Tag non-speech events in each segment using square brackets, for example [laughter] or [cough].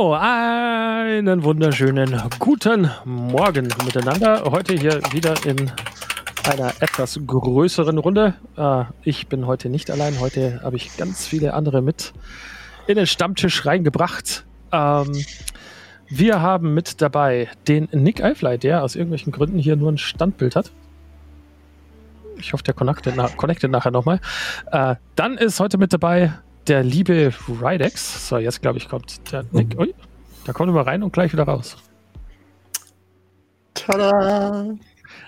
So, einen wunderschönen guten Morgen miteinander. Heute hier wieder in einer etwas größeren Runde. Äh, ich bin heute nicht allein. Heute habe ich ganz viele andere mit in den Stammtisch reingebracht. Ähm, wir haben mit dabei den Nick Eifley, der aus irgendwelchen Gründen hier nur ein Standbild hat. Ich hoffe, der connectet, na connectet nachher nochmal. Äh, dann ist heute mit dabei der liebe Rydex. So, jetzt glaube ich, kommt der Nick. Ui, da kommt er mal rein und gleich wieder raus. Tada!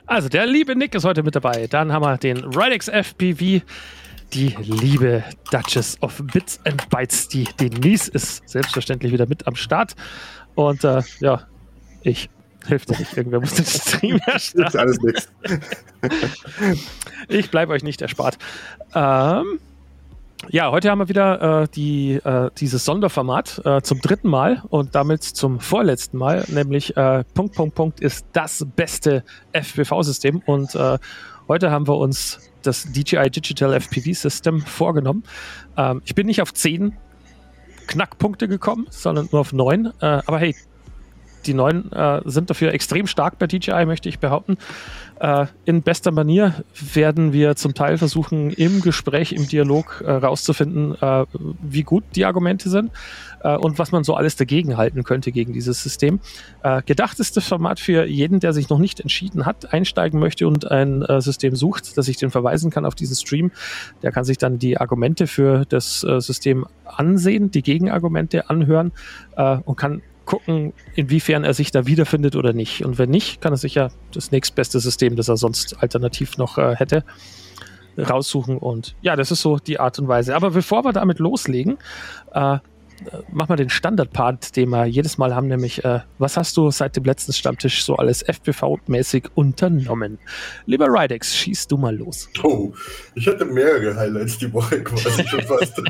Also, der liebe Nick ist heute mit dabei. Dann haben wir den Rydex FPV, die liebe Duchess of Bits and Bytes. Die Denise ist selbstverständlich wieder mit am Start. Und äh, ja, ich. Hilft ja nicht. Irgendwer muss den Stream [laughs] erstellen. Ist alles nichts. [laughs] ich bleibe euch nicht erspart. Ähm, ja, heute haben wir wieder äh, die, äh, dieses Sonderformat äh, zum dritten Mal und damit zum vorletzten Mal, nämlich äh, Punkt, Punkt, Punkt ist das beste FPV-System und äh, heute haben wir uns das DJI Digital FPV System vorgenommen. Ähm, ich bin nicht auf zehn Knackpunkte gekommen, sondern nur auf neun. Äh, aber hey, die neuen äh, sind dafür extrem stark bei DJI, möchte ich behaupten. Äh, in bester Manier werden wir zum Teil versuchen, im Gespräch, im Dialog äh, rauszufinden, äh, wie gut die Argumente sind äh, und was man so alles dagegen halten könnte gegen dieses System. Äh, gedacht ist das Format für jeden, der sich noch nicht entschieden hat, einsteigen möchte und ein System sucht, dass ich den verweisen kann auf diesen Stream. Der kann sich dann die Argumente für das System ansehen, die Gegenargumente anhören und kann gucken, inwiefern er sich da wiederfindet oder nicht. Und wenn nicht, kann er sich ja das nächstbeste System, das er sonst alternativ noch äh, hätte, raussuchen. Und ja, das ist so die Art und Weise. Aber bevor wir damit loslegen, äh, mach mal den Standard-Part, den wir jedes Mal haben, nämlich, äh, was hast du seit dem letzten Stammtisch so alles FPV-mäßig unternommen? Lieber Rydex, schieß du mal los. Oh, ich hatte mehrere Highlights die Woche quasi schon fast. [laughs]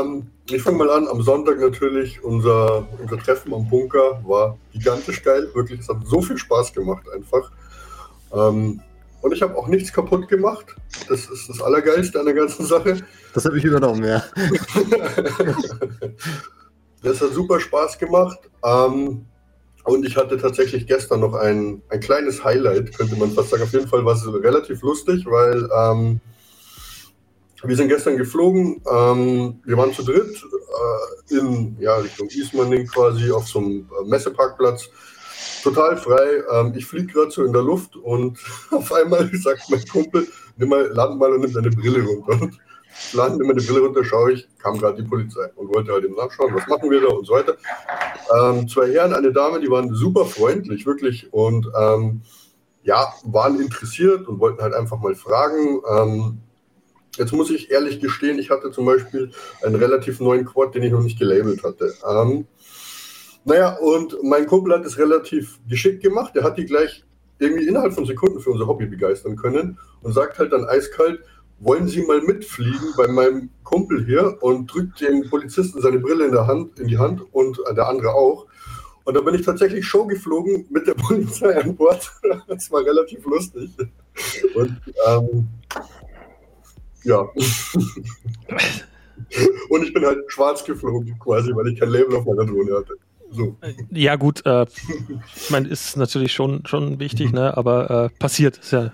ähm, ich fange mal an, am Sonntag natürlich, unser, unser Treffen am Bunker war gigantisch geil, wirklich, es hat so viel Spaß gemacht einfach. Ähm, und ich habe auch nichts kaputt gemacht. Das ist das Allergeilste an der ganzen Sache. Das habe ich übernommen, ja. [laughs] das hat super Spaß gemacht. Ähm, und ich hatte tatsächlich gestern noch ein, ein kleines Highlight, könnte man fast sagen. Auf jeden Fall war es relativ lustig, weil ähm, wir sind gestern geflogen. Ähm, wir waren zu dritt äh, in ja, Richtung Ismaning quasi auf so einem Messeparkplatz total frei. Ähm, ich fliege gerade so in der Luft und [laughs] auf einmal sagt mein Kumpel, nimm mal, land mal und nimm deine Brille runter. Und ich nimm meine Brille runter, schaue ich, kam gerade die Polizei und wollte halt eben nachschauen, was machen wir da und so weiter. Ähm, zwei Herren, eine Dame, die waren super freundlich, wirklich. Und ähm, ja, waren interessiert und wollten halt einfach mal fragen. Ähm, jetzt muss ich ehrlich gestehen, ich hatte zum Beispiel einen relativ neuen Quad, den ich noch nicht gelabelt hatte. Ähm, naja, und mein Kumpel hat es relativ geschickt gemacht. Er hat die gleich irgendwie innerhalb von Sekunden für unser Hobby begeistern können und sagt halt dann eiskalt, wollen Sie mal mitfliegen bei meinem Kumpel hier und drückt dem Polizisten seine Brille in, der Hand, in die Hand und der andere auch. Und da bin ich tatsächlich Show geflogen mit der [laughs] Polizei an Bord. Das war relativ lustig. Und ähm, ja. [laughs] und ich bin halt schwarz geflogen quasi, weil ich kein Label auf meiner Drohne hatte. So. Ja, gut, äh, ich meine, ist natürlich schon, schon wichtig, ne? aber äh, passiert ist ja.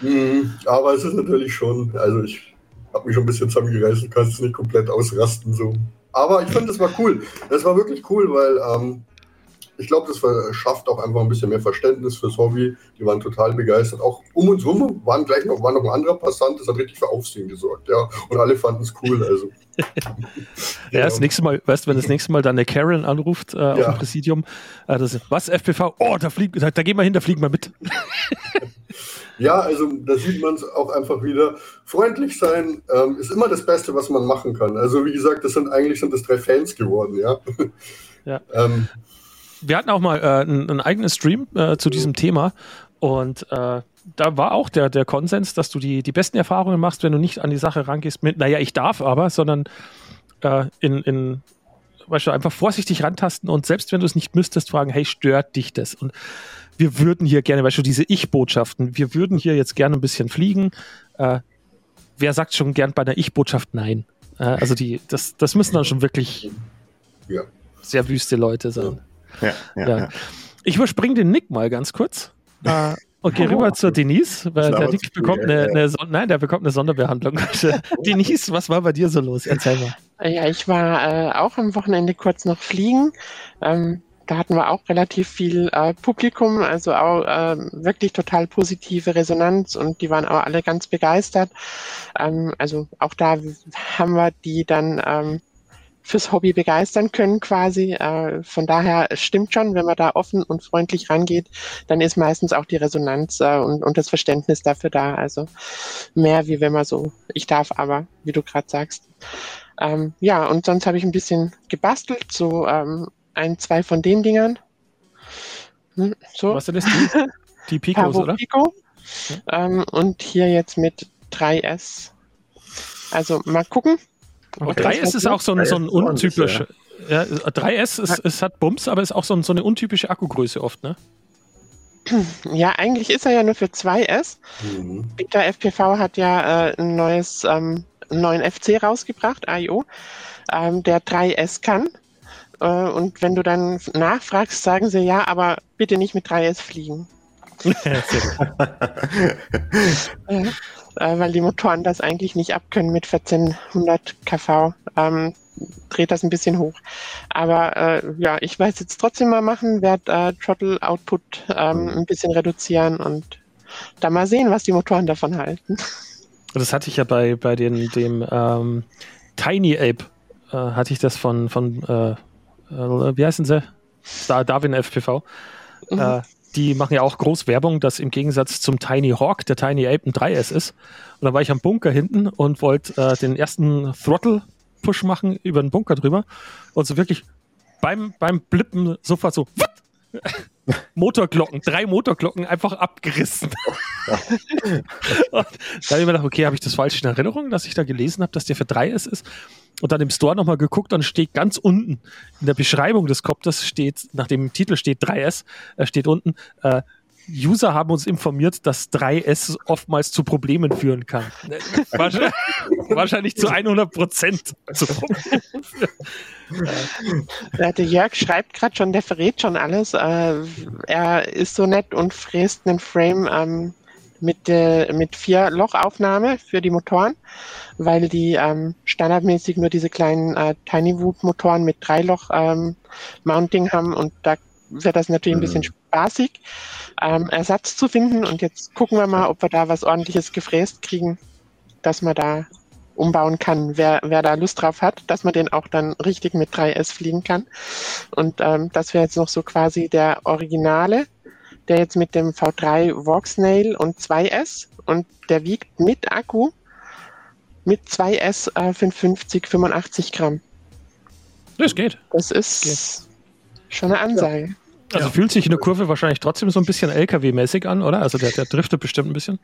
Mhm, aber es ist natürlich schon, also ich habe mich schon ein bisschen zusammengereißt, du kannst es nicht komplett ausrasten. so. Aber ich fand, das war cool. Das war wirklich cool, weil ähm, ich glaube, das schafft auch einfach ein bisschen mehr Verständnis fürs Hobby. Die waren total begeistert. Auch um uns rum waren gleich noch, war noch ein anderer Passant, das hat richtig für Aufsehen gesorgt, ja. Und alle fanden es cool. Also. [laughs] ja, das nächste Mal, weißt du, wenn das nächste Mal dann der Karen anruft äh, auf ja. dem Präsidium, äh, das, was, FPV? Oh, da fliegt, da, da gehen wir hin, da fliegen wir mit. [laughs] Ja, also da sieht man es auch einfach wieder. Freundlich sein ähm, ist immer das Beste, was man machen kann. Also wie gesagt, das sind eigentlich sind das drei Fans geworden, ja. ja. [laughs] ähm, wir hatten auch mal äh, einen, eigenen Stream äh, zu diesem Thema und äh, da war auch der, der Konsens, dass du die, die besten Erfahrungen machst, wenn du nicht an die Sache rangehst mit, naja, ich darf aber, sondern äh, in, in weißt du, einfach vorsichtig rantasten und selbst wenn du es nicht müsstest, fragen, hey, stört dich das? Und wir würden hier gerne, weißt du, diese Ich-Botschaften, wir würden hier jetzt gerne ein bisschen fliegen. Äh, wer sagt schon gern bei einer Ich-Botschaft nein? also die, das, das müssen dann schon wirklich Ja. sehr wüste Leute sein. Ja, ja, Ja. ja. Ich überspringe den Nick mal ganz kurz äh, und gehe Oh. rüber zur Denise, weil der was Nick bekommt eine, eine, Son- nein, der bekommt eine Sonderbehandlung. [laughs] Denise, was war bei dir so los? Erzähl mal. Ja, ich war äh, auch am Wochenende kurz noch fliegen. Ähm, da hatten wir auch relativ viel äh, Publikum, also auch ähm, wirklich total positive Resonanz und die waren auch alle ganz begeistert. Ähm, also auch da haben wir die dann ähm, fürs Hobby begeistern können quasi. Äh, von daher es stimmt schon, wenn man da offen und freundlich rangeht, dann ist meistens auch die Resonanz äh, und, und das Verständnis dafür da. Also mehr wie wenn man so, ich darf aber, wie du gerade sagst. Ähm, ja, und sonst habe ich ein bisschen gebastelt, so ähm, ein, zwei von den Dingern. Hm, So, Was sind das? Die, [laughs] die Picos, oder? Pico. Ähm, und hier jetzt mit 3S. Also mal gucken. Aber Okay. 3S ist auch so ein, so ein 3S ist ordentlich, untypisch. Ja, 3S ist, es hat Bums, aber ist auch so, ein, so eine untypische Akkugröße oft, ne? [clears throat] Ja, eigentlich ist er ja nur für 2S. Mhm. Victor FPV hat ja äh, ein neues, ähm, einen neuen FC rausgebracht, AIO, ähm, der 3S kann. Äh, und wenn du dann nachfragst, sagen sie ja, aber bitte nicht mit 3S fliegen. [laughs] [laughs] Ja, [laughs] äh, weil die Motoren das eigentlich nicht abkönnen mit 1400 kV. Ähm, dreht das ein bisschen hoch. Aber äh, ja, ich weiß jetzt trotzdem mal machen, werde äh, Throttle Output ähm, ein bisschen reduzieren und da mal sehen, was die Motoren davon halten. [laughs] Das hatte ich ja bei, bei den, dem ähm, Tiny Ape, äh, hatte ich das von, von äh, äh, wie heißen sie? Da, Darwin FPV. Mhm. Die machen ja auch groß Werbung, dass im Gegensatz zum Tiny Hawk der Tiny Ape ein 3S ist. Und dann war ich am Bunker hinten und wollte äh, den ersten Throttle-Push machen über den Bunker drüber. Und so wirklich beim, beim Blippen sofort so, what? [laughs] Motorglocken, drei Motorglocken einfach abgerissen. [laughs] [laughs] und da habe ich mir gedacht, okay, habe ich das falsch in Erinnerung, dass ich da gelesen habe, dass der für 3S ist. Und dann im Store nochmal geguckt, dann steht ganz unten in der Beschreibung des Copters steht, nach dem Titel steht 3S, äh, steht unten, äh, User haben uns informiert, dass 3S oftmals zu Problemen führen kann. Äh, [laughs] Wahrscheinlich, wahrscheinlich zu 100 Prozent zu Problemen führen. Ja, der Jörg schreibt gerade schon, der verrät schon alles. Äh, er ist so nett und fräst einen Frame ähm, mit, äh, mit vier Lochaufnahme für die Motoren, weil die ähm, standardmäßig nur diese kleinen äh, Tiny Whoop Motoren mit drei Loch ähm, Mounting haben und da wird das natürlich ein bisschen Mhm. spaßig, ähm, Ersatz zu finden und jetzt gucken wir mal, ob wir da was ordentliches gefräst kriegen, dass man da umbauen kann, wer, wer da Lust drauf hat, dass man den auch dann richtig mit 3S fliegen kann. Und ähm, das wäre jetzt noch so quasi der Originale, der jetzt mit dem V3 Walksnail und 2S und der wiegt mit Akku mit 2S äh, 55, 85 Gramm. Das geht. Das ist schon eine Ansage. Also Ja. fühlt sich in der Kurve wahrscheinlich trotzdem so ein bisschen LKW-mäßig an, oder? Also der, der driftet bestimmt ein bisschen.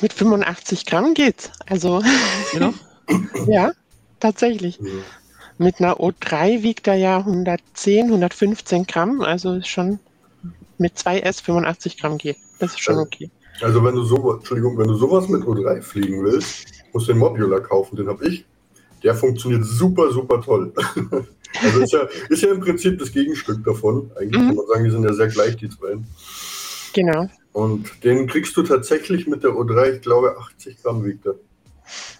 Mit 85 Gramm geht's. Also Genau. [laughs] ja, tatsächlich. Mhm. Mit einer O3 wiegt er ja 110, 115 Gramm, also ist schon mit 2S 85 Gramm geht. Das ist schon Ja. okay. Also wenn du sowas, Entschuldigung, wenn du sowas mit O3 fliegen willst, musst du den Modular kaufen, den habe ich. Der funktioniert super, super toll. [laughs] also ist ja, ist ja im Prinzip das Gegenstück davon. Eigentlich Mhm. kann man sagen, die sind ja sehr gleich, die zwei. Genau. Und den kriegst du tatsächlich mit der O3, ich glaube 80 Gramm wiegt er.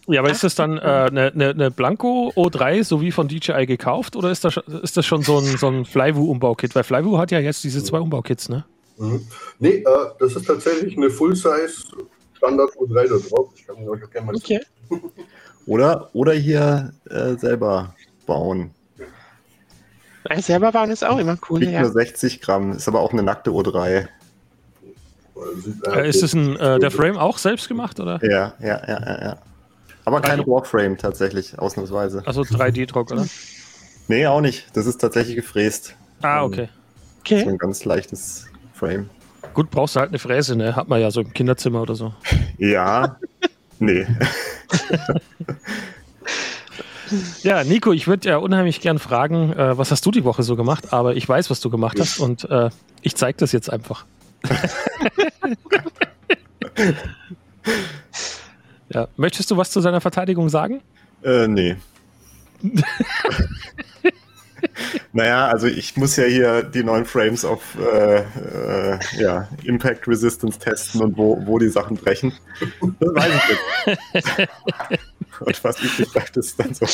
Ja, aber ist das dann eine äh, ne, ne, ne Blanco O3 so wie von DJI gekauft oder ist das, ist das schon so ein, so ein Flywoo-Umbau-Kit? Weil Flywoo hat ja jetzt diese zwei Umbaukits, ne? Mhm. Nee, äh, das ist tatsächlich eine Full-Size Standard O3 da drauf. Ich kann euch auch gerne mal Okay. Oder, oder hier äh, selber bauen. Also selber bauen ist auch immer cool, ja. nur 60 Gramm, ist aber auch eine nackte O3. Sieht, Äh, ist das ein, äh, der Frame auch selbst gemacht oder? Ja, ja, ja, ja, ja. Aber kein Warframe tatsächlich, ausnahmsweise. Also 3D-Druck, oder? [laughs] Nee, auch nicht. Das ist tatsächlich gefräst. Ah, okay. So Okay. ein ganz leichtes Frame. Gut, brauchst du halt eine Fräse, ne? Hat man ja so im Kinderzimmer oder so. [laughs] Ja. nee. [laughs] Ja, Nico, ich würde ja unheimlich gern fragen, äh, was hast du die Woche so gemacht? Aber ich weiß, was du gemacht hast und äh, ich zeige das jetzt einfach. Ja, möchtest du was zu seiner Verteidigung sagen? Äh, nee. [laughs] naja, also ich muss ja hier die neuen Frames auf äh, äh, ja, Impact Resistance testen und wo, wo die Sachen brechen. Das weiß ich nicht. [laughs] und was übrig bleibt, ist dann so.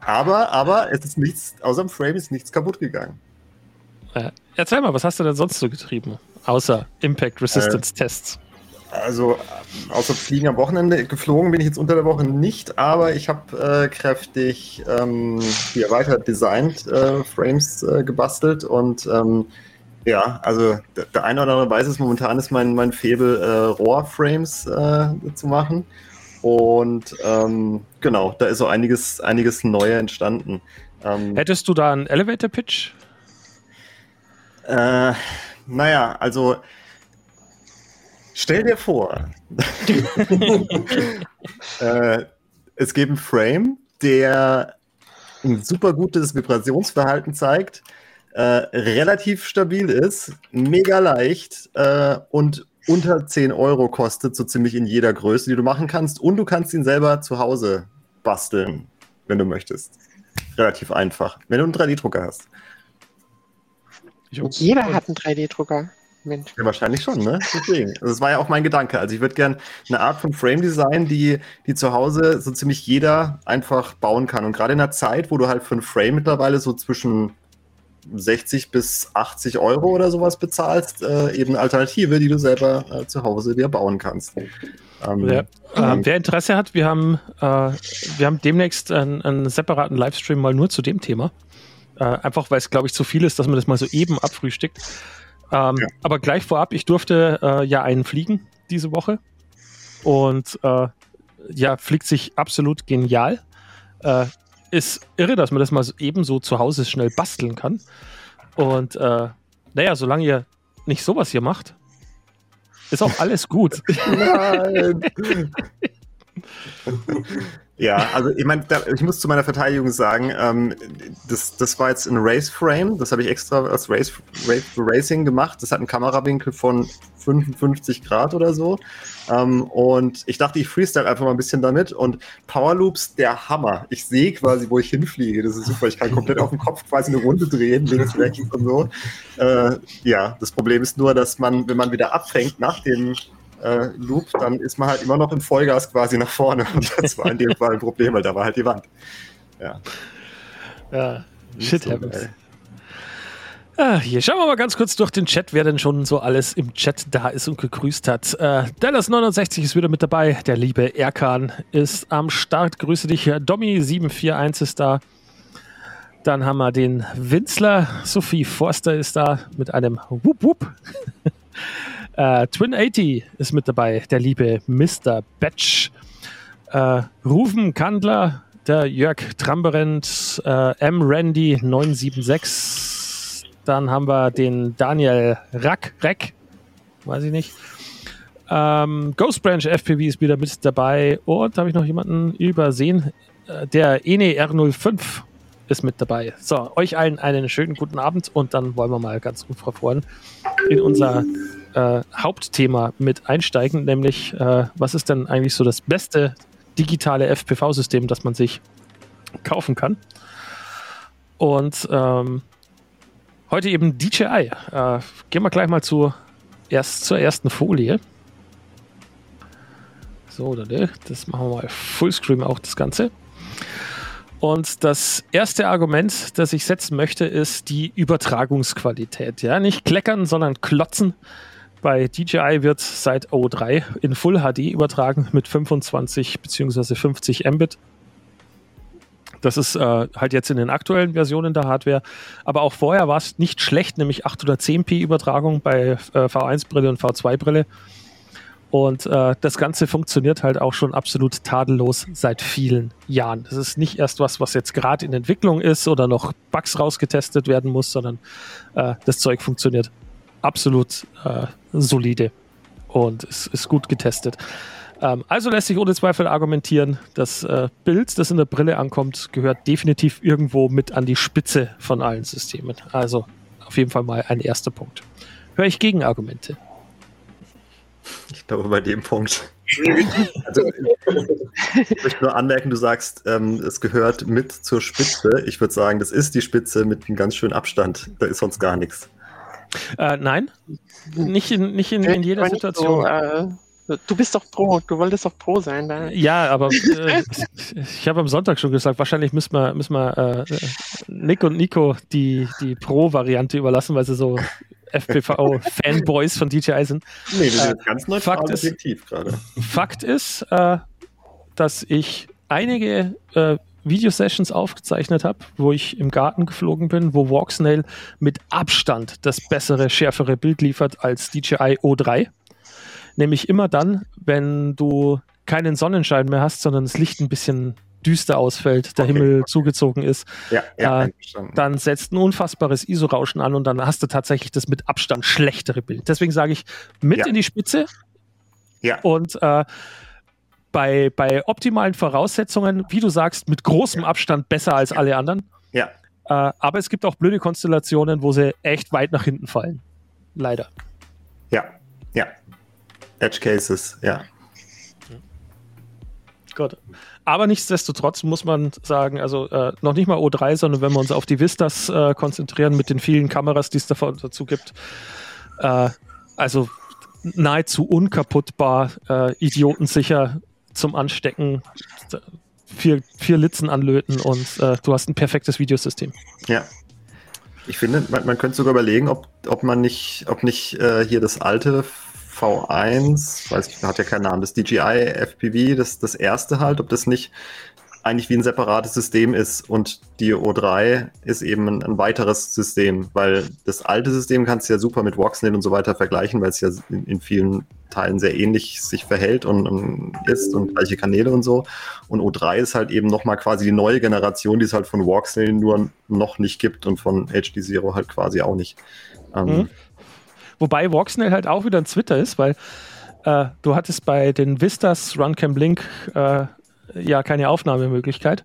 aber, aber es ist nichts, außer dem Frame ist nichts kaputt gegangen. Äh, erzähl mal, was hast du denn sonst so getrieben? Außer Impact Resistance Tests. Also außer Fliegen am Wochenende, geflogen bin ich jetzt unter der Woche nicht, aber ich habe äh, kräftig ähm, die erweitert designt äh, Frames äh, gebastelt und ähm, ja, also der, der eine oder andere weiß es, momentan ist mein, mein Febel äh, Rohrframes äh, zu machen und ähm, genau, da ist so einiges, einiges Neuer entstanden. Ähm, Hättest du da einen Elevator Pitch? Äh, naja, also Stell dir vor, [laughs] äh, es gibt einen Frame, der ein super gutes Vibrationsverhalten zeigt, äh, relativ stabil ist, mega leicht äh, und unter 10 Euro kostet, so ziemlich in jeder Größe, die du machen kannst. Und du kannst ihn selber zu Hause basteln, wenn du möchtest. Relativ einfach, wenn du einen 3D-Drucker hast. Jeder hat einen 3D-Drucker. Mensch. Ja, wahrscheinlich schon, ne? Deswegen. Also das war ja auch mein Gedanke. Also ich würde gerne eine Art von Frame Design, die, die zu Hause so ziemlich jeder einfach bauen kann. Und gerade in der Zeit, wo du halt für ein Frame mittlerweile so zwischen 60 bis 80 Euro oder sowas bezahlst, äh, eben Alternative, die du selber äh, zu Hause dir bauen kannst. Ähm, ja. äh, wer Interesse hat, wir haben, äh, wir haben demnächst einen, einen, separaten Livestream mal nur zu dem Thema. Äh, einfach weil es, glaube ich, zu viel ist, dass man das mal so eben abfrühstückt. Ähm, ja. Aber gleich vorab, ich durfte äh, ja einen fliegen diese Woche und äh, ja, fliegt sich absolut genial. Äh, ist irre, dass man das mal so ebenso zu Hause schnell basteln kann. Und äh, naja, solange ihr nicht sowas hier macht, ist auch alles gut. [laughs] Nein. [laughs] Ja, also ich meine, ich muss zu meiner Verteidigung sagen, ähm, das, das war jetzt ein Race Frame, das habe ich extra als Race, Race Racing gemacht. Das hat einen Kamerawinkel von 55 Grad oder so. Ähm, und ich dachte, ich freestyle einfach mal ein bisschen damit. Und Power Loops, der Hammer. Ich sehe quasi, wo ich hinfliege. Das ist super. Ich kann komplett auf dem Kopf quasi eine Runde drehen, links, rechts und so. Äh, ja, das Problem ist nur, dass man, wenn man wieder abfängt nach dem äh, Loop, dann ist man halt immer noch im Vollgas quasi nach vorne. Und das war in dem Fall ein Problem, weil da war halt die Wand. Ja. Ja, shit so happens. Ah, hier schauen wir mal ganz kurz durch den Chat, wer denn schon so alles im Chat da ist und gegrüßt hat. Äh, Dallas69 ist wieder mit dabei. Der liebe Erkan ist am Start. Grüße dich. Domi741 ist da. Dann haben wir den Winzler. Sophie Forster ist da mit einem Wup Wup. [laughs] Äh, Twin 80 ist mit dabei, der liebe Mr. Batch. Äh, Rufen Kandler, der Jörg Tramberend, äh, M. Randy 976. Dann haben wir den Daniel Rack, Reck, weiß ich nicht. Ähm, Ghost Branch FPV ist wieder mit dabei. Und habe ich noch jemanden übersehen? Äh, der Ene R05 ist mit dabei. So, euch allen einen schönen guten Abend und dann wollen wir mal ganz unverfroren in unser äh, Hauptthema mit einsteigen, nämlich äh, was ist denn eigentlich so das beste digitale FPV-System, das man sich kaufen kann. Und ähm, heute eben DJI. Äh, gehen wir gleich mal zu, erst zur ersten Folie. So, das machen wir mal Fullscreen auch das Ganze. Und das erste Argument, das ich setzen möchte, ist die Übertragungsqualität. Ja, nicht kleckern, sondern klotzen. Bei DJI wird seit O3 in Full HD übertragen mit 25 bzw. 50 Mbit. Das ist äh, halt jetzt in den aktuellen Versionen der Hardware. Aber auch vorher war es nicht schlecht, nämlich 810p Übertragung bei äh, V1-Brille und V2-Brille. Und äh, das Ganze funktioniert halt auch schon absolut tadellos seit vielen Jahren. Das ist nicht erst was, was jetzt gerade in Entwicklung ist oder noch Bugs rausgetestet werden muss, sondern äh, das Zeug funktioniert absolut äh, solide und ist, ist gut getestet. Ähm, also lässt sich ohne Zweifel argumentieren, das äh, Bild, das in der Brille ankommt, gehört definitiv irgendwo mit an die Spitze von allen Systemen. Also auf jeden Fall mal ein erster Punkt. Höre ich Gegenargumente? Ich glaube, bei dem Punkt [laughs] Also, ich möchte nur anmerken, du sagst, ähm, es gehört mit zur Spitze. Ich würde sagen, das ist die Spitze mit einem ganz schönen Abstand. Da ist sonst gar nichts. Äh, nein, nicht in, nicht in, in jeder Situation. So, äh, Du bist doch Pro, du wolltest doch Pro sein. Da. Ja, aber [laughs] äh, ich habe am Sonntag schon gesagt, wahrscheinlich müssen wir, müssen wir äh, Nick und Nico die, die Pro-Variante überlassen, weil sie so FPV-Fanboys von DJI sind. Nee, das ist äh, ganz neutral Fakt ist, gerade. Fakt ist, äh, dass ich einige äh, Videosessions aufgezeichnet habe, wo ich im Garten geflogen bin, wo Walksnail mit Abstand das bessere, schärfere Bild liefert als DJI O3 nämlich immer dann, wenn du keinen Sonnenschein mehr hast, sondern das Licht ein bisschen düster ausfällt, der okay. Himmel zugezogen ist, ja, ja, äh, dann setzt ein unfassbares ISO-Rauschen an und dann hast du tatsächlich das mit Abstand schlechtere Bild. Deswegen sage ich mit ja. in die Spitze. Ja. Und äh, bei, bei optimalen Voraussetzungen, wie du sagst, mit großem Abstand besser als alle anderen. Ja. Äh, aber es gibt auch blöde Konstellationen, wo sie echt weit nach hinten fallen. Leider. Ja, ja. Edge Cases, ja. Gut. Aber nichtsdestotrotz muss man sagen, also äh, noch nicht mal O3, sondern wenn wir uns auf die Vistas äh, konzentrieren mit den vielen Kameras, die es davon dazu gibt, äh, also nahezu unkaputtbar, äh, idiotensicher zum Anstecken, vier, vier Litzen anlöten und äh, du hast ein perfektes Videosystem. Ja. Ich finde, man, man könnte sogar überlegen, ob, ob man nicht, ob nicht äh, hier das alte V1, weiß ich, hat ja keinen Namen, das DJI FPV, das, das erste halt, ob das nicht eigentlich wie ein separates System ist und die O3 ist eben ein, ein, weiteres System, weil das alte System kannst du ja super mit Voxnet und so weiter vergleichen, weil es ja in, in vielen Teilen sehr ähnlich sich verhält und, und, ist und gleiche Kanäle und so. Und O3 ist halt eben nochmal quasi die neue Generation, die es halt von Voxnet nur noch nicht gibt und von HD Zero halt quasi auch nicht. Ähm, mhm. Wobei Voxnell halt auch wieder ein Twitter ist, weil äh, du hattest bei den Vistas Runcam Link äh, ja keine Aufnahmemöglichkeit.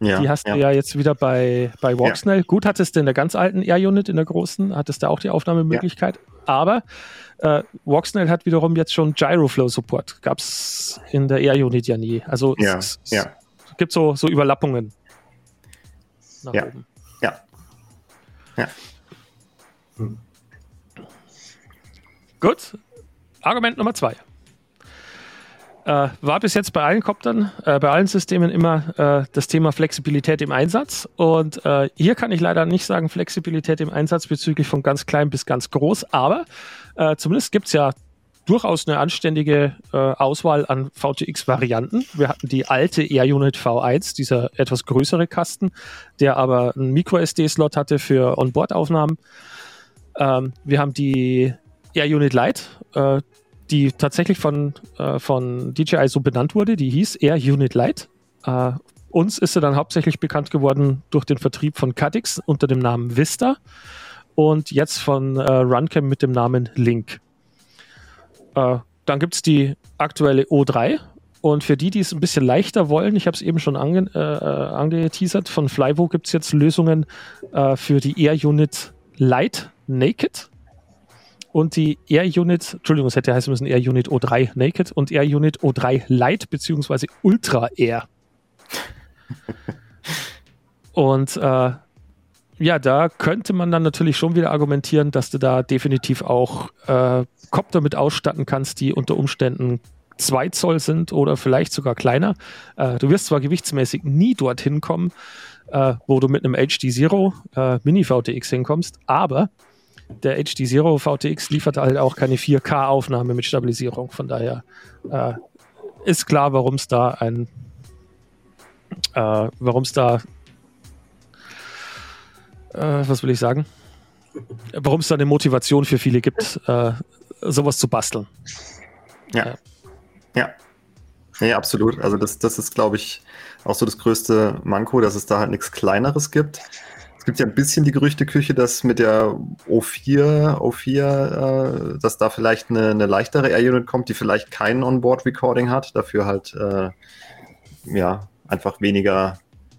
Ja, die hast ja. du ja jetzt wieder bei, bei Voxnell. Ja. Gut, hattest du in der ganz alten Air-Unit, in der großen, hattest du auch die Aufnahmemöglichkeit. Aber äh, Voxnell hat wiederum jetzt schon Gyroflow-Support. Gab es in der Air-Unit ja nie. Also ja, es, es gibt so, so Überlappungen. Nach ja. oben. Ja. Ja. Hm. Gut. Argument Nummer zwei. Äh, war bis jetzt bei allen Koptern, äh, bei allen Systemen immer äh, das Thema Flexibilität im Einsatz. Und äh, hier kann ich leider nicht sagen Flexibilität im Einsatz bezüglich von ganz klein bis ganz groß, aber äh, zumindest gibt es ja durchaus eine anständige äh, Auswahl an VTX-Varianten. Wir hatten die alte Air Unit V1, dieser etwas größere Kasten, der aber einen Micro-SD-Slot hatte für Onboard-Aufnahmen. Ähm, wir haben die Air Unit Lite, die tatsächlich von, äh, von DJI so benannt wurde. Die hieß Air Unit Lite. Äh, uns ist sie dann hauptsächlich bekannt geworden durch den Vertrieb von Cadix unter dem Namen Vista und jetzt von äh, Runcam mit dem Namen Link. Äh, dann gibt es die aktuelle O3. Und für die, die es ein bisschen leichter wollen, ich habe es eben schon ange, äh, äh, angeteasert, von Flyvo gibt es jetzt Lösungen für die Air Unit Lite Naked und die Air Unit, Entschuldigung, es hätte heißen müssen Air Unit O3 Naked und Air Unit O3 Light beziehungsweise Ultra Air. [laughs] und äh, ja, da könnte man dann natürlich schon wieder argumentieren, dass du da definitiv auch äh, Kopter mit ausstatten kannst, die unter Umständen 2 Zoll sind oder vielleicht sogar kleiner. Äh, du wirst zwar gewichtsmäßig nie dorthin kommen, äh, wo du mit einem HD Zero äh, Mini VTX hinkommst, aber der HD Zero VTX liefert halt auch keine 4K-Aufnahme mit Stabilisierung. Von daher äh, ist klar, warum es da ein, äh, warum es da, äh, was will ich sagen, warum es da eine Motivation für viele gibt, äh, sowas zu basteln. Ja. Ja. Ja, absolut. Also das, das ist, glaube ich, auch so das größte Manko, dass es da halt nichts Kleineres gibt. Es gibt ja ein bisschen die Gerüchteküche, dass mit der O4, O4, äh, dass da vielleicht eine, eine leichtere Air-Unit kommt, die vielleicht kein Onboard-Recording hat, dafür halt äh, ja einfach weniger,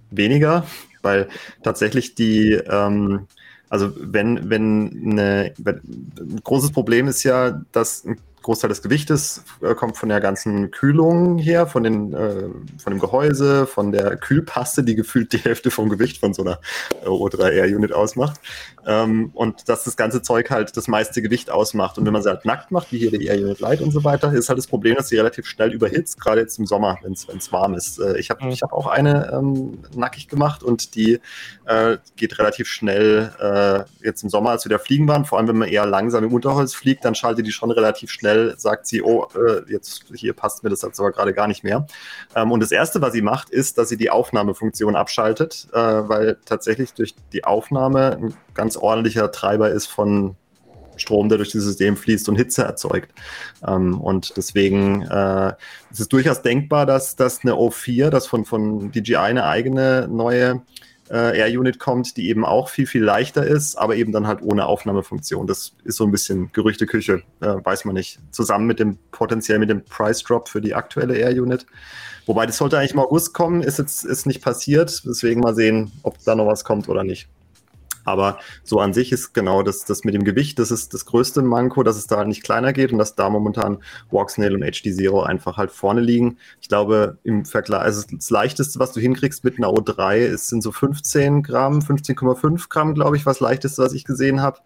weniger, weil tatsächlich die, ähm, also wenn, wenn eine, ein großes Problem ist ja, dass ein Großteil des Gewichtes äh, kommt von der ganzen Kühlung her, von, den, äh, von dem Gehäuse, von der Kühlpaste, die gefühlt die Hälfte vom Gewicht von so einer O3R-Unit ausmacht. Ähm, und dass das ganze Zeug halt das meiste Gewicht ausmacht. Und wenn man sie halt nackt macht, wie hier die Air-Unit Light und so weiter, ist halt das Problem, dass sie relativ schnell überhitzt, gerade jetzt im Sommer, wenn es warm ist. Äh, ich habe mhm. ich hab auch eine ähm, nackig gemacht und die äh, geht relativ schnell äh, jetzt im Sommer, als wir da fliegen waren, vor allem wenn man eher langsam im Unterholz fliegt, dann schaltet die schon relativ schnell, sagt sie, oh, äh, jetzt hier passt mir das jetzt aber gerade gar nicht mehr. Ähm, und das Erste, was sie macht, ist, dass sie die Aufnahmefunktion abschaltet, äh, weil tatsächlich durch die Aufnahme ein ganz ordentlicher Treiber ist von Strom, der durch das System fließt und Hitze erzeugt. Ähm, und deswegen äh, ist es durchaus denkbar, dass, dass eine O4, das von, von DJI eine eigene neue äh, Air-Unit kommt, die eben auch viel, viel leichter ist, aber eben dann halt ohne Aufnahmefunktion. Das ist so ein bisschen Gerüchteküche, äh, weiß man nicht. Zusammen mit dem potenziell mit dem Price Drop für die aktuelle Air-Unit. Wobei das sollte eigentlich im August kommen, ist jetzt ist nicht passiert. Deswegen mal sehen, ob da noch was kommt oder nicht. Aber so an sich ist genau das, das mit dem Gewicht, das ist das größte Manko, dass es da halt nicht kleiner geht und dass da momentan Walksnail und HD Zero einfach halt vorne liegen. Ich glaube, im Vergleich, also das leichteste, was du hinkriegst mit einer O3, ist, sind so 15 Gramm, 15,5 Gramm, glaube ich, was leichteste, was ich gesehen habe.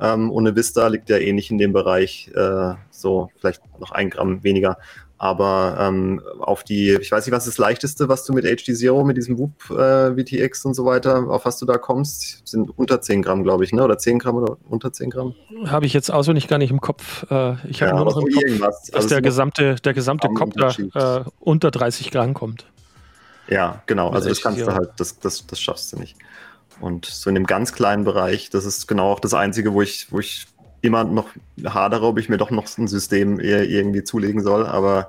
Ähm, und eine Vista liegt ja ähnlich in dem Bereich, äh, so vielleicht noch ein Gramm weniger. Aber ähm, auf die, ich weiß nicht, was ist das leichteste, was du mit HD Zero, mit diesem Whoop äh, VTX und so weiter, auf was du da kommst, sind unter 10 Gramm, glaube ich, ne? Oder 10 Gramm oder unter 10 Gramm? Habe ich jetzt auswendig gar nicht im Kopf. Äh, ich habe ja, nur noch im Kopf, irgendwas. dass also der, gesamte, der gesamte Kopf da äh, unter 30 Gramm kommt. Ja, genau. Also das kannst du halt, das, das, das schaffst du nicht. Und so in dem ganz kleinen Bereich, das ist genau auch das Einzige, wo ich, wo ich immer noch hadere, ob ich mir doch noch ein System irgendwie zulegen soll. Aber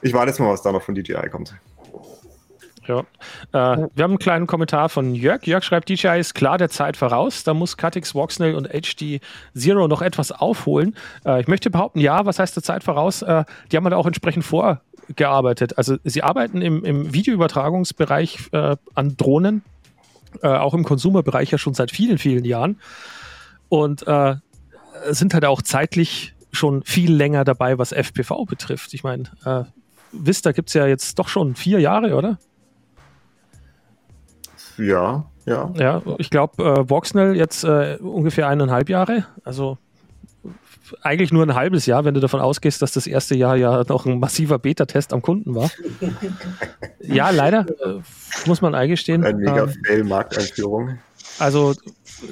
ich warte jetzt mal, was da noch von DJI kommt. Ja. Äh, wir haben einen kleinen Kommentar von Jörg. Jörg schreibt, DJI ist klar der Zeit voraus. Da muss Cutix, Voxnail und HD Zero noch etwas aufholen. Äh, ich möchte behaupten, ja, was heißt der Zeit voraus? Äh, die haben da auch entsprechend vorgearbeitet. Also sie arbeiten im, im Videoübertragungsbereich äh, an Drohnen, äh, auch im Konsumerbereich ja schon seit vielen, vielen Jahren. Und äh, sind halt auch zeitlich schon viel länger dabei, was FPV betrifft. Ich meine, äh, Vista gibt es ja jetzt doch schon vier Jahre, oder? Ja, ja. Ja, ich glaube, äh, Voxnell jetzt äh, ungefähr eineinhalb Jahre. Also eigentlich nur ein halbes Jahr, wenn du davon ausgehst, dass das erste Jahr ja noch ein massiver Beta-Test am Kunden war. [laughs] ja, leider, äh, muss man eingestehen. Ein mega ähm, Fail-Markteinführung. Also,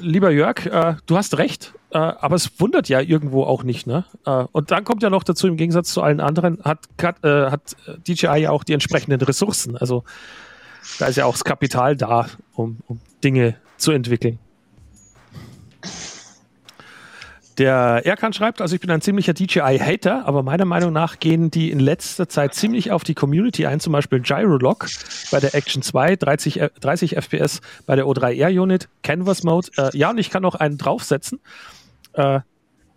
lieber Jörg, äh, du hast recht, äh, aber es wundert ja irgendwo auch nicht. Ne? Äh, und dann kommt ja noch dazu, im Gegensatz zu allen anderen, hat, äh, hat DJI ja auch die entsprechenden Ressourcen. Also, da ist ja auch das Kapital da, um, um Dinge zu entwickeln. Der Erkan schreibt, also ich bin ein ziemlicher DJI-Hater, aber meiner Meinung nach gehen die in letzter Zeit ziemlich auf die Community ein, zum Beispiel Gyrolock bei der Action 2, 30, 30 FPS bei der O3R Unit, Canvas Mode. Äh, ja, und ich kann noch einen draufsetzen. Äh,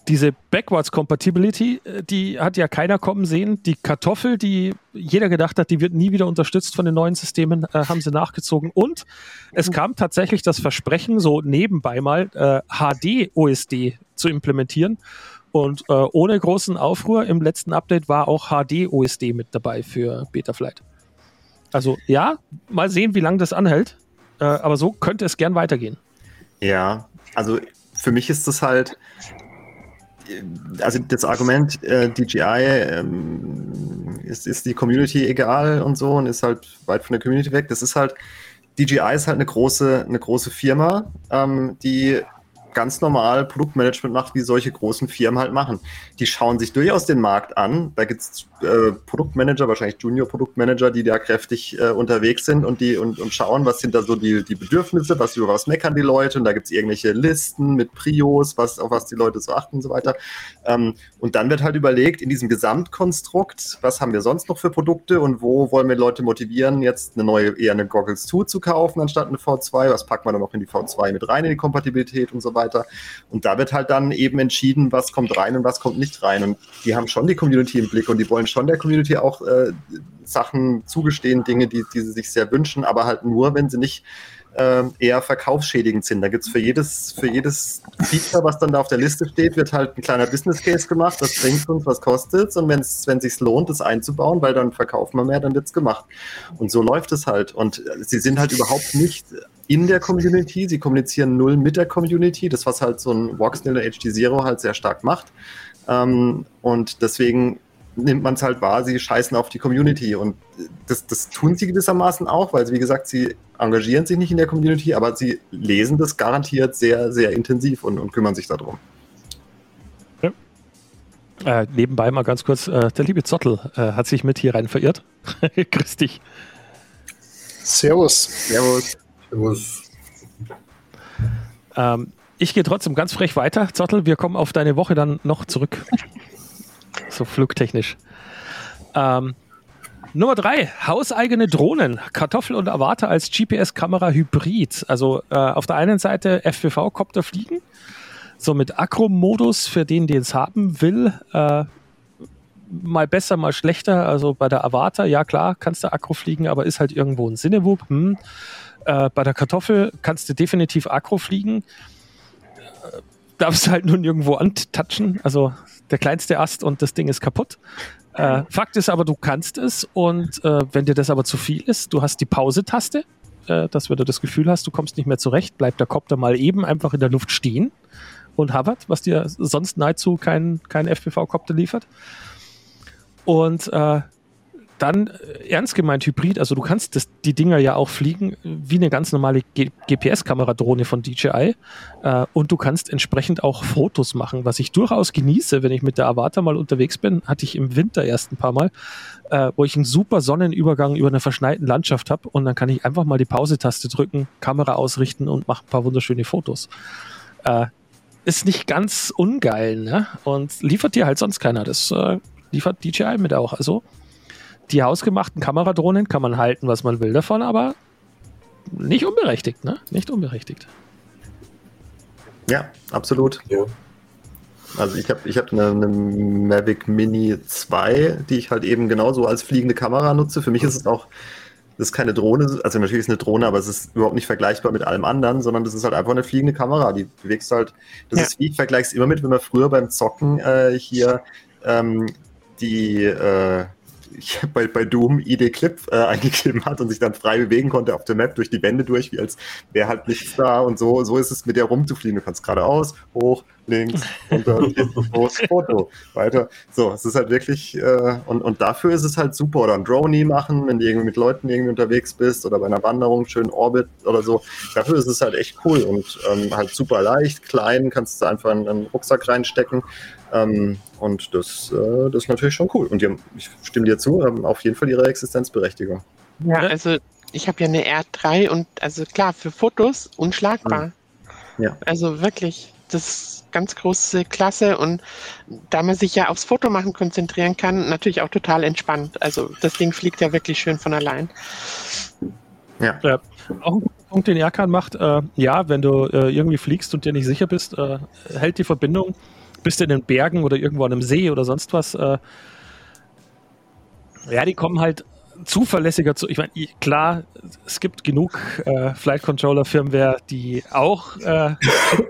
diese Backwards Compatibility, äh, die hat ja keiner kommen sehen. Die Kartoffel, die jeder gedacht hat, die wird nie wieder unterstützt von den neuen Systemen, äh, haben sie nachgezogen. Und es kam tatsächlich das Versprechen, so nebenbei mal äh, HD-OSD zu implementieren. Und äh, ohne großen Aufruhr im letzten Update war auch HD-OSD mit dabei für Betaflight. Also ja, mal sehen, wie lange das anhält. Äh, aber so könnte es gern weitergehen. Ja, also für mich ist das halt, also das Argument, äh, DJI ähm, ist, ist die Community egal und so und ist halt weit von der Community weg. Das ist halt, DJI ist halt eine große, eine große Firma, ähm, die ganz normal Produktmanagement macht, wie solche großen Firmen halt machen. Die schauen sich durchaus den Markt an. Da gibt es äh, Produktmanager, wahrscheinlich Junior-Produktmanager, die da kräftig äh, unterwegs sind und die und, und schauen, was sind da so die, die Bedürfnisse, was über was meckern die Leute. Und da gibt es irgendwelche Listen mit Prios, was, auf was die Leute so achten und so weiter. Ähm, und dann wird halt überlegt, in diesem Gesamtkonstrukt, was haben wir sonst noch für Produkte und wo wollen wir Leute motivieren, jetzt eine neue, eher eine Goggles 2 zu kaufen, anstatt eine V2. Was packt man dann noch in die V2 mit rein, in die Kompatibilität und so weiter weiter. Und da wird halt dann eben entschieden, was kommt rein und was kommt nicht rein. Und die haben schon die Community im Blick und die wollen schon der Community auch äh, Sachen zugestehen, Dinge, die, die sie sich sehr wünschen, aber halt nur, wenn sie nicht äh, eher verkaufsschädigend sind. Da gibt es für jedes, für jedes Feature, was dann da auf der Liste steht, wird halt ein kleiner Business Case gemacht, was bringt uns, was kostet es und wenn es sich lohnt, das einzubauen, weil dann verkaufen wir mehr, dann wird es gemacht. Und so läuft es halt. Und sie sind halt überhaupt nicht in der Community, sie kommunizieren null mit der Community, das was halt so ein Voxnil oder HD Zero halt sehr stark macht. Ähm, und deswegen nimmt man es halt wahr, sie scheißen auf die Community. Und das, das tun sie gewissermaßen auch, weil, wie gesagt, sie engagieren sich nicht in der Community, aber sie lesen das garantiert sehr, sehr intensiv und, und kümmern sich darum. Ja. Äh, nebenbei mal ganz kurz, äh, der liebe Zottel äh, hat sich mit hier rein verirrt. [laughs] Grüß dich. Servus. Servus. Servus. Ähm, ich gehe trotzdem ganz frech weiter, Zottel. Wir kommen auf deine Woche dann noch zurück [laughs] so flugtechnisch. Ähm, Nummer drei, hauseigene Drohnen, Kartoffel und Avatar als GPS-Kamera Hybrid. Also äh, auf der einen Seite FPV-Copter fliegen, so mit Akro-Modus für den, den es haben will. Äh, mal besser, mal schlechter. Also bei der Avatar, ja klar, kannst du Akro fliegen, aber ist halt irgendwo ein Sinnewub. Hm. Äh, bei der Kartoffel kannst du definitiv Akro fliegen. Äh, darfst halt nur nirgendwo antatschen. Also der kleinste Ast und das Ding ist kaputt. Äh, Fakt ist aber, du kannst es und äh, wenn dir das aber zu viel ist, du hast die Pause-Taste, äh, dass wenn du das Gefühl hast, du kommst nicht mehr zurecht, bleibt der Kopter mal eben einfach in der Luft stehen und hovert, was dir sonst nahezu kein, kein FPV-Kopter liefert. Und äh, dann äh, ernst gemeint Hybrid, also du kannst das, die Dinger ja auch fliegen wie eine ganz normale GPS-Kameradrohne von DJI äh, und du kannst entsprechend auch Fotos machen, was ich durchaus genieße, wenn ich mit der Avatar mal unterwegs bin, hatte ich im Winter erst ein paar Mal, äh, wo ich einen super Sonnenübergang über einer verschneiten Landschaft habe und dann kann ich einfach mal die Pause-Taste drücken, Kamera ausrichten und mache ein paar wunderschöne Fotos. Äh, ist nicht ganz ungeil, ne? Und liefert dir halt sonst keiner. Das äh, liefert DJI mit auch. Also die hausgemachten Kameradrohnen kann man halten, was man will davon, aber nicht unberechtigt, ne? Nicht unberechtigt. Ja, absolut. Ja. Also ich habe ich hab eine, eine, Mavic Mini 2, die ich halt eben genauso als fliegende Kamera nutze. Für mich ist es auch, das ist keine Drohne, also natürlich ist es eine Drohne, aber es ist überhaupt nicht vergleichbar mit allem anderen, sondern das ist halt einfach eine fliegende Kamera. Die bewegst halt, das ja. ist wie, ich vergleiche es immer mit, wenn man früher beim Zocken äh, hier ähm, die, äh, [laughs] bei, bei Doom ID Clip äh, [laughs] eingegeben hat und sich dann frei bewegen konnte auf der Map durch die Wände durch, wie als wäre halt nichts da und so, so ist es mit der rumzufliegen. Du kannst geradeaus, hoch, links, runter, [laughs] groß, Foto, weiter. So, es ist halt wirklich, äh, und, und dafür ist es halt super. Oder ein Droney machen, wenn du irgendwie mit Leuten irgendwie unterwegs bist oder bei einer Wanderung schön Orbit oder so. Dafür ist es halt echt cool und ähm, halt super leicht, klein, kannst du einfach in einen Rucksack reinstecken. Ähm, und das, äh, das ist natürlich schon cool. Und die haben, ich stimme dir zu, haben auf jeden Fall ihre Existenzberechtigung. Ja, also ich habe ja eine R3 und also klar, für Fotos unschlagbar. Ja. Also wirklich, das ist ganz große Klasse und da man sich ja aufs Fotomachen konzentrieren kann, natürlich auch total entspannt. Also das Ding fliegt ja wirklich schön von allein. Ja. ja. Auch ein Punkt, den Erkan macht, äh, ja, wenn du äh, irgendwie fliegst und dir nicht sicher bist, äh, hält die Verbindung bist du in den Bergen oder irgendwo an einem See oder sonst was. Äh, ja, die kommen halt zuverlässiger zu. Ich meine, klar, es gibt genug äh, Flight Controller Firmware, die auch äh, [laughs]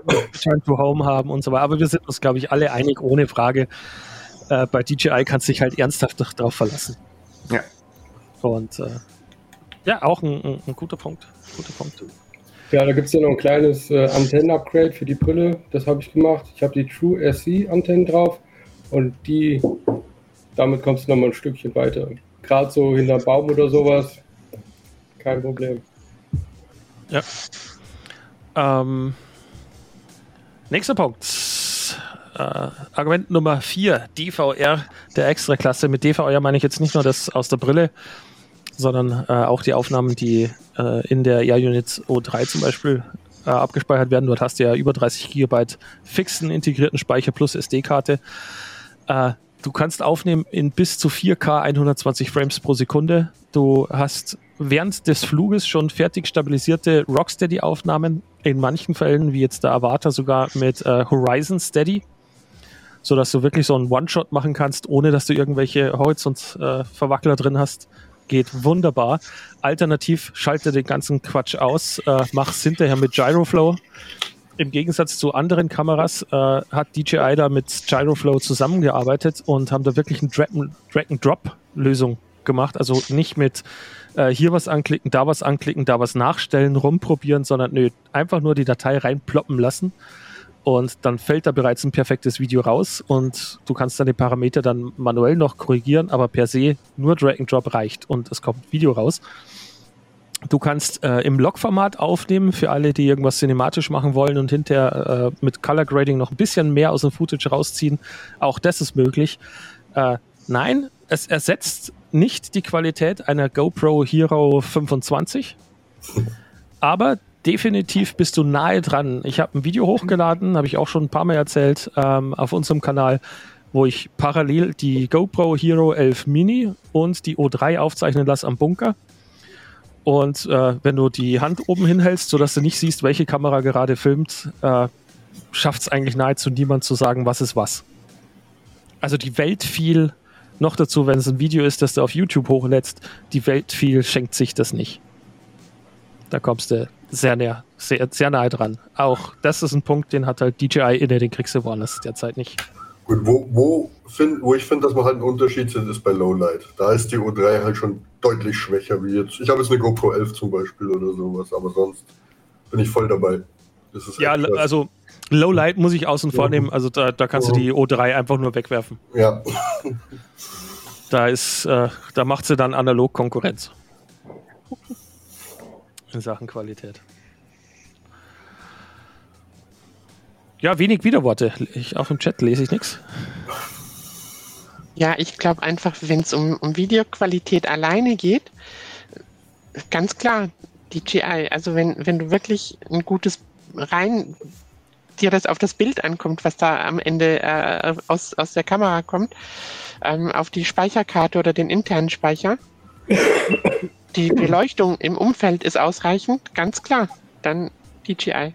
Return to Home haben und so weiter. Aber wir sind uns, glaube ich, alle einig, ohne Frage. Äh, bei DJI kannst du dich halt ernsthaft darauf verlassen. Ja. Und äh, ja, auch ein, ein, ein, guter Punkt. Guter Punkt. Ja, da gibt es ja noch ein kleines äh, Antennen-Upgrade für die Brille. Das habe ich gemacht. Ich habe die True SC-Antennen drauf und die, damit kommst du noch mal ein Stückchen weiter. Gerade so hinter Baum oder sowas, kein Problem. Ja. Ähm, nächster Punkt. Äh, Argument Nummer 4, DVR der Extraklasse. Mit DVR meine ich jetzt nicht nur das aus der Brille, sondern äh, auch die Aufnahmen, die äh, in der Air-Unit O3 zum Beispiel äh, abgespeichert werden. Dort hast du ja über 30 Gigabyte fixen integrierten Speicher plus SD-Karte. Äh, du kannst aufnehmen in bis zu 4K 120 Frames pro Sekunde. Du hast während des Fluges schon fertig stabilisierte Rocksteady-Aufnahmen, in manchen Fällen, wie jetzt der Avatar, sogar mit äh, Horizon Steady, sodass du wirklich so einen One-Shot machen kannst, ohne dass du irgendwelche Horizont-Verwackler drin hast geht wunderbar. Alternativ schalte den ganzen Quatsch aus, äh, mach's hinterher mit Gyroflow. Im Gegensatz zu anderen Kameras äh, hat DJI da mit Gyroflow zusammengearbeitet und haben da wirklich eine Drag-and-Drop-Lösung gemacht. Also nicht mit äh, hier was anklicken, da was anklicken, da was nachstellen, rumprobieren, sondern nö, einfach nur die Datei reinploppen lassen und dann fällt da bereits ein perfektes Video raus und du kannst dann die Parameter dann manuell noch korrigieren, aber per se nur Drag and Drop reicht und es kommt Video raus. Du kannst äh, im Log-Format aufnehmen für alle, die irgendwas cinematisch machen wollen und hinterher äh, mit Color Grading noch ein bisschen mehr aus dem Footage rausziehen. Auch das ist möglich. Äh, nein, es ersetzt nicht die Qualität einer GoPro Hero 25, [laughs] aber definitiv bist du nahe dran. Ich habe ein Video hochgeladen, habe ich auch schon ein paar Mal erzählt, ähm, auf unserem Kanal, wo ich parallel die GoPro Hero 11 Mini und die O3 aufzeichnen lasse am Bunker. Und äh, wenn du die Hand oben hinhältst, sodass du nicht siehst, welche Kamera gerade filmt, äh, schafft es eigentlich nahezu niemand zu sagen, was ist was. Also die Welt viel, noch dazu, wenn es ein Video ist, das du auf YouTube hochlädst, die Welt viel schenkt sich das nicht. Da kommst du sehr näher, sehr, sehr nahe dran. Auch das ist ein Punkt, den hat halt DJI inne, den kriegst du woanders derzeit nicht. Gut, wo, wo, find, wo ich finde, dass man halt einen Unterschied sieht, ist bei Lowlight. Da ist die O3 halt schon deutlich schwächer wie jetzt. Ich habe jetzt eine GoPro 11 zum Beispiel oder sowas, aber sonst bin ich voll dabei. ja, also Lowlight muss ich außen vor nehmen. Also da, da kannst du die O3 einfach nur wegwerfen. Ja. Da ist, äh, da macht sie dann analog Konkurrenz. [laughs] In Sachen Qualität. Ja, wenig Widerworte. Ich, auch im Chat lese ich nichts. Ja, ich glaube einfach, wenn es um, um Videoqualität alleine geht, ganz klar, DJI. Also wenn, wenn du wirklich ein gutes rein dir das auf das Bild ankommt, was da am Ende äh, aus, aus der Kamera kommt, ähm, auf die Speicherkarte oder den internen Speicher, die Beleuchtung im Umfeld ist ausreichend, ganz klar. Dann DJI.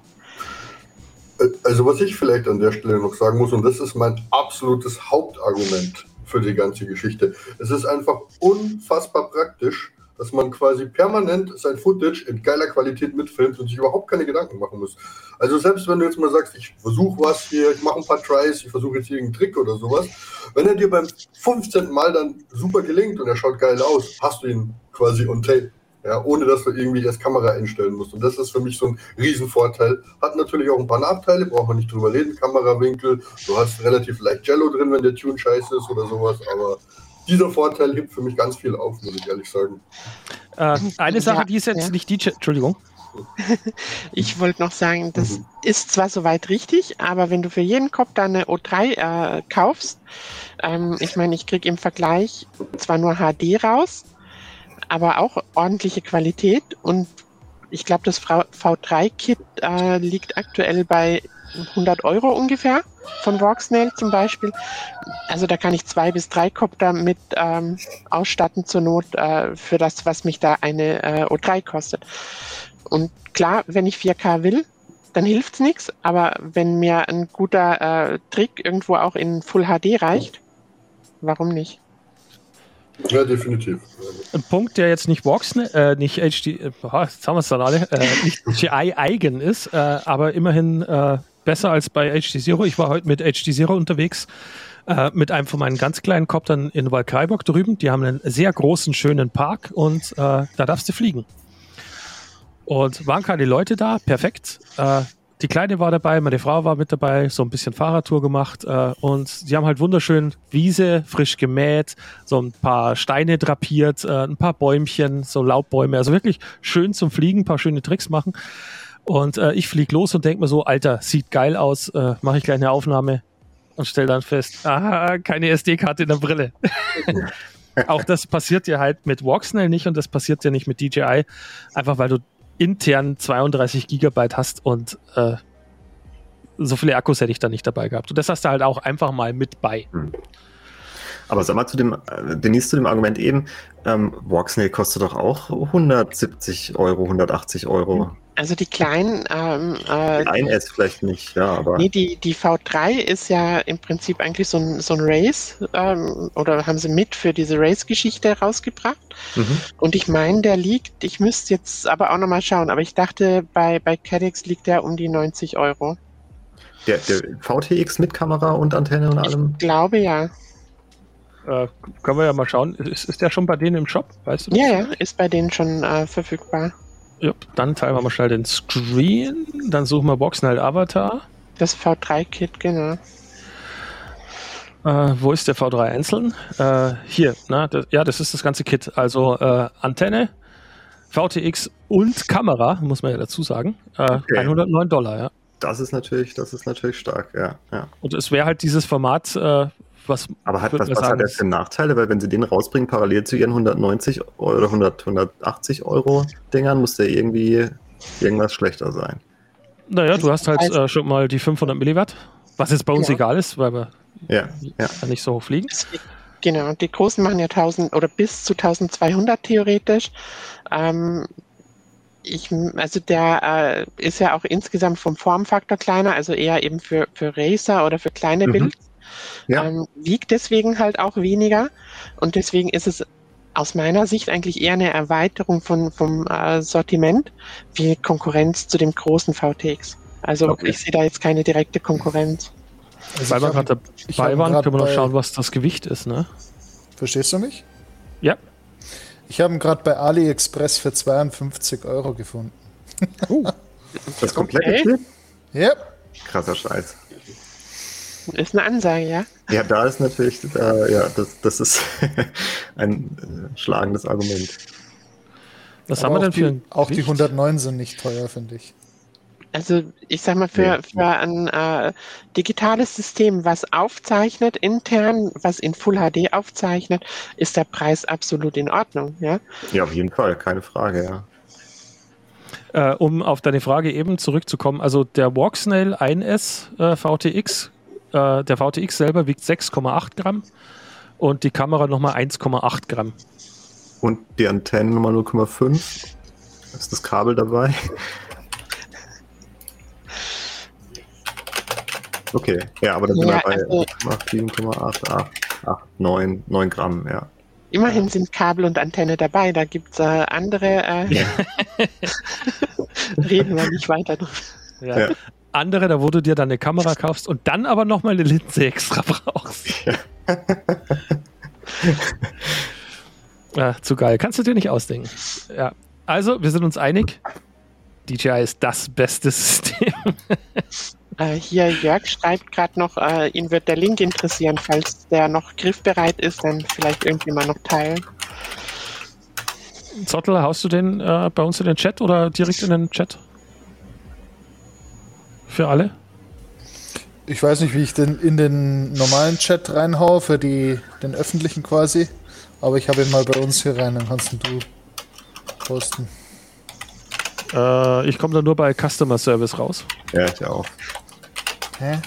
Also was ich vielleicht an der Stelle noch sagen muss, und das ist mein absolutes Hauptargument für die ganze Geschichte. Es ist einfach unfassbar praktisch, dass man quasi permanent sein Footage in geiler Qualität mitfilmt und sich überhaupt keine Gedanken machen muss. Also selbst wenn du jetzt mal sagst, ich versuche was hier, ich mache ein paar Tries, ich versuche jetzt hier einen Trick oder sowas, wenn er dir beim 15. Mal dann super gelingt und er schaut geil aus, hast du ihn quasi on tape. Ja, ohne dass du irgendwie erst Kamera einstellen musst. Und das ist für mich so ein Riesenvorteil. Hat natürlich auch ein paar Nachteile, braucht man nicht drüber reden. Kamerawinkel, du hast relativ leicht Jello drin, wenn der Tune scheiße ist oder sowas, aber dieser Vorteil hebt für mich ganz viel auf, muss ich ehrlich sagen. Äh, eine Sache, die ist jetzt ja. nicht die, Entschuldigung. [laughs] Ich wollte noch sagen, das mhm. ist zwar soweit richtig, aber wenn du für jeden Kopf da eine O3 äh, kaufst, ähm, ich meine, ich kriege im Vergleich zwar nur HD raus, aber auch ordentliche Qualität und ich glaube, das V3-Kit äh, liegt aktuell bei 100 Euro ungefähr von Rocksnail zum Beispiel. Also da kann ich zwei bis drei Kopter mit ähm, ausstatten zur Not äh, für das, was mich da eine äh, O3 kostet. Und klar, wenn ich 4K will, dann hilft's nichts. Aber wenn mir ein guter äh, Trick irgendwo auch in Full HD reicht, warum nicht? Ja, definitiv. Ein Punkt, der jetzt nicht Vox, äh, nicht HD, äh, jetzt haben wir es dann alle, äh, nicht GI eigen ist, äh, aber immerhin äh, besser als bei HD Zero. Ich war heute mit HD Zero unterwegs, äh, mit einem von meinen ganz kleinen Koptern in Walkreiburg drüben. Die haben einen sehr großen, schönen Park und äh, da darfst du fliegen. Und waren keine Leute da, perfekt. Die Kleine war dabei, meine Frau war mit dabei, so ein bisschen Fahrradtour gemacht äh, und die haben halt wunderschön Wiese, frisch gemäht, so ein paar Steine drapiert, äh, ein paar Bäumchen, so Laubbäume, also wirklich schön zum Fliegen, paar schöne Tricks machen. Und äh, ich flieg los und denke mir so, Alter, sieht geil aus, äh, mache ich gleich eine Aufnahme und stell dann fest, ah, keine SD-Karte in der Brille. [laughs] Auch das passiert ja halt mit Walksnail nicht und das passiert ja nicht mit DJI, einfach weil du intern 32 Gigabyte hast und äh, so viele Akkus hätte ich da nicht dabei gehabt. Und das hast du halt auch einfach mal mit bei. Hm. Aber sag mal zu dem, äh, Denise, zu dem Argument eben, ähm, Walksnail kostet doch auch 170 Euro, 180 Euro. Also die kleinen, ähm, äh, Ein S vielleicht nicht, ja, aber. nee, die, die V3 ist ja im Prinzip eigentlich so ein, so ein Race, ähm, oder haben sie mit für diese Race-Geschichte rausgebracht. Mhm. Und ich meine, der liegt, ich müsste jetzt aber auch nochmal schauen, aber ich dachte, bei, bei CADX liegt der um die 90 Euro. Der, der VTX mit Kamera und Antenne und allem. Ich glaube ja. Äh, können wir ja mal schauen. Ist, ist der schon bei denen im Shop? Weißt du? das? Ja, ja, ist bei denen schon äh, verfügbar. Ja, dann teilen wir mal schnell den Screen. Dann suchen wir Boxen halt Avatar. Das V3-Kit, genau. Äh, wo ist der V3 einzeln? Äh, hier, na, das, ja, das ist das ganze Kit. Also äh, Antenne, VTX und Kamera, muss man ja dazu sagen. Äh, Okay. 109 Dollar, ja. Das ist natürlich, das ist natürlich stark, ja. ja. Und es wäre halt dieses Format, äh, was. Aber hat, was, was sagen, hat ist- für Nachteile? Weil wenn sie den rausbringen, parallel zu ihren 190 Euro oder 100, 180 Euro Dingern, muss der irgendwie irgendwas schlechter sein. Naja, du hast halt Also- äh, schon mal die 500 Milliwatt, was jetzt bei uns Ja. egal ist, weil wir Ja, ja. nicht so hoch fliegen. Deswegen- Genau, die großen machen ja 1000 oder bis zu 1200 theoretisch. Ähm, ich, also der äh, ist ja auch insgesamt vom Formfaktor kleiner, also eher eben für, für Racer oder für kleine Mhm. Builds. Ja. Ähm, wiegt deswegen halt auch weniger und deswegen ist es aus meiner Sicht eigentlich eher eine Erweiterung von, vom äh, Sortiment wie Konkurrenz zu dem großen VTX. Also Okay. ich sehe da jetzt keine direkte Konkurrenz. Also hab waren, grad können wir noch schauen, was das Gewicht ist, ne? Verstehst du mich? Ja. Ich habe ihn gerade bei AliExpress für 52 Euro gefunden. Das komplette Okay. Kit? Ja, Krasser Scheiß. Ist eine Ansage, ja? Ja, da ist natürlich, äh, ja, das, das ist [laughs] ein äh, schlagendes Argument. Was aber haben wir denn auch für die, ein Auch die Gewicht? 109 sind nicht teuer, finde ich. Also ich sag mal, für, für ein äh, digitales System, was aufzeichnet intern, was in Full HD aufzeichnet, ist der Preis absolut in Ordnung. Ja? Ja, auf jeden Fall, keine Frage, ja. Äh, um auf deine Frage eben zurückzukommen, also der Walksnail 1S äh, VTX, äh, der VTX selber wiegt 6,8 Gramm und die Kamera nochmal 1,8 Gramm. Und die Antennen Nummer 0,5. Ist das Kabel dabei? Okay, ja, aber dann sind Ja, wir bei also- 7,8, 8, 8, 9, 9 Gramm, ja. Immerhin sind Kabel und Antenne dabei, da gibt's äh, andere, äh, [laughs] reden wir nicht weiter drüber. Ja. Ja. Andere, da wo du dir dann eine Kamera kaufst und dann aber nochmal eine Linse extra brauchst. ja, [laughs] zu geil. Kannst du dir nicht ausdenken. Ja. Also, wir sind uns einig. DJI ist das beste System. [laughs] Äh, hier Jörg schreibt gerade noch, äh, ihn wird der Link interessieren, falls der noch griffbereit ist, dann vielleicht irgendjemand noch teilen. Zottel, haust du den äh, bei uns in den Chat oder direkt in den Chat? Für alle? Ich weiß nicht, wie ich den in den normalen Chat reinhaue, für die, den öffentlichen quasi. Aber ich habe ihn mal bei uns hier rein, dann kannst du posten. Äh, ich komme da nur bei Customer Service raus. Ja, ich auch. Hä?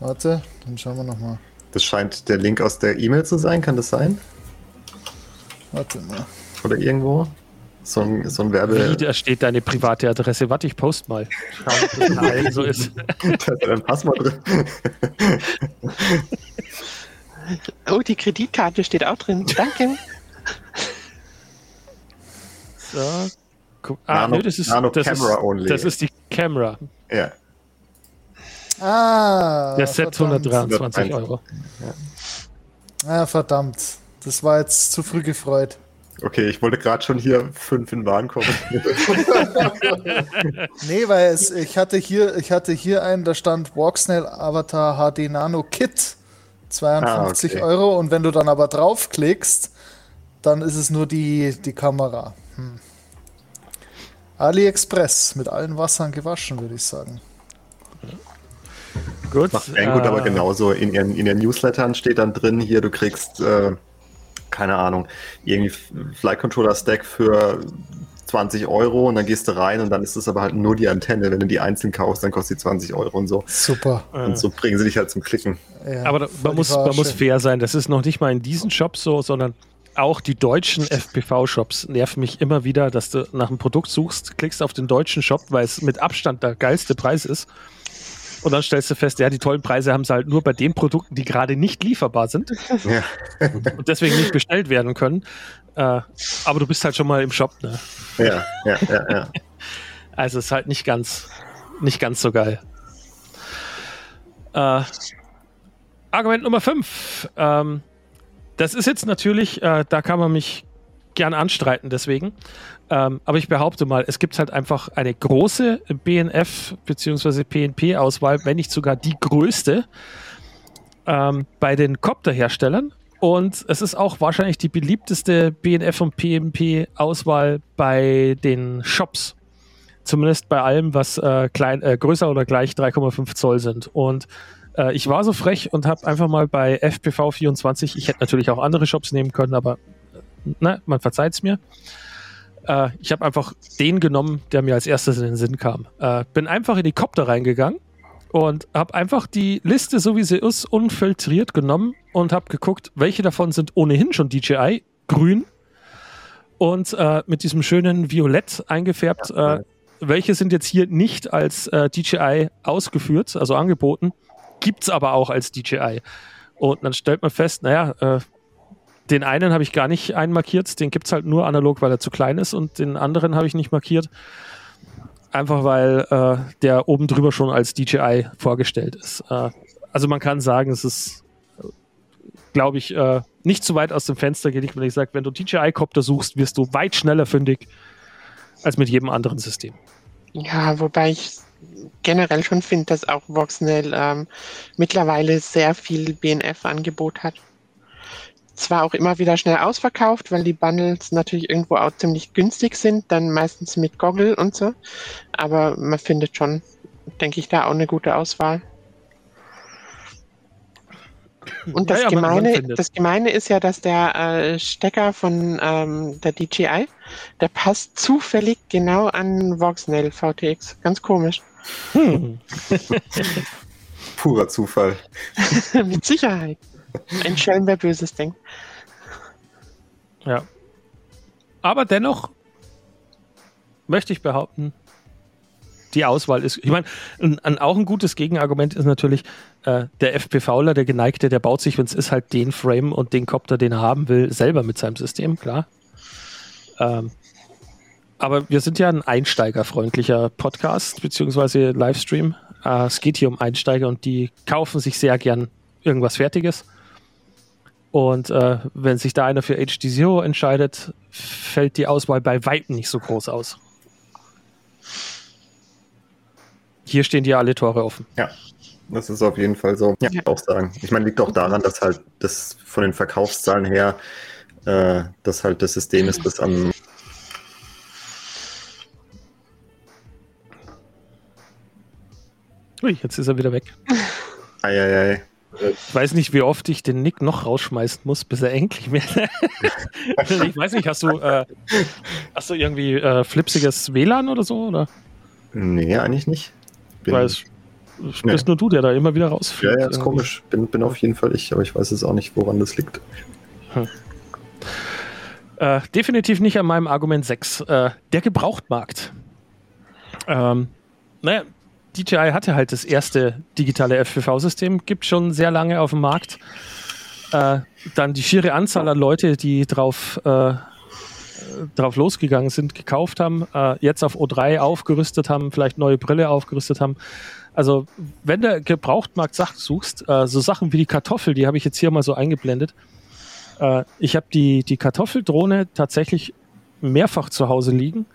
Warte, dann schauen wir nochmal. Das scheint der Link aus der E-Mail zu sein, kann das sein? Warte mal. Oder irgendwo? So ein, so ein Werbe. Wie, da steht deine private Adresse. Warte, ich post mal. Schauen, ob das so ist. [laughs] da ist ein Passwort drin. Oh, die Kreditkarte steht auch drin. Danke. So. Guck. Ah, Nano- nee, das ist, Nano das, Camera ist, only. das ist die Camera. Ja. Ah, Der Set verdammt. 123 Euro. Ah, verdammt. Das war jetzt zu früh gefreut. Okay, ich wollte gerade schon hier fünf in Warenkorb. [laughs] Nee, weil es, ich hatte hier, ich hatte hier einen, da stand Walksnail Avatar HD Nano Kit. 52 Ah, okay. Euro. Und wenn du dann aber draufklickst, dann ist es nur die, die Kamera. Hm. AliExpress mit allen Wassern gewaschen, würde ich sagen. Gut. Macht Banggood äh, aber genauso. In ihren, in ihren Newslettern steht dann drin, hier, du kriegst, äh, keine Ahnung, irgendwie Flight Controller Stack für 20 Euro und dann gehst du rein und dann ist es aber halt nur die Antenne. Wenn du die einzeln kaufst, dann kostet die 20 Euro und so. Super. Und so bringen sie dich halt zum Klicken. Ja, Aber da, man, muss, man muss fair sein. Das ist noch nicht mal in diesen Shops so, sondern auch die deutschen FPV-Shops nerven mich immer wieder, dass du nach einem Produkt suchst, klickst auf den deutschen Shop, weil es mit Abstand der geilste Preis ist. Und dann stellst du fest, ja, die tollen Preise haben sie halt nur bei den Produkten, die gerade nicht lieferbar sind Ja. und deswegen nicht bestellt werden können. Äh, aber du bist halt schon mal im Shop, ne? Ja, ja, ja, ja. Also ist halt nicht ganz, nicht ganz so geil. Äh, Argument Nummer 5. Ähm, das ist jetzt natürlich, äh, da kann man mich gern anstreiten deswegen. Ähm, aber ich behaupte mal, es gibt halt einfach eine große BNF bzw. PNP-Auswahl, wenn nicht sogar die größte ähm, bei den Copter-Herstellern. Und es ist auch wahrscheinlich die beliebteste BNF und PNP-Auswahl bei den Shops. Zumindest bei allem, was äh, klein, äh, größer oder gleich 3,5 Zoll sind. Und äh, ich war so frech und habe einfach mal bei FPV24, ich hätte natürlich auch andere Shops nehmen können, aber äh, ne, man verzeiht es mir. Äh, ich habe einfach den genommen, der mir als erstes in den Sinn kam. Äh, bin einfach in die Copter reingegangen und habe einfach die Liste, so wie sie ist, unfiltriert genommen und habe geguckt, welche davon sind ohnehin schon DJI grün und äh, mit diesem schönen Violett eingefärbt. Ja, äh, welche sind jetzt hier nicht als äh, DJI ausgeführt, also angeboten, gibt's aber auch als DJI. Und dann stellt man fest, naja, äh, den einen habe ich gar nicht einmarkiert, den gibt's halt nur analog, weil er zu klein ist und den anderen habe ich nicht markiert. Einfach weil äh, der oben drüber schon als DJI vorgestellt ist. Äh, also man kann sagen, es ist, glaube ich, äh, nicht zu weit aus dem Fenster gelegt, wenn ich sage, wenn du DJI-Copter suchst, wirst du weit schneller fündig als mit jedem anderen System. Ja, wobei ich generell schon finde, dass auch Voxnell ähm, mittlerweile sehr viel BNF-Angebot hat. Zwar auch immer wieder schnell ausverkauft, weil die Bundles natürlich irgendwo auch ziemlich günstig sind, dann meistens mit Goggle und so. Aber man findet schon, denke ich, da auch eine gute Auswahl. Und das, Ja, ja, man- Gemeine, das Gemeine ist ja, dass der äh, Stecker von ähm, der DJI, der passt zufällig genau an Voxnell VTX. Ganz komisch. Hm. Purer Zufall. [laughs] Mit Sicherheit. Ein Schelm, wer Böses denkt. Ja. Aber dennoch möchte ich behaupten, die Auswahl ist. Ich meine, ein, ein, auch ein gutes Gegenargument ist natürlich, äh, der FPVler, der Geneigte, der baut sich, wenn es ist, halt den Frame und den Copter, den er haben will, selber mit seinem System, klar. Ähm, aber wir sind ja ein einsteigerfreundlicher Podcast beziehungsweise Livestream. Äh, es geht hier um Einsteiger und die kaufen sich sehr gern irgendwas Fertiges. Und äh, wenn sich da einer für HD Zero entscheidet, fällt die Auswahl bei Weitem nicht so groß aus. Hier stehen dir alle Tore offen. Ja, das ist auf jeden Fall so. Ja, Ja. auch sagen. Ich meine, liegt auch daran, dass halt das von den Verkaufszahlen her, äh, das halt das System ist, das am Ui, jetzt ist er wieder weg. Eieiei. Ich weiß nicht, wie oft ich den Nick noch rausschmeißen muss, bis er endlich mehr. [laughs] ich weiß nicht, hast du, äh, hast du irgendwie äh, flipsiges WLAN oder so? Oder? Nee, eigentlich nicht. Bin, Weil es es bist nur du, der da immer wieder ja, rausfliegt. ja, ist irgendwie. komisch. Bin, bin auf jeden Fall ich, aber ich weiß jetzt auch nicht, woran das liegt. Äh, definitiv nicht an meinem Argument 6. Äh, der Gebrauchtmarkt. Ähm, naja, DJI hatte halt das erste digitale FPV-System, gibt schon sehr lange auf dem Markt. Äh, dann die schiere Anzahl an Leute, die drauf, äh, drauf losgegangen sind, gekauft haben, äh, jetzt auf O3 aufgerüstet haben, vielleicht neue Brille aufgerüstet haben. Also, wenn der Gebrauchtmarkt Sachen suchst, äh, so Sachen wie die Kartoffel, die habe ich jetzt hier mal so eingeblendet. Äh, ich habe die, die Kartoffeldrohne tatsächlich mehrfach zu Hause liegen.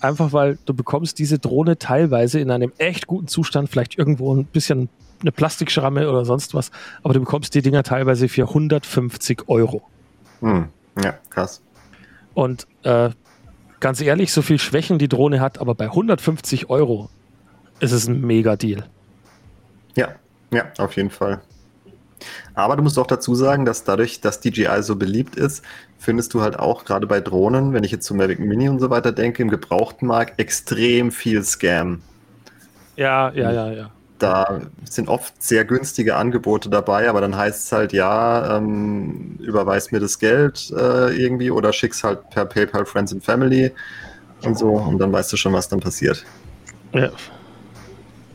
Einfach weil du bekommst diese Drohne teilweise in einem echt guten Zustand, vielleicht irgendwo ein bisschen eine Plastikschramme oder sonst was, aber du bekommst die Dinger teilweise für 150 Euro. Hm. Ja, krass. Und äh, ganz ehrlich, so viel Schwächen die Drohne hat, aber bei 150 Euro ist es ein Mega-Deal. Ja, ja, auf jeden Fall. Aber du musst auch dazu sagen, dass dadurch, dass DJI so beliebt ist, findest du halt auch gerade bei Drohnen, wenn ich jetzt zu Mavic Mini und so weiter denke, im gebrauchten Markt extrem viel Scam. Ja, ja, ja, ja. da sind oft sehr günstige Angebote dabei, aber dann heißt es halt, ja, ähm, überweis mir das Geld äh, irgendwie oder schick's halt per PayPal Friends and Family und so und dann weißt du schon, was dann passiert. Ja.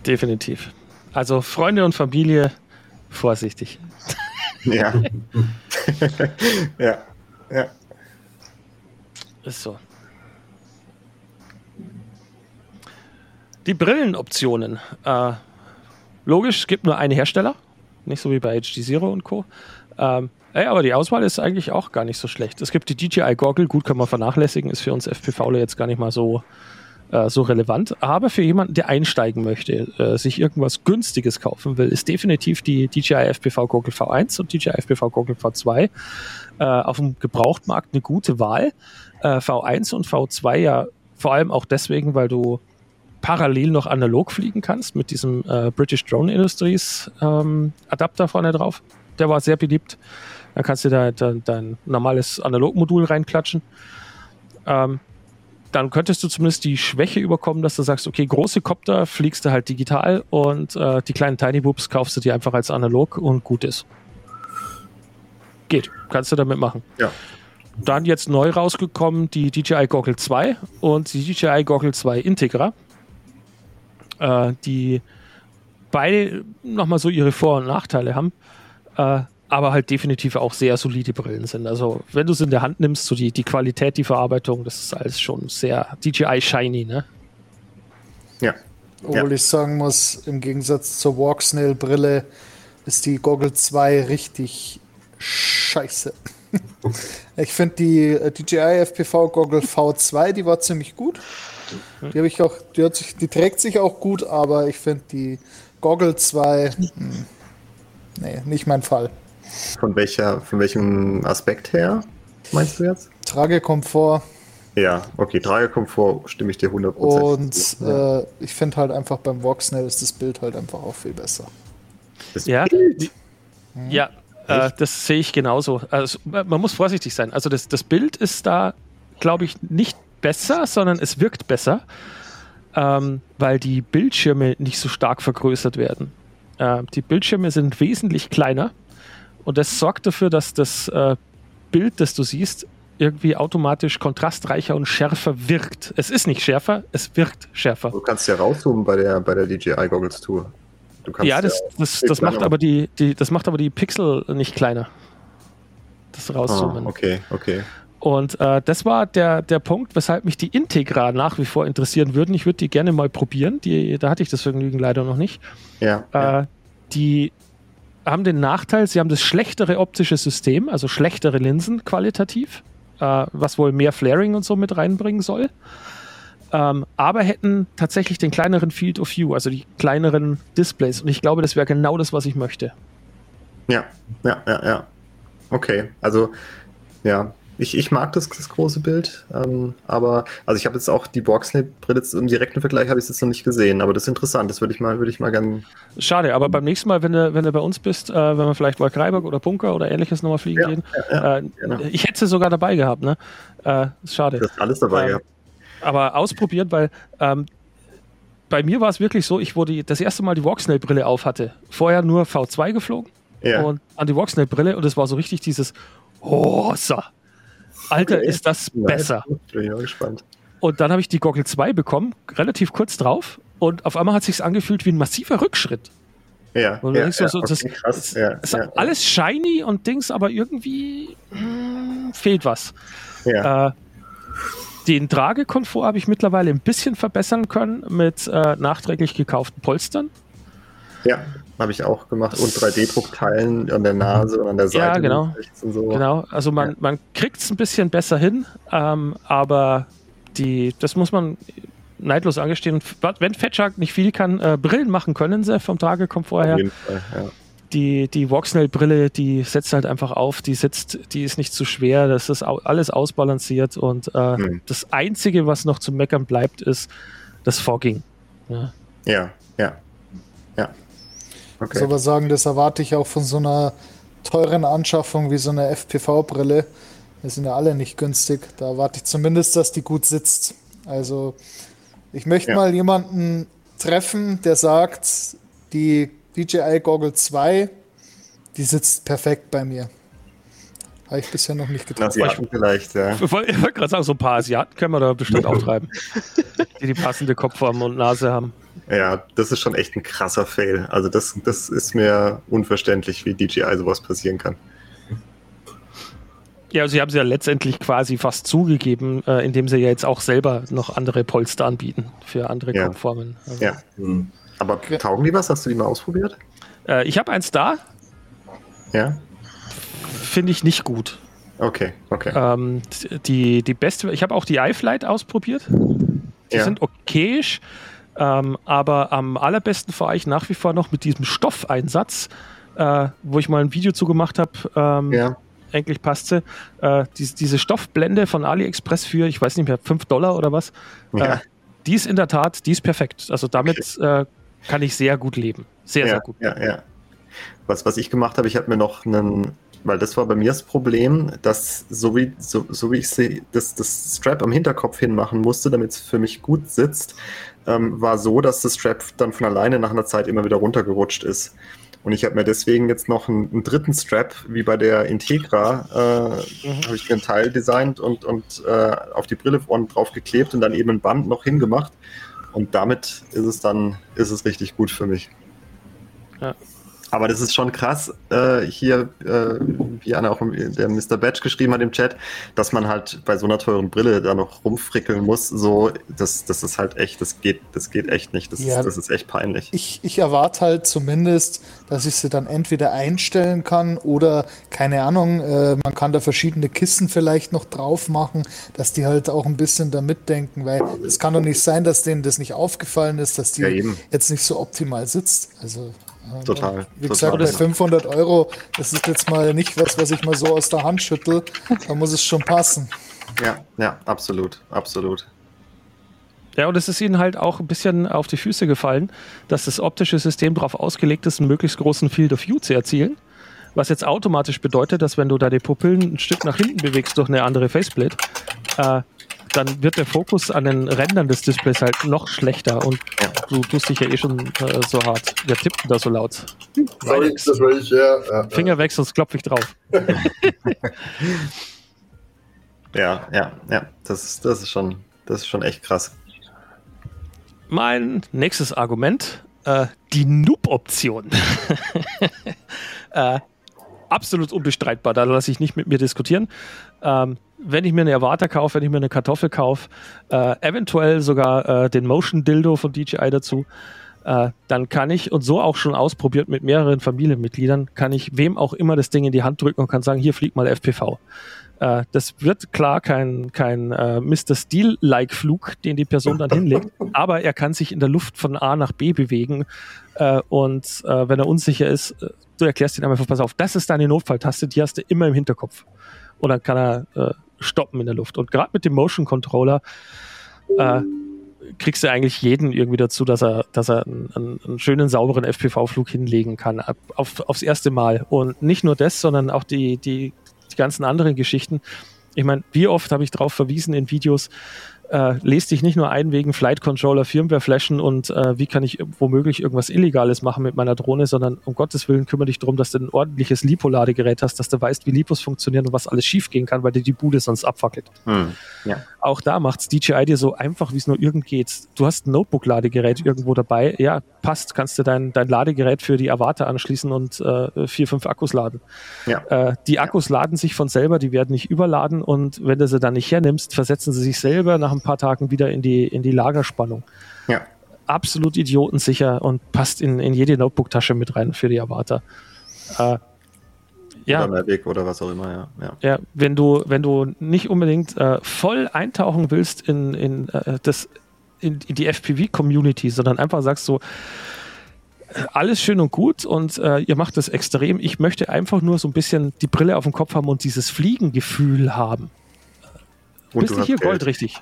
Definitiv. Also Freunde und Familie, vorsichtig. Ja. [laughs] ja. Ja. Ist so. Die Brillenoptionen. Äh, logisch, es gibt nur einen Hersteller. Nicht so wie bei HD Zero und Co. Ähm, ey, aber die Auswahl ist eigentlich auch gar nicht so schlecht. Es gibt die DJI Goggle, gut kann man vernachlässigen, ist für uns FPVler jetzt gar nicht mal so, äh, so relevant. Aber für jemanden, der einsteigen möchte, äh, sich irgendwas Günstiges kaufen will, ist definitiv die DJI FPV Goggle V1 und DJI FPV Goggle V2 äh, auf dem Gebrauchtmarkt eine gute Wahl. Äh, V1 und V2 ja vor allem auch deswegen, weil du parallel noch analog fliegen kannst mit diesem äh, British Drone Industries ähm, Adapter vorne drauf. Der war sehr beliebt. Da kannst du da dein, dein normales Analogmodul reinklatschen. Ähm, dann könntest du zumindest die Schwäche überkommen, dass du sagst, okay, große Kopter fliegst du halt digital und äh, die kleinen Tiny Boobs kaufst du dir einfach als analog und gut ist. Geht, kannst du damit machen. Ja. Dann jetzt neu rausgekommen die DJI Goggle 2 und die DJI Goggle 2 Integra äh, die beide nochmal so ihre Vor- und Nachteile haben, äh, aber halt definitiv auch sehr solide Brillen sind. Also wenn du es in der Hand nimmst, so die, die Qualität, die Verarbeitung, das ist alles schon sehr DJI shiny, ne? Ja. Obwohl Ja. ich sagen muss, im Gegensatz zur Walksnail-Brille ist die Goggle 2 richtig scheiße. [laughs] ich finde die äh, DJI FPV Goggle V2, die war ziemlich gut. Die habe ich auch, die, hat sich, die trägt sich auch gut, aber ich finde die Goggle 2, hm, nee, nicht mein Fall. Von welcher, von welchem Aspekt her meinst du jetzt? Tragekomfort Ja, okay, Tragekomfort stimme ich dir 100% und zu. Ja. äh, ich finde halt einfach beim Walksnail ist das Bild halt einfach auch viel besser. Das Ja, Bild? die, ja äh, das sehe ich genauso. Also, man muss vorsichtig sein. Also das, das Bild ist da, glaube ich, nicht besser, sondern es wirkt besser, ähm, weil die Bildschirme nicht so stark vergrößert werden. Äh, die Bildschirme sind wesentlich kleiner und das sorgt dafür, dass das äh, Bild, das du siehst, irgendwie automatisch kontrastreicher und schärfer wirkt. Es ist nicht schärfer, es wirkt schärfer. Du kannst ja rauszoomen bei der, bei der DJI Goggles Tour. Du kannst Ja, das, das, das, macht aber die, die, das macht aber die Pixel nicht kleiner. Das rauszoomen. Ah, okay, okay. Und äh, das war der, der Punkt, weshalb mich die Integra nach wie vor interessieren würden. Ich würde die gerne mal probieren. Die, da hatte ich das Vergnügen leider noch nicht. Ja, ja. Äh, die haben den Nachteil, sie haben das schlechtere optische System, also schlechtere Linsen qualitativ, äh, was wohl mehr Flaring und so mit reinbringen soll. Ähm, aber hätten tatsächlich den kleineren Field of View, also die kleineren Displays. Und ich glaube, das wäre genau das, was ich möchte. ja, ja, ja, ja. Okay, also ja, ich, ich mag das, das große Bild, ähm, aber also ich habe jetzt auch die jetzt im direkten Vergleich habe ich es jetzt noch nicht gesehen, aber das ist interessant, das würde ich mal, würde ich mal gern. Schade, aber beim nächsten Mal, wenn du, wenn du bei uns bist, äh, wenn wir vielleicht mal Freiburg oder Bunker oder ähnliches nochmal fliegen Ja, gehen, ja, äh, genau. ich hätte sie sogar dabei gehabt, ne? Äh, ist schade. Du hast alles dabei Ähm, gehabt. aber ausprobiert, weil ähm, bei mir war es wirklich so, ich wurde das erste Mal die Voxnail-Brille auf hatte. Vorher nur V2 geflogen Ja. und an die Voxnail-Brille und es war so richtig dieses Oh, so. Alter, ist das Ja, besser. Bin ich mal gespannt. Und dann habe ich die Goggle 2 bekommen, relativ kurz drauf. Und auf einmal hat sich angefühlt wie ein massiver Rückschritt. Ja, Und ja, so, ja, so, okay, das, krass. es ja, ist ja, alles shiny und Dings, aber irgendwie hm, fehlt was. ja. Äh, den Tragekomfort habe ich mittlerweile ein bisschen verbessern können mit äh, nachträglich gekauften Polstern. Ja habe ich auch gemacht und 3D-Druckteilen an der Nase und an der Seite. Ja, genau. so. Genau, also man, Ja. man kriegt es ein bisschen besser hin, ähm, aber die, das muss man neidlos angestehen. Und Wenn Fatshark nicht viel kann, äh, Brillen machen können sie vom Tragekomfort Auf her. jeden Fall, ja. Die, die Voxnail-Brille, die setzt halt einfach auf, die sitzt, die ist nicht zu schwer, das ist alles ausbalanciert und äh, Hm. das Einzige, was noch zu meckern bleibt, ist das Fogging. Ja. Ja, ja. Ja. Okay. Ich soll aber sagen, das erwarte ich auch von so einer teuren Anschaffung wie so eine FPV-Brille. Die sind ja alle nicht günstig. Da erwarte ich zumindest, dass die gut sitzt. Also ich möchte Ja. mal jemanden treffen, der sagt, die DJI Goggle 2, die sitzt perfekt bei mir. Habe ich bisher noch nicht getroffen. Asiaten vielleicht, ja. Ich wollte wollt gerade sagen, so ein paar Asiaten können wir da bestimmt auch treiben. [laughs] Die die passende Kopfform und Nase haben. Ja, das ist schon echt ein krasser Fail. Also das, das ist mir unverständlich, wie DJI sowas passieren kann. Ja, sie haben sie ja letztendlich quasi fast zugegeben, äh, indem sie ja jetzt auch selber noch andere Polster anbieten für andere Ja. Kopfformen. Also, Ja. Hm. Aber taugen die was? Hast du die mal ausprobiert? äh, ich habe eins da, Ja? Finde ich nicht gut. Okay, okay. Ähm, die, die beste, ich habe auch die iFlight ausprobiert. Die Ja. sind okayisch, ähm, aber am allerbesten fahre ich nach wie vor noch mit diesem Stoffeinsatz, äh, wo ich mal ein Video zu gemacht habe. Ähm, ja. Eigentlich passt sie. Äh, diese, diese Stoffblende von AliExpress für, ich weiß nicht mehr, 5 Dollar oder was. Ja. Äh, die ist in der Tat, die ist perfekt. Also damit äh, kann ich sehr gut leben. Sehr, ja, sehr gut. Ja, ja. Was, was ich gemacht habe, ich habe mir noch einen, weil das war bei mir das Problem, dass so wie, so, so wie ich sie, das, das Strap am Hinterkopf hinmachen musste, damit es für mich gut sitzt, ähm, war so, dass das Strap dann von alleine nach einer Zeit immer wieder runtergerutscht ist. Und ich habe mir deswegen jetzt noch einen, einen dritten Strap, wie bei der Integra, äh, Mhm. habe ich mir ein Teil designt und, und äh, auf die Brille vorne drauf geklebt und dann eben ein Band noch hingemacht. Und damit ist es dann, ist es richtig gut für mich. Ja. Aber das ist schon krass, äh, hier, äh, wie Anna auch der Mr. Batch geschrieben hat im Chat, dass man halt bei so einer teuren Brille da noch rumfrickeln muss. So, das, das ist halt echt, das geht, das geht echt nicht. Das, Ja. ist, das ist echt peinlich. Ich, ich erwarte halt zumindest, dass ich sie dann entweder einstellen kann oder, keine Ahnung, äh, man kann da verschiedene Kissen vielleicht noch drauf machen, dass die halt auch ein bisschen da mitdenken, weil es kann doch nicht sein, dass denen das nicht aufgefallen ist, dass die Ja, jetzt nicht so optimal sitzt. Also, Total, Wie total. gesagt, bei 500 Euro, das ist jetzt mal nicht was, was ich mal so aus der Hand schüttel. Da muss es schon passen. Ja, ja, absolut, absolut. Ja, und es ist ihnen halt auch ein bisschen auf die Füße gefallen, dass das optische System darauf ausgelegt ist, einen möglichst großen Field of View zu erzielen. Was jetzt automatisch bedeutet, dass wenn du da die Pupillen ein Stück nach hinten bewegst durch eine andere Faceplate, äh, dann wird der Fokus an den Rändern des Displays halt noch schlechter und Ja. du tust dich ja eh schon äh, so hart. Wer tippt denn da so laut? Sorry, das war ich, ja. ja, ja. Finger weg, sonst klopfe ich drauf. [laughs] Ja, ja, ja. Das ist, das ist schon, das ist schon echt krass. Mein nächstes Argument, äh, die Noob-Option. [laughs] äh, absolut unbestreitbar, da lasse ich nicht mit mir diskutieren. Ähm, wenn ich mir eine Erwarter kaufe, wenn ich mir eine Kartoffel kaufe, äh, eventuell sogar äh, den Motion Dildo von DJI dazu, äh, dann kann ich, und so auch schon ausprobiert mit mehreren Familienmitgliedern, kann ich wem auch immer das Ding in die Hand drücken und kann sagen, hier flieg mal FPV. Äh, das wird klar kein, kein äh, Mr. Steel-like-Flug, den die Person dann hinlegt, [laughs] aber er kann sich in der Luft von A nach B bewegen äh, und wenn er unsicher ist, du erklärst ihn einfach, pass auf, das ist deine Notfalltaste, die hast du immer im Hinterkopf. Und dann kann er stoppen in der Luft. Und gerade mit dem Motion Controller äh, kriegst du eigentlich jeden irgendwie dazu, dass er, dass er einen, einen, schönen, sauberen FPV-Flug hinlegen kann, ab, auf, aufs erste Mal. Und nicht nur das, sondern auch die, die, die ganzen anderen Geschichten. Ich meine, wie oft habe ich darauf verwiesen in Videos, äh, lest dich nicht nur ein wegen Flight Controller, Firmware flashen und äh, wie kann ich womöglich irgendwas Illegales machen mit meiner Drohne, sondern um Gottes Willen kümmere dich darum, dass du ein ordentliches LiPo-Ladegerät hast, dass du weißt, wie Lipos funktionieren und was alles schief gehen kann, weil dir die Bude sonst abfackelt. Hm. Auch da macht's DJI dir so einfach, wie es nur irgend geht. Du hast ein Notebook-Ladegerät irgendwo dabei. Ja, passt, kannst du dein, dein Ladegerät für die Avatar anschließen und äh, vier, fünf Akkus laden. Ja. Äh, die Akkus laden sich von selber, die werden nicht überladen und wenn du sie dann nicht hernimmst, versetzen sie sich selber nach ein paar Tagen wieder in die, in die Lagerspannung. Ja. Absolut idiotensicher und passt in, in jede Notebook-Tasche mit rein für die Avatar. Äh, ja, Oder Mavic oder was auch immer, ja. ja. ja, wenn du, wenn du nicht unbedingt äh, voll eintauchen willst in, in, äh, das, in, in die FPV-Community, sondern einfach sagst so, äh, alles schön und gut und äh, ihr macht das extrem. Ich möchte einfach nur so ein bisschen die Brille auf dem Kopf haben und dieses Fliegengefühl haben. Und Bist du hier Geld. Gold richtig?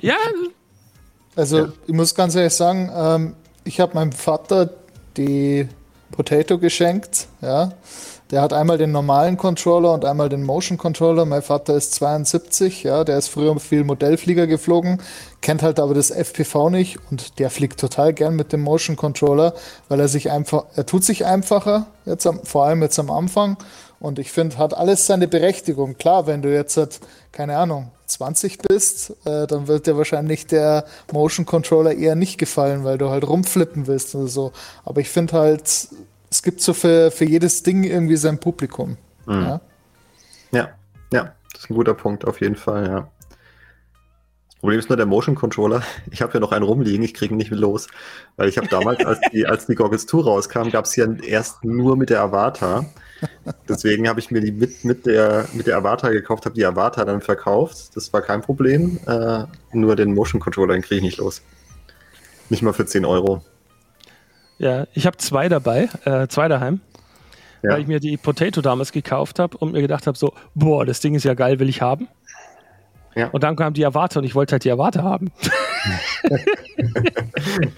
Ja, Also Ja. ich muss ganz ehrlich sagen, ähm, ich habe meinem Vater die Potato geschenkt, ja. Der hat einmal den normalen Controller und einmal den Motion Controller. Mein Vater ist 72, ja, der ist früher viel Modellflieger geflogen, kennt halt aber das FPV nicht und der fliegt total gern mit dem Motion Controller, weil er sich einfach, er tut sich einfacher, jetzt am, vor allem jetzt am Anfang. Und ich finde, hat alles seine Berechtigung. Klar, wenn du jetzt, halt, keine Ahnung, 20 bist, äh, dann wird dir wahrscheinlich der Motion Controller eher nicht gefallen, weil du halt rumflippen willst oder so. Aber ich finde halt, es gibt so für, für jedes Ding irgendwie sein Publikum. Mhm. Ja? Ja, ja, das ist ein guter Punkt, auf jeden Fall, ja. Problem ist nur der Motion Controller. [laughs] Ich habe ja noch einen rumliegen, ich kriege ihn nicht mehr los. Weil ich habe damals, als die, als die Goggles 2 rauskam, gab es ja erst nur mit der Avatar. Deswegen habe ich mir die mit, mit, der, mit der Avatar gekauft, habe die Avatar dann verkauft. Das war kein Problem. Äh, nur den Motion Controller, den kriege ich nicht los. Nicht mal für 10 Euro. Ja, ich habe zwei dabei, äh, zwei daheim, Ja. weil ich mir die Potato damals gekauft habe und mir gedacht habe, so, boah, das Ding ist ja geil, will ich haben. Ja. Und dann kam die Avata und ich wollte halt die Avata haben. [laughs] [laughs]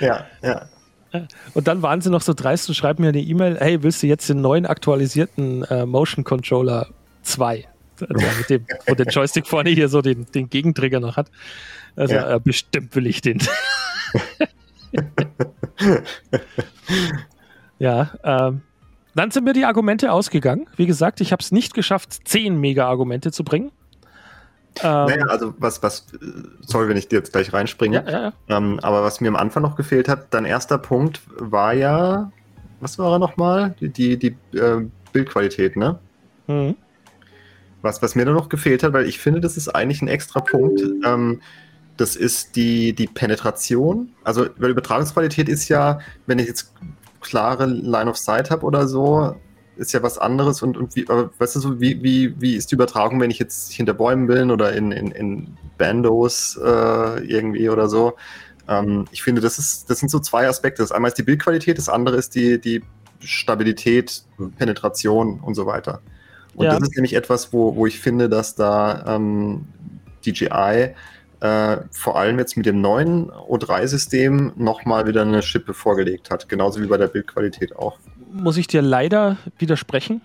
Ja, ja. Und dann waren sie noch so dreist und schreiben mir eine E-Mail, hey, willst du jetzt den neuen aktualisierten äh, Motion Controller 2? Also [laughs] mit dem, wo der Joystick vorne hier so den, den Gegentrigger noch hat. Also Ja. äh, bestimmt will ich den. ja, ähm, dann sind mir die Argumente ausgegangen. Wie gesagt, ich habe es nicht geschafft, 10 Mega-Argumente zu bringen. Ähm, Naja, also was, was, sorry, wenn ich dir jetzt gleich reinspringe. ja, ja, ja. Ähm, aber was mir am Anfang noch gefehlt hat, dein erster Punkt war ja, was war er nochmal? Die, die, die äh, Bildqualität, ne? Mhm. Was, was mir da noch gefehlt hat, weil ich finde, das ist eigentlich ein extra Punkt. Ähm, das ist die, die Penetration. Also, weil Übertragungsqualität ist ja, wenn ich jetzt klare Line of Sight habe oder so, ist ja was anderes. Und, und wie, aber weißt du so, wie, wie, wie ist die Übertragung, wenn ich jetzt hinter Bäumen bin oder in, in, in Bandos äh, irgendwie oder so? Ähm, ich finde, das, ist, das sind so zwei Aspekte. Das einmal ist die Bildqualität, das andere ist die, die Stabilität, Penetration und so weiter. Und Ja. das ist nämlich etwas, wo, wo ich finde, dass da ähm, DJI äh, vor allem jetzt mit dem neuen O3-System nochmal wieder eine Schippe vorgelegt hat. Genauso wie bei der Bildqualität auch. Muss ich dir leider widersprechen.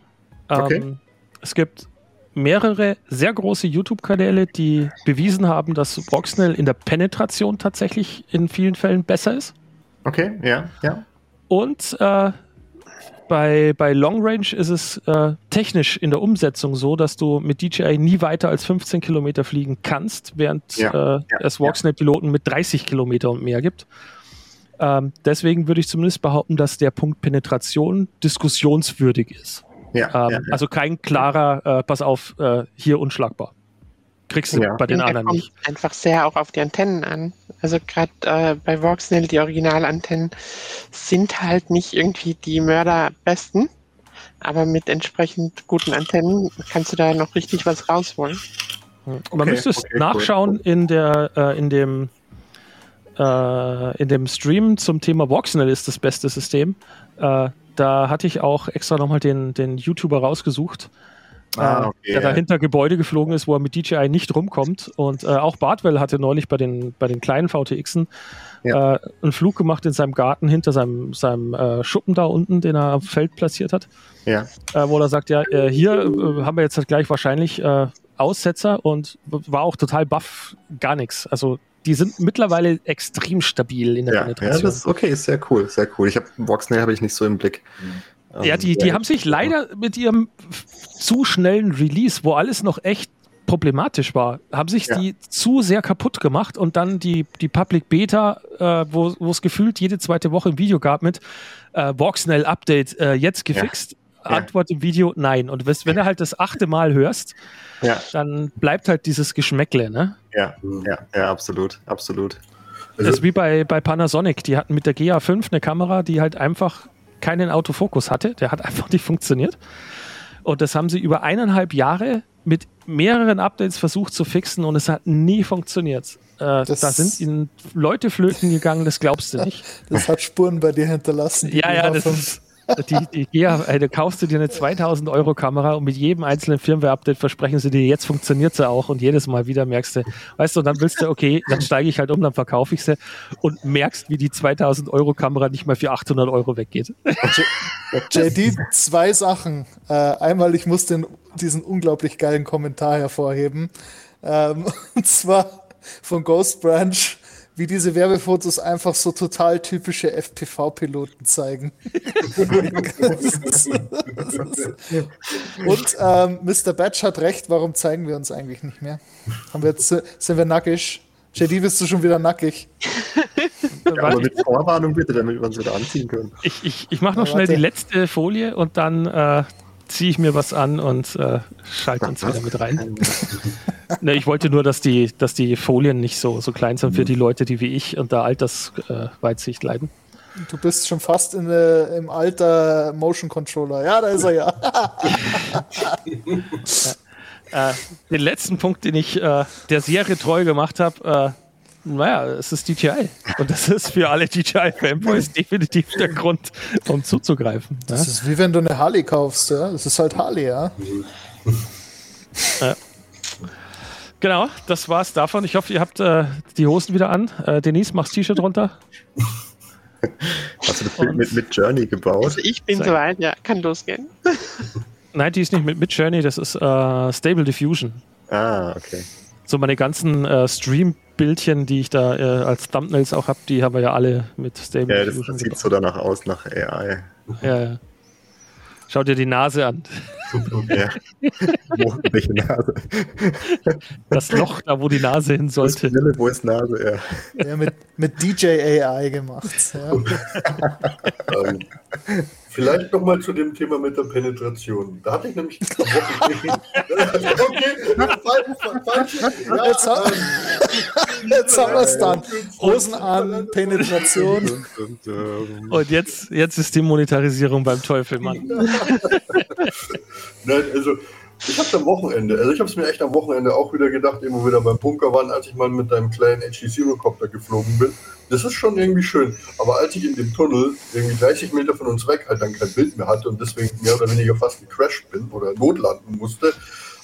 Okay. Ähm, es gibt mehrere sehr große YouTube-Kanäle, die bewiesen haben, dass Voxnell in der Penetration tatsächlich in vielen Fällen besser ist. Okay, ja, ja. Und äh, bei, bei Long Range ist es äh, technisch in der Umsetzung so, dass du mit DJI nie weiter als 15 Kilometer fliegen kannst, während Ja, äh, ja, es Voxnell-Piloten mit 30 Kilometer und mehr gibt. Ähm, deswegen würde ich zumindest behaupten, dass der Punkt Penetration diskussionswürdig ist. Ja, Ähm, ja, ja. Also kein klarer, äh, pass auf, äh, hier unschlagbar. Kriegst du Ja. bei den Und der anderen kommt nicht. einfach sehr auch auf die Antennen an. Also gerade äh, bei Voxnell, die Originalantennen sind halt nicht irgendwie die Mörderbesten, aber mit entsprechend guten Antennen kannst du da noch richtig was rausholen. Man Okay, müsste es okay, cool. nachschauen in der, äh, in dem äh, in dem Stream zum Thema Voxnell ist das beste System. Äh, da hatte ich auch extra nochmal den, den YouTuber rausgesucht, Ah, äh, okay, der dahinter Gebäude geflogen ist, wo er mit DJI nicht rumkommt. Und äh, auch Bartwell hatte neulich bei den, bei den kleinen VTXen Ja. äh, einen Flug gemacht in seinem Garten hinter seinem, seinem Schuppen da unten, den er am Feld platziert hat ja. wo er sagt, ja, hier haben wir jetzt halt gleich wahrscheinlich Aussetzer und war auch total baff, gar nichts. Also die sind mittlerweile extrem stabil in der Ja, ja, Penetration. das ist okay, ist sehr cool, sehr cool. Ich habe Voxnail habe ich nicht so im Blick. ja, Ähm, die, die haben sich leider mit ihrem zu schnellen Release, wo alles noch echt problematisch war, haben sich Ja. die zu sehr kaputt gemacht und dann die, die Public Beta, äh, wo es gefühlt jede zweite Woche ein Video gab mit äh, Voxnell Update äh, jetzt gefixt. Antwort im Video, nein. Und wenn du halt das achte Mal hörst, Ja, dann bleibt halt dieses Geschmäckle, ne? ja, ja, ja, absolut, absolut. Das ist wie bei, bei Panasonic. Die hatten mit der GA5 eine Kamera, die halt einfach keinen Autofokus hatte. Der hat [laughs] einfach nicht funktioniert. Und das haben sie über eineinhalb Jahre mit mehreren Updates versucht zu fixen und es hat nie funktioniert. Äh, Das- da sind ihnen Leute flöten gegangen, das glaubst du [laughs] nicht. Das hat Spuren bei dir hinterlassen. ja, ja, das GH5. ist, Die, die, ja, ey, da kaufst du dir eine 2000 Euro Kamera und mit jedem einzelnen Firmware-Update versprechen sie dir, jetzt funktioniert sie auch und jedes Mal wieder merkst du, weißt du, und dann willst du, okay, dann steige ich halt um, dann verkaufe ich sie und merkst, wie die 2000 Euro Kamera nicht mal für 800 Euro weggeht. JD, zwei Sachen. Äh, einmal, ich muss den, diesen unglaublich geilen Kommentar hervorheben. Ähm, [laughs] und zwar von Ghost Branch, wie diese Werbefotos einfach so total typische FPV-Piloten zeigen. und ähm, Mr. Batch hat recht, warum zeigen wir uns eigentlich nicht mehr? Haben wir jetzt, sind wir nackig? JD, bist du schon wieder nackig? Ja, aber mit Vorwarnung bitte, damit wir uns wieder anziehen können. Ich, ich, ich mache noch Ja, schnell die letzte Folie und dann äh, ziehe ich mir was an und äh, schalte uns wieder mit rein. Ne, ich wollte nur, dass die, dass die Folien nicht so, so klein sind für die Leute, die wie ich unter Altersweitsicht leiden. Du bist schon fast in, äh, im Alter Motion Controller. Ja, da ist er ja. [laughs] Äh, den letzten Punkt, den ich äh, der Serie treu gemacht habe, äh, naja, es ist DJI. Und das ist für alle DJI-Fanboys definitiv der Grund, um zuzugreifen. Ja? Das ist wie wenn du eine Harley kaufst, ja. Das ist halt Harley, ja. Genau, das war's davon. Ich hoffe, ihr habt äh, die Hosen wieder an. Äh, Denise, machst T-Shirt runter. Hast du das Bild mit, mit Journey gebaut? Also ich bin soweit, ja, kann losgehen. [laughs] Nein, die ist nicht mit, mit Journey, das ist äh, Stable Diffusion. Ah, okay. So meine ganzen äh, Stream-Bildchen, die ich da äh, als Thumbnails auch habe, die haben wir ja alle mit Stable Ja, das, Diffusion. das sieht gebaut. so danach aus, nach AI. ja, ja. Schau dir die Nase an. Ja. Wo, welche Nase? Das Loch, da wo die Nase hin Wo ist sollte. Brille, wo ist Nase? Ja. ja mit, mit DJ AI gemacht. Ja. [laughs] Vielleicht nochmal zu dem Thema mit der Penetration. Da hatte ich nämlich. okay, falsch, falsch. Ja, Jetzt, ha- ähm, jetzt haben wir es dann. Hosen an, Penetration. Und, Und jetzt, jetzt ist die Monetarisierung beim Teufel, Mann. Nein, also ich habe am Wochenende, also ich habe es mir echt am Wochenende auch wieder gedacht, eben wo wir da beim Bunker waren, als ich mal mit deinem kleinen HG Zero Copter geflogen bin. Das ist schon irgendwie schön. Aber als ich in dem Tunnel irgendwie 30 Meter von uns weg halt dann kein Bild mehr hatte und deswegen mehr oder weniger fast gecrashed bin oder notlanden musste,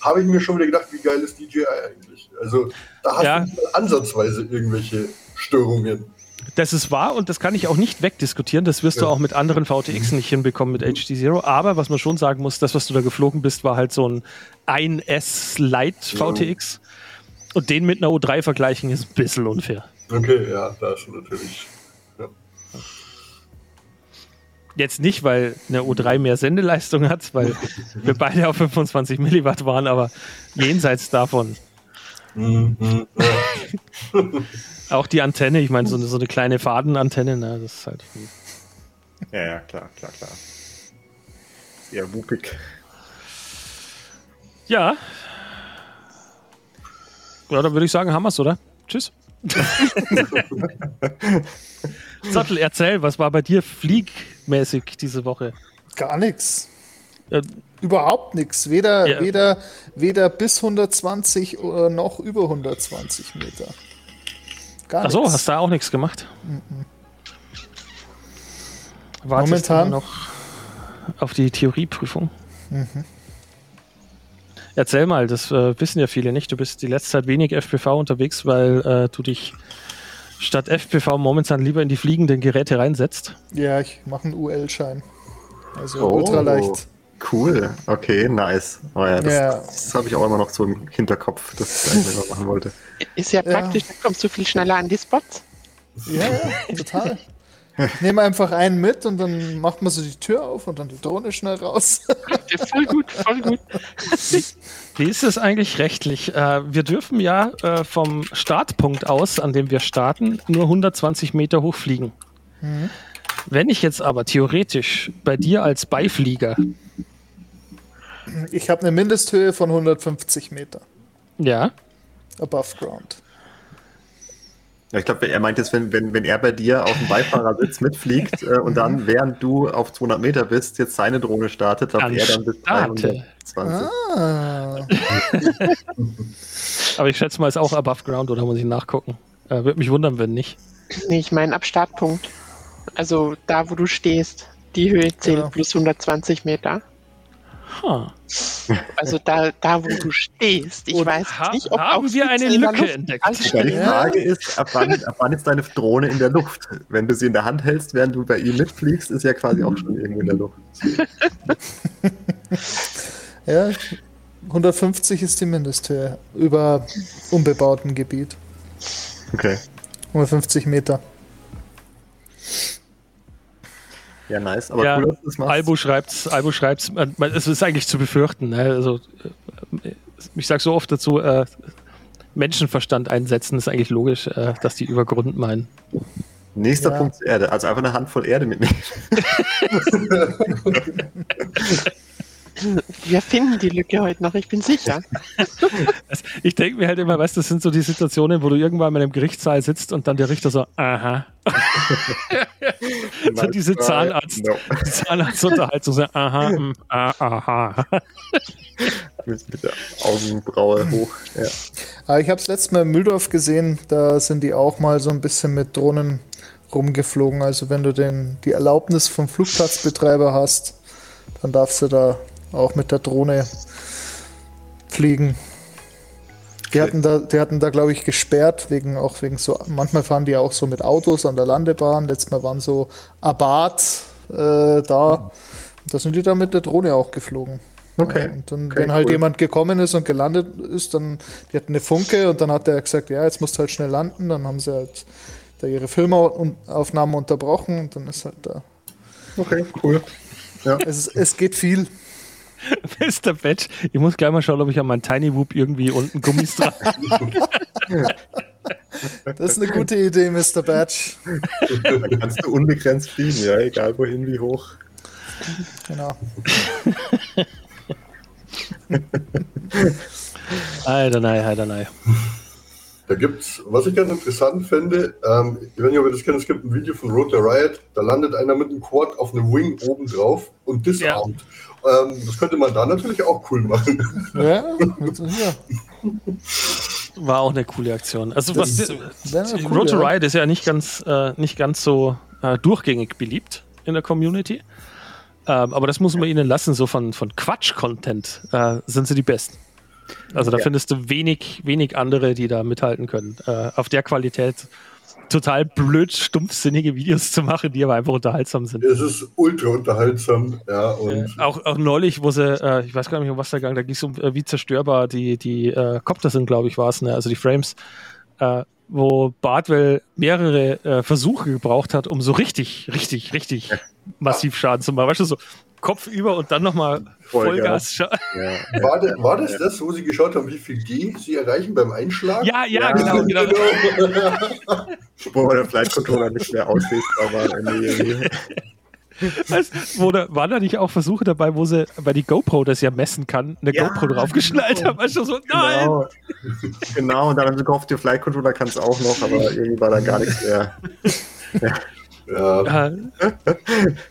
habe ich mir schon wieder gedacht, wie geil ist DJI eigentlich? Also da hast Ja. du ansatzweise irgendwelche Störungen. Das ist wahr und das kann ich auch nicht wegdiskutieren. Das wirst du Ja. auch mit anderen VTX nicht hinbekommen mit HD Zero. Aber was man schon sagen muss, das, was du da geflogen bist, war halt so ein 1S Lite VTX. Und den mit einer O3 vergleichen ist ein bisschen unfair. Okay, ja, da ist natürlich. Ja. Jetzt nicht, weil eine O3 mehr Sendeleistung hat, weil [laughs] wir beide auf 25 Milliwatt waren, aber jenseits davon. Mhm, ja. [laughs] Auch die Antenne, ich meine, so eine, so eine kleine Fadenantenne, ne, das ist halt. ja, ja, klar, klar, klar. Ja, wuppig. Ja. Ja, dann würde ich sagen, haben wir's, oder? Tschüss. [laughs] Sattel, erzähl, was war bei dir fliegmäßig diese Woche? Gar nichts. Äh, Überhaupt nichts. Weder, Ja. weder, weder bis 120 oder noch über 120 Meter. Gar Achso, nichts. hast du da auch nichts gemacht? Wartest Momentan? du noch auf die Theorieprüfung? Erzähl mal, das äh, wissen ja viele nicht. Du bist die letzte Zeit wenig FPV unterwegs, weil äh, du dich statt FPV momentan lieber in die fliegenden Geräte reinsetzt. Ja, ich mache einen UL-Schein. Also Oh. ultraleicht. Cool, okay, nice. Oh ja, das, Ja. das habe ich auch immer noch so im Hinterkopf, dass ich eigentlich mal machen wollte. Ist ja Ja. praktisch, da kommst du viel schneller an die Spots. Ja, ja, total. Nehmen einfach einen mit und dann macht man so die Tür auf und dann die Drohne schnell raus. Ja, voll gut, voll gut. Wie ist es eigentlich rechtlich? Äh, wir dürfen ja äh, vom Startpunkt aus, an dem wir starten, nur 120 Meter hoch fliegen. Wenn ich jetzt aber theoretisch bei dir als Beiflieger, Ich habe eine Mindesthöhe von 150 Meter ja, above ground. Ja, ich glaube, er meint jetzt, wenn, wenn, wenn er bei dir auf dem Beifahrersitz [laughs] mitfliegt äh, und dann, während du auf 200 Meter bist, jetzt seine Drohne startet, darf Dann er dann bis starte. 320. Ah, [laughs] aber ich schätze mal, ist auch above ground oder muss ich nachgucken? Äh, Würde mich wundern, wenn nicht. Nee, ich meine ab Startpunkt. Also da, wo du stehst. Die Höhe 10 Ja. plus 120 Meter. Ha. Also da, da wo du stehst. Ich Und weiß Ha nicht, ob haben wir eine 17 in der Lücke Luft entdeckt? Ja, die. Frage ist, ab wann, ab wann ist deine Drohne in der Luft? Wenn du sie in der Hand hältst, während du bei ihm mitfliegst, ist ja quasi auch schon irgendwo in der Luft. [laughs] Ja, 150 ist die Mindesthöhe über unbebautem Gebiet. Okay. 150 Meter. Ja, nice. Aber Ja, cool, dass du das machst. Albo schreibt's, Albo schreibt's, es ist eigentlich zu befürchten. Ne? Also, äh, ich sage so oft dazu, äh, Menschenverstand einsetzen ist eigentlich logisch, äh, dass die über Grund meinen. Nächster Ja. Punkt ist Erde. Also einfach eine Handvoll Erde mitnehmen. [laughs] [laughs] [laughs] Wir finden die Lücke heute noch, ich bin sicher. [laughs] Ich denke mir halt immer, weißt du, das sind so die Situationen, wo du irgendwann in einem Gerichtssaal sitzt und dann der Richter so, aha. [laughs] so diese Zahnarzt, No. [laughs] Zahnarztunterhaltung, so, aha, mm, ah, aha. Mit, mit der Augenbraue hoch. Ja. Aber ich habe es letztes Mal in Mühldorf gesehen, da sind die auch mal so ein bisschen mit Drohnen rumgeflogen. Also wenn du den, die Erlaubnis vom Flugplatzbetreiber hast, dann darfst du da auch mit der Drohne fliegen. Die hatten da, die hatten da, glaube ich, gesperrt, wegen auch wegen so, manchmal fahren die auch so mit Autos an der Landebahn. Letztes Mal waren so Abarth äh, da. Da sind die da mit der Drohne auch geflogen. Okay. Ja, und dann, Okay, wenn halt cool. jemand gekommen ist und gelandet ist, dann, die hatten eine Funke und dann hat er gesagt, ja, jetzt musst du halt schnell landen. Dann haben sie halt da ihre Filmaufnahmen unterbrochen und dann ist halt da. Okay, cool. Es, ist, es geht viel. [laughs] Mr. Batch, ich muss gleich mal schauen, ob ich an meinen Tiny Whoop irgendwie unten Gummis dran. [laughs] Das ist eine gute Idee, Mr. Batch. Dann kannst du unbegrenzt fliegen, ja, egal wohin, wie hoch. Genau. Alter, nein, alter, nein. Da gibt's, was ich ganz interessant finde, ähm, ich weiß nicht, ob ihr das kennt, es gibt ein Video von Road to Riot, da landet einer mit einem Quad auf einem Wing oben drauf und disarmt. Ähm, das könnte man da natürlich auch cool machen. Ja, ja. War auch eine coole Aktion. Also was Das coole, Road to. Riot ist ja nicht ganz, äh, nicht ganz so äh, durchgängig beliebt in der Community. Ähm, aber das muss man ihnen lassen, so von, von Quatsch-Content äh, sind sie die Besten. Also da Ja. findest du wenig, wenig andere, die da mithalten können. Äh, auf der Qualität total blöd, stumpfsinnige Videos zu machen, die aber einfach unterhaltsam sind. Es ist ultra unterhaltsam, ja, Äh, auch, auch neulich, wo sie, äh, ich weiß gar nicht, um was da ging, da ging es um, äh, wie zerstörbar die, die äh, Copter sind, glaube ich, war es, ne? also die Frames, äh, wo Bartwell mehrere äh, Versuche gebraucht hat, um so richtig, richtig, richtig massiv Schaden zu machen. Weißt du, so Kopf über und dann nochmal Vollgas. Vollgas. Ja. war, de, war das das, wo sie geschaut haben, wie viel G sie erreichen beim Einschlag? Ja, ja, Ja, genau, genau. [laughs] Wo der Flight Controller nicht mehr auslesbar war. am Ende irgendwie. Weißt, wo da, waren da nicht auch Versuche dabei, wo sie, weil die GoPro das ja messen kann, eine Ja, GoPro draufgeschnallt haben? Weißt du, so, nein! Genau. genau, und dann haben sie gehofft, der Flight Controller kann es auch noch, aber irgendwie war da gar nichts mehr. ja. Äh, [laughs]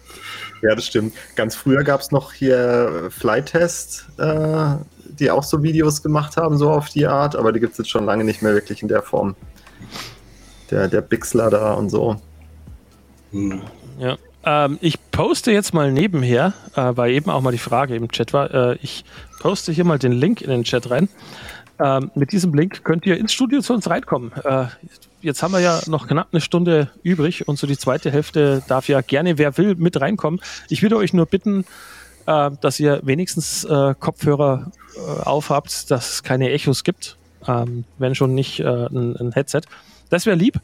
Ja, das stimmt. Ganz früher gab es noch hier Flight Test, äh, die auch so Videos gemacht haben, so auf die Art, aber die gibt es jetzt schon lange nicht mehr wirklich in der Form. Der, der Bixler da und so. Hm. Ja. Ähm, ich poste jetzt mal nebenher, äh, weil eben auch mal die Frage im Chat war, äh, ich poste hier mal den Link in den Chat rein. Ähm, mit diesem Link könnt ihr ins Studio zu uns reinkommen. Äh, jetzt haben wir ja noch knapp eine Stunde übrig und so die zweite Hälfte darf ja gerne, wer will, mit reinkommen. Ich würde euch nur bitten, äh, dass ihr wenigstens äh, Kopfhörer äh, aufhabt, dass es keine Echos gibt, ähm, wenn schon nicht äh, ein, ein Headset. Das wäre lieb.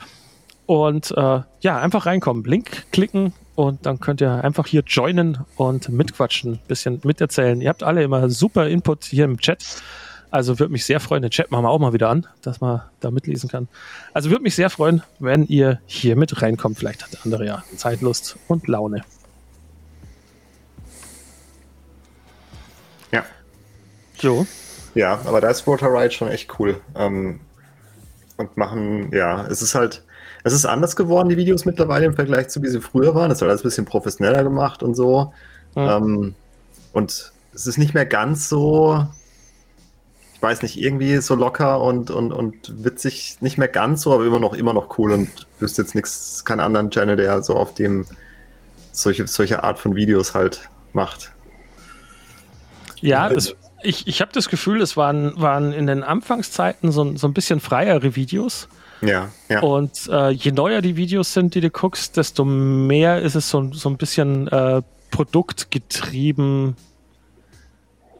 Und äh, ja, einfach reinkommen, Link klicken und dann könnt ihr einfach hier joinen und mitquatschen, bisschen miterzählen. Ihr habt alle immer super Input hier im Chat. Also würde mich sehr freuen. Den Chat machen wir auch mal wieder an, dass man da mitlesen kann. Also würde mich sehr freuen, wenn ihr hier mit reinkommt. Vielleicht hat der andere ja Zeitlust und Laune. Ja. So. Ja, aber da ist Water Ride schon echt cool. Ähm, und machen, ja, es ist halt, es ist anders geworden, die Videos mittlerweile im Vergleich zu wie sie früher waren. Es ist alles ein bisschen professioneller gemacht und so. Ja. Ähm, und es ist nicht mehr ganz so, ich weiß nicht, irgendwie so locker und, und, und witzig, nicht mehr ganz so, aber immer noch, immer noch cool und wüsste jetzt nichts, keinen anderen Channel, der so auf dem solche, solche Art von Videos halt macht. Ja, das, ich, ich habe das Gefühl, es waren, waren in den Anfangszeiten so, so ein bisschen freiere Videos. Ja, ja. Und äh, je neuer die Videos sind, die du guckst, desto mehr ist es so, so ein bisschen äh, produktgetrieben.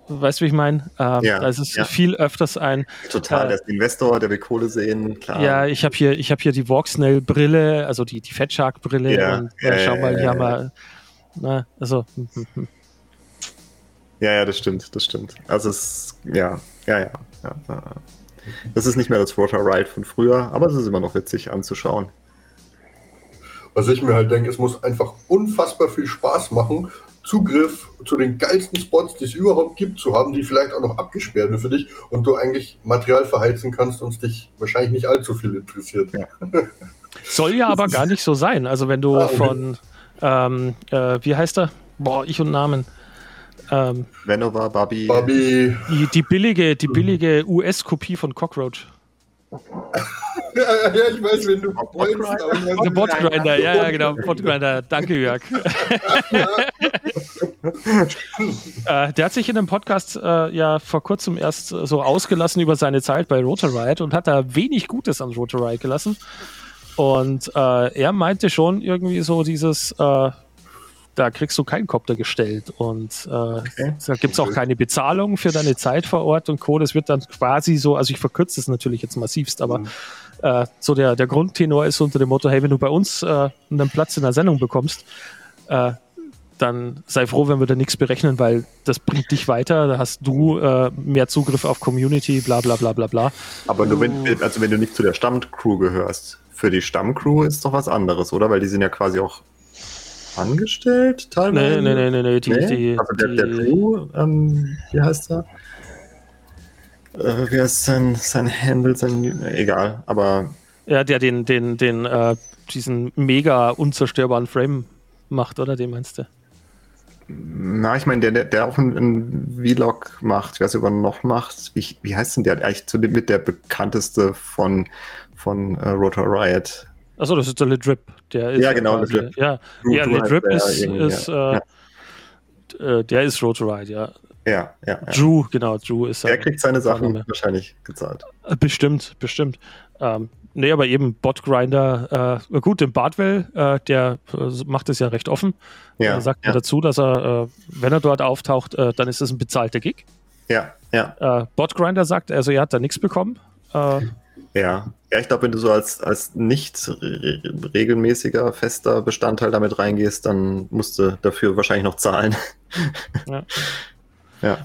Weißt du, wie ich meine? Ähm, Ja, da ist es ja. viel öfters ein, Total, äh, der ist Investor, der will Kohle sehen, klar. ja, ich habe hier, ich habe hier die Voxnell-Brille, also die, die Fat Shark-Brille Ja, und äh, ja, schau ja, mal, die haben wir, na, also, hm, hm, hm. Ja, ja, das stimmt, das stimmt. Also es, ja, ja, ja. ja. Das ist nicht mehr das Rotor Ride von früher, aber es ist immer noch witzig anzuschauen. Was ich mir halt denke, es muss einfach unfassbar viel Spaß machen, Zugriff zu den geilsten Spots, die es überhaupt gibt, zu haben, die vielleicht auch noch abgesperrt sind für dich und du eigentlich Material verheizen kannst und es dich wahrscheinlich nicht allzu viel interessiert. Ja. [laughs] soll ja aber gar nicht so sein. Also wenn du Ah, okay. von, ähm, äh, wie heißt er? Boah, ich und Namen. Ähm, Venova, Barbie, Barbie, die, die billige, die billige US-Kopie von Cockroach. Ja, ja, ich weiß, wenn du weiß Der. Botgrinder, ja, ja, genau, Botgrinder. Danke, Jörg. äh, der hat sich in dem Podcast äh, ja vor kurzem erst äh, so ausgelassen über seine Zeit bei Rotorite und hat da wenig Gutes an Rotorite gelassen. Und äh, er meinte schon irgendwie so dieses, äh, da kriegst du keinen Kopter gestellt und äh, da gibt es auch keine Bezahlung für deine Zeit vor Ort und Co. Das wird dann quasi so, also ich verkürze es natürlich jetzt massivst, aber äh, so der, der Grundtenor ist unter dem Motto, hey, wenn du bei uns äh, einen Platz in der Sendung bekommst, äh, dann sei froh, wenn wir da nichts berechnen, weil das bringt dich weiter, da hast du äh, mehr Zugriff auf Community, bla bla bla bla bla. Aber nur wenn, also wenn du nicht zu der Stammcrew gehörst. Für die Stammcrew ist doch was anderes, oder? Weil die sind ja quasi auch angestellt teilweise. Nee, nee, nee, nee, nee, die, Nee? die, also der, der die, Drew, ähm, wie heißt er? Äh, wie heißt sein, sein Handle, sein, egal, aber ja, der den, den, den, äh, diesen mega unzerstörbaren Frame macht, oder? Den meinst du? na, ich meine, der, der, der auch einen, einen Vlog macht, ich weiß nicht, ob er noch macht, wie, wie heißt denn der? Eigentlich zu, mit der bekannteste von, von äh, Rotor Riot. Achso, das ist der Lidrip. Der ist Ja, genau, quasi- Lidrip. Ja, Du- ja Lidrip ist, ist ja. äh, äh, der ist Rotoride, ja. Ja, ja, ja. Drew, genau, Drew ist Der kriegt seine Sachen Vorname. wahrscheinlich gezahlt. Äh, Bestimmt, bestimmt. Ähm, nee, aber eben Botgrinder, äh, gut, den Bartwell, äh, der äh, macht es ja recht offen. Ja, er sagt ja, mir dazu, dass er, äh, wenn er dort auftaucht, äh, dann ist es ein bezahlter Gig. ja, ja, Äh, Botgrinder sagt, also er hat da nichts bekommen. Ja. Ja, ich glaube, wenn du so als, als nicht re regelmäßiger, fester Bestandteil damit reingehst, dann musst du dafür wahrscheinlich noch zahlen. [laughs]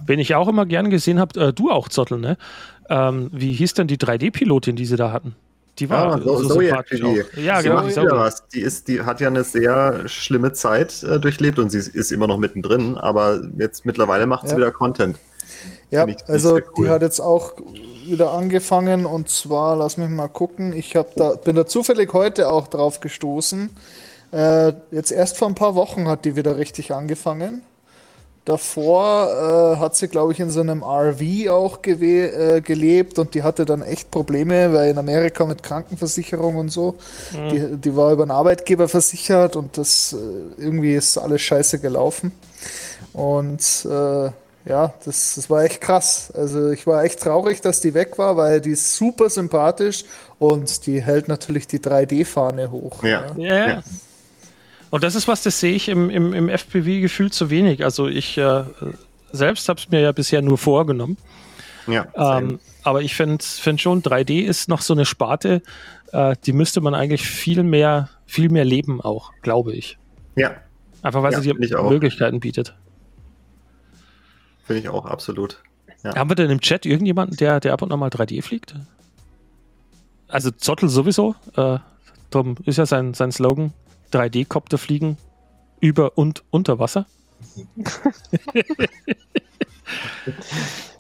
wen ich auch immer gern gesehen habe, äh, du auch, Zottel, ne? Ähm, wie hieß denn die 3D-Pilotin, die sie da hatten? Die war Ah, so- Zoe sympathisch auch. Ja, Die genau. macht Die wieder was. Die, ist, die hat ja eine sehr schlimme Zeit äh, durchlebt und sie ist, ist immer noch mittendrin, aber jetzt mittlerweile macht sie Ja. wieder Content. Ja, ich- also cool. die hat jetzt auch wieder angefangen und zwar, lass mich mal gucken, ich hab da, bin da zufällig heute auch drauf gestoßen. Äh, jetzt erst vor ein paar Wochen hat die wieder richtig angefangen. Davor äh, hat sie, glaube ich, in so einem RV auch gewe äh, gelebt und die hatte dann echt Probleme, weil in Amerika mit Krankenversicherung und so, die, die war über einen Arbeitgeber versichert und das äh, irgendwie ist alles scheiße gelaufen. Und äh, ja, das, das war echt krass. Also ich war echt traurig, dass die weg war, weil die ist super sympathisch und die hält natürlich die 3D-Fahne hoch. Ja. Ja. Ja. Und das ist was, das sehe ich im, im, im FPV gefühlt zu wenig. Also ich äh, selbst habe es mir ja bisher nur vorgenommen. Ja, Ähm, aber ich finde find schon, 3D ist noch so eine Sparte, äh, die müsste man eigentlich viel mehr, viel mehr leben auch, glaube ich. ja Einfach weil Ja, sie dir auch. Möglichkeiten bietet. Finde ich auch absolut. Ja. Haben wir denn im Chat irgendjemanden, der, der ab und an mal 3D fliegt? Also Zottel sowieso. Äh, drum ist ja sein, sein Slogan: 3D-Kopter fliegen über und unter Wasser. [laughs] [laughs]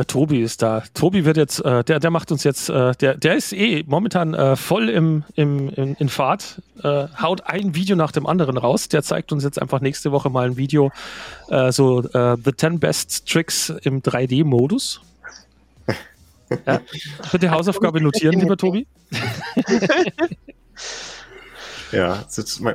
Der Tobi ist da. Tobi wird jetzt, äh, der, der macht uns jetzt, äh, der, der ist eh momentan äh, voll im, im, in, in Fahrt, äh, haut ein Video nach dem anderen raus. Der zeigt uns jetzt einfach nächste Woche mal ein Video, äh, so äh, The 10 Best Tricks im 3D-Modus. [laughs] Ja. Bitte Hausaufgabe notieren, lieber Tobi. [laughs] Ja,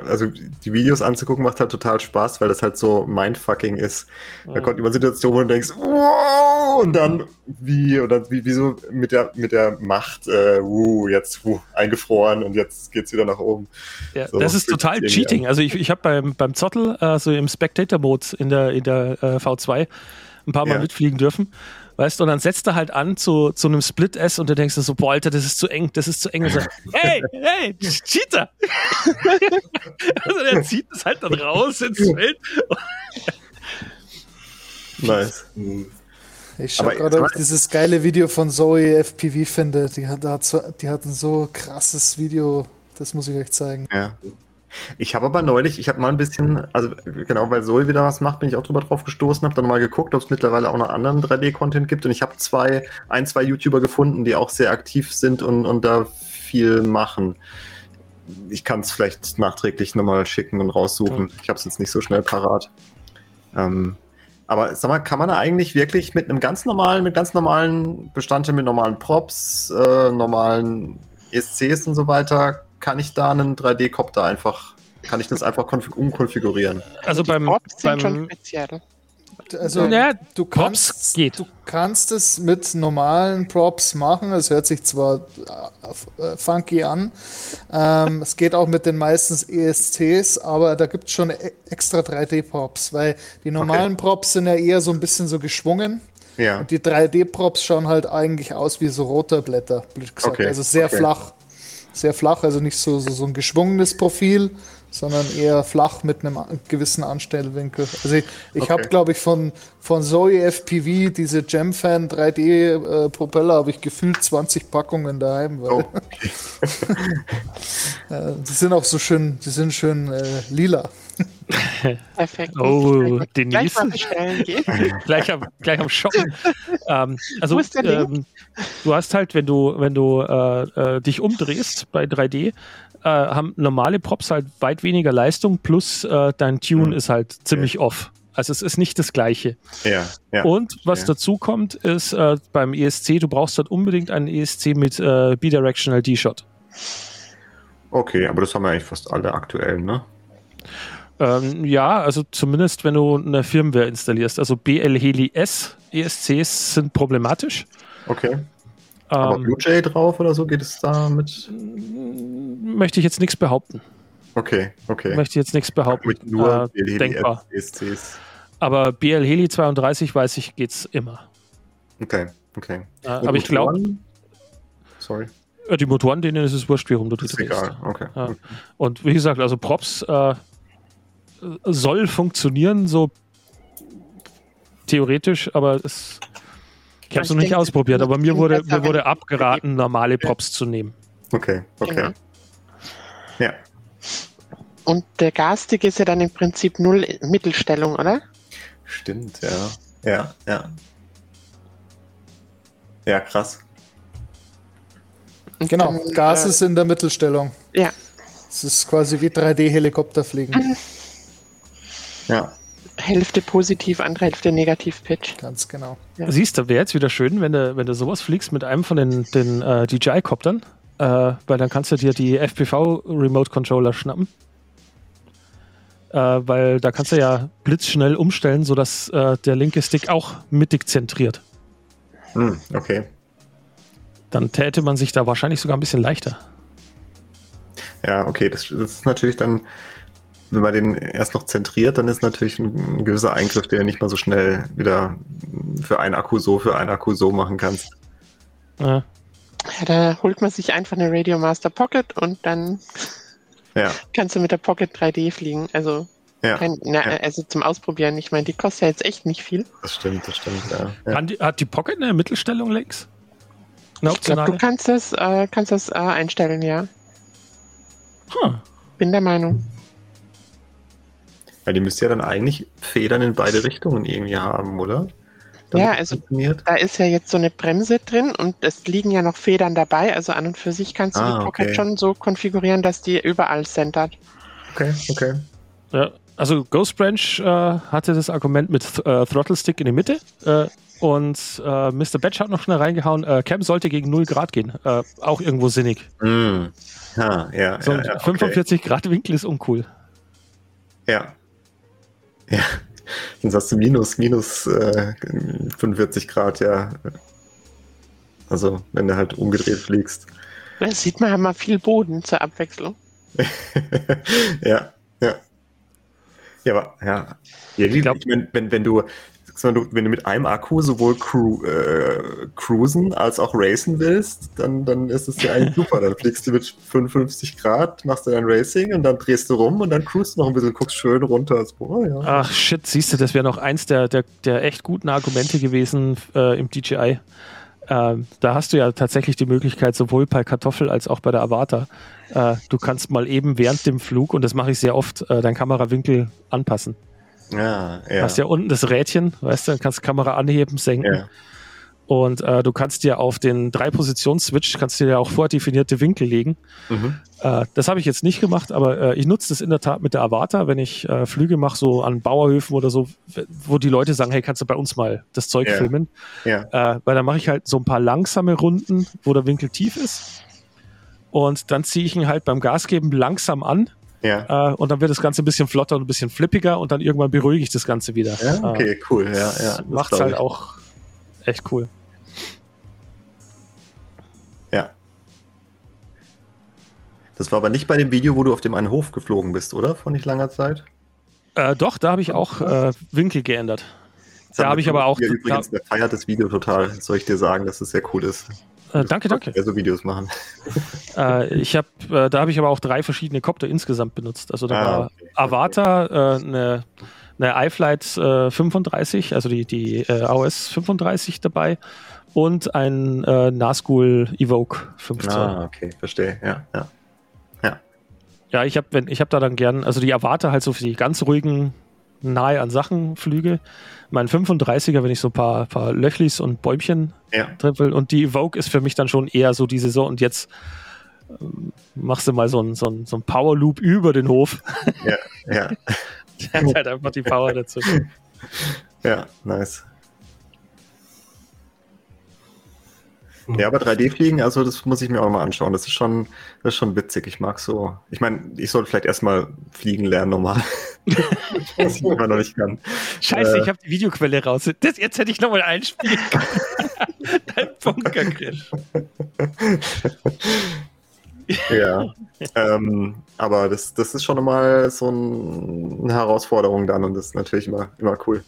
also die Videos anzugucken macht halt total Spaß, weil das halt so mindfucking ist. Da kommt immer Situationen, wo du denkst, wow, und dann wie, oder wie, wie so mit der, mit der Macht, äh, wuh, jetzt wuh, eingefroren und jetzt geht's wieder nach oben. Ja, So, das ist total Cheating. Also ich, ich habe beim, beim Zottel, also im Spectator-Mode in der, in der äh, V2 ein paar Mal Ja. mitfliegen dürfen. Weißt du, und dann setzt er halt an zu, zu einem Split-S und du denkst dir so, boah, Alter, das ist zu eng, das ist zu eng. Und so, hey, hey, Cheater! [laughs] also der zieht es halt dann raus ins Feld. Nice. [laughs] Ich schaue Aber- gerade, ob ich dieses geile Video von Zoe FPV finde. Die hat, die hat ein so krasses Video. Das muss ich euch zeigen. Ja. Ich habe aber neulich, ich habe mal ein bisschen, also genau, weil Zoe wieder was macht, bin ich auch drüber drauf gestoßen, habe dann mal geguckt, ob es mittlerweile auch noch anderen 3D-Content gibt und ich habe zwei, ein, zwei YouTuber gefunden, die auch sehr aktiv sind und, und da viel machen. Ich kann es vielleicht nachträglich nochmal schicken und raussuchen. Ich habe es jetzt nicht so schnell parat. Ähm, aber sag mal, kann man da eigentlich wirklich mit einem ganz normalen, mit ganz normalen Bestandteilen, mit normalen Props, äh, normalen ESCs und so weiter, kann ich da einen 3D-Copter einfach, kann ich das einfach konfig- umkonfigurieren? Also beim, Props sind schon beim speziell. Also, Ja, du Props kannst, geht. du kannst es mit normalen Props machen. Es hört sich zwar äh, funky an. Ähm, es geht auch mit den meistens ESCs, aber da gibt es schon e- extra 3D-Props, weil die normalen Props sind ja eher so ein bisschen so geschwungen. Ja. Und die 3D-Props schauen halt eigentlich aus wie so Rotorblätter, blöd gesagt. Okay, Also sehr okay. flach. Sehr flach, also nicht so, so, so ein geschwungenes Profil, sondern eher flach mit einem gewissen Anstellwinkel. Also ich, ich Okay. habe, glaube ich, von, von Zoe FPV diese Gemfan 3D-Propeller habe ich gefühlt 20 Packungen daheim. Weil, Oh, [laughs] äh, die sind auch so schön, die sind schön äh, lila. Perfekt. Oh. Denise. [laughs] Gleich am, gleich am Shoppen. ähm, also ähm, du hast halt, wenn du, wenn du äh, äh, dich umdrehst bei 3D, äh, haben normale Props halt weit weniger Leistung, plus äh, dein Tune Mhm. ist halt ziemlich off. Also es ist nicht das gleiche. ja, ja. Und was Ja. dazu kommt, ist äh, beim ESC, du brauchst halt unbedingt einen ESC mit äh, Bidirectional D-Shot. Okay, aber das haben wir eigentlich fast alle aktuell, ne? Ähm, ja, also zumindest wenn du eine Firmware installierst. Also BL Heli S ESCs sind problematisch. Okay. Aber Ähm, BlueJay drauf oder so geht es da mit? möchte ich jetzt nichts behaupten. Okay, okay. Möchte ich jetzt nichts behaupten. Mit nur äh, denkbar. ESCs. Aber BL Heli 32 weiß ich, geht's immer. Okay, okay. Äh, aber ich glaube? Sorry, die Motoren, denen ist es wurscht, wie rum du drehst. egal. Okay. Ja. Und wie gesagt, also Props äh, soll funktionieren, so theoretisch, aber es, ich habe es noch nicht denke, ausprobiert, aber mir wurde, mir wurde abgeraten, normale Props zu nehmen. Okay, okay. Genau. Ja, Und der Gastig ist ja dann im Prinzip null Mittelstellung, oder? stimmt, ja. Ja, ja. Ja, krass. Und Genau, dann, Gas äh, ist in der Mittelstellung. Ja, Es ist quasi wie 3D-Helikopterfliegen. Ja. Hälfte positiv, andere Hälfte negativ Pitch. Ganz genau. Ja. Siehst du, wäre jetzt wieder schön, wenn du, wenn du sowas fliegst mit einem von den, den äh, DJI-Koptern, äh, weil dann kannst du dir die FPV-Remote-Controller schnappen. Äh, weil da kannst du ja blitzschnell umstellen, sodass äh, der linke Stick auch mittig zentriert. Hm, okay. Dann täte man sich da wahrscheinlich sogar ein bisschen leichter. Ja, okay. Das, das ist natürlich dann, wenn man den erst noch zentriert, dann ist natürlich ein, gewisser Eingriff, der nicht mal so schnell wieder für einen Akku so, für einen Akku so machen kannst. Ja. Ja, da holt man sich einfach eine Radio Master Pocket und dann Ja, [laughs] kannst du mit der Pocket 3D fliegen. Also, ja. kein, na, ja. also zum Ausprobieren. Ich meine, die kostet ja jetzt echt nicht viel. Das stimmt, das stimmt, ja. die, hat die Pocket eine Mittelstellung links? Eine Ich optionale? du kannst das, äh, kannst das äh, einstellen, ja. Hm. Bin der Meinung. Weil die müsste ja dann eigentlich Federn in beide Richtungen irgendwie haben, oder? Damit Ja, also- Funktioniert? Da ist ja jetzt so eine Bremse drin und es liegen ja noch Federn dabei. Also an und für sich kannst du Ah, die Pocket okay. schon so konfigurieren, dass die überall centert. Okay, okay. Ja, also Ghost Branch äh, hatte das Argument mit Th äh, Throttle Stick in die Mitte. Äh, Und äh, Mr. Batch hat noch schnell reingehauen, äh, Cam sollte gegen 0 Grad gehen. Äh, auch irgendwo sinnig. Mm. Ah, ja, So ja, ein ja, okay. 45 Grad Winkel ist uncool. Ja. Ja. Sonst hast du minus, minus äh, 45 Grad, ja. Also, wenn du halt umgedreht fliegst. Da sieht man ja mal viel Boden zur Abwechslung. [laughs] ja, ja. Ja, aber ja. Irgendwie, Ich glaub- ich mein, wenn, wenn du, wenn du mit einem Akku sowohl cru äh, cruisen als auch racen willst, dann, dann ist es ja eigentlich super. Dann fliegst du mit 55 Grad, machst du dein Racing und dann drehst du rum und dann cruist du noch ein bisschen, guckst schön runter. Oh, ja. Ach shit, siehst du, das wäre noch eins der, der, der echt guten Argumente gewesen äh, im DJI. Ähm, da hast du ja tatsächlich die Möglichkeit, sowohl bei Kartoffel als auch bei der Avata, äh, du kannst mal eben während dem Flug, und das mache ich sehr oft, äh, deinen Kamerawinkel anpassen. Ja, Du ja. hast ja unten das Rädchen, weißt du, dann kannst du Kamera anheben, senken. ja. Und äh, du kannst dir auf den Drei-Positions-Switch, kannst dir ja auch vordefinierte Winkel legen. Mhm. Äh, das habe ich jetzt nicht gemacht, aber äh, ich nutze das in der Tat mit der Avata, wenn ich äh, Flüge mache, so an Bauerhöfen oder so, wo die Leute sagen, hey, kannst du bei uns mal das Zeug Ja. filmen? Ja. Äh, weil dann mache ich halt so ein paar langsame Runden, wo der Winkel tief ist. Und dann ziehe ich ihn halt beim Gas geben langsam an Ja. äh, und dann wird das Ganze ein bisschen flotter und ein bisschen flippiger und dann irgendwann beruhige ich das Ganze wieder. Ja, okay, cool. Ja, ja. Das das macht halt ich. auch echt cool. Ja. Das war aber nicht bei dem Video, wo du auf dem einen Hof geflogen bist, oder? Vor nicht langer Zeit? Äh, doch, da habe ich auch äh, Winkel geändert. Das Da habe ich aber auch. Ja, übrigens, der feiert das Video total. Soll ich dir sagen, dass es sehr cool ist. Äh, danke, danke. Ja, so Videos machen. [laughs] Äh, ich hab, äh, da habe ich aber auch drei verschiedene Copter insgesamt benutzt. Also da Ah, war okay. Avata, äh, eine, eine iFlight äh, 35, also die, die äh, AOS 35 dabei und ein äh, Nazgul Evoke 15. Ah, okay, verstehe. Ja, ja. Ja, ich habe ich hab da dann gern, also die Avata halt so für die ganz ruhigen, nahe an Sachen Flüge. Mein 35er, wenn ich so ein paar, paar Löchlis und Bäumchen Ja, will. Und die Evoke ist für mich dann schon eher so diese so und jetzt ähm, machst du mal so ein, so ein, so ein Power Loop über den Hof. ja, ja, [laughs] Der hat halt einfach die Power dazu. ja, nice. Ja, aber 3D-Fliegen, also das muss ich mir auch mal anschauen. Das ist schon, das ist schon witzig. Ich mag so. Ich meine, ich sollte vielleicht erstmal fliegen lernen, normal. Was ich immer noch nicht kann. Scheiße, Äh. ich habe die Videoquelle raus. Das, jetzt hätte ich nochmal einspielen können. [laughs] Dein Bunkergrill. Ja. ähm, aber das, das ist schon mal so ein, eine Herausforderung dann und das ist natürlich immer, immer cool.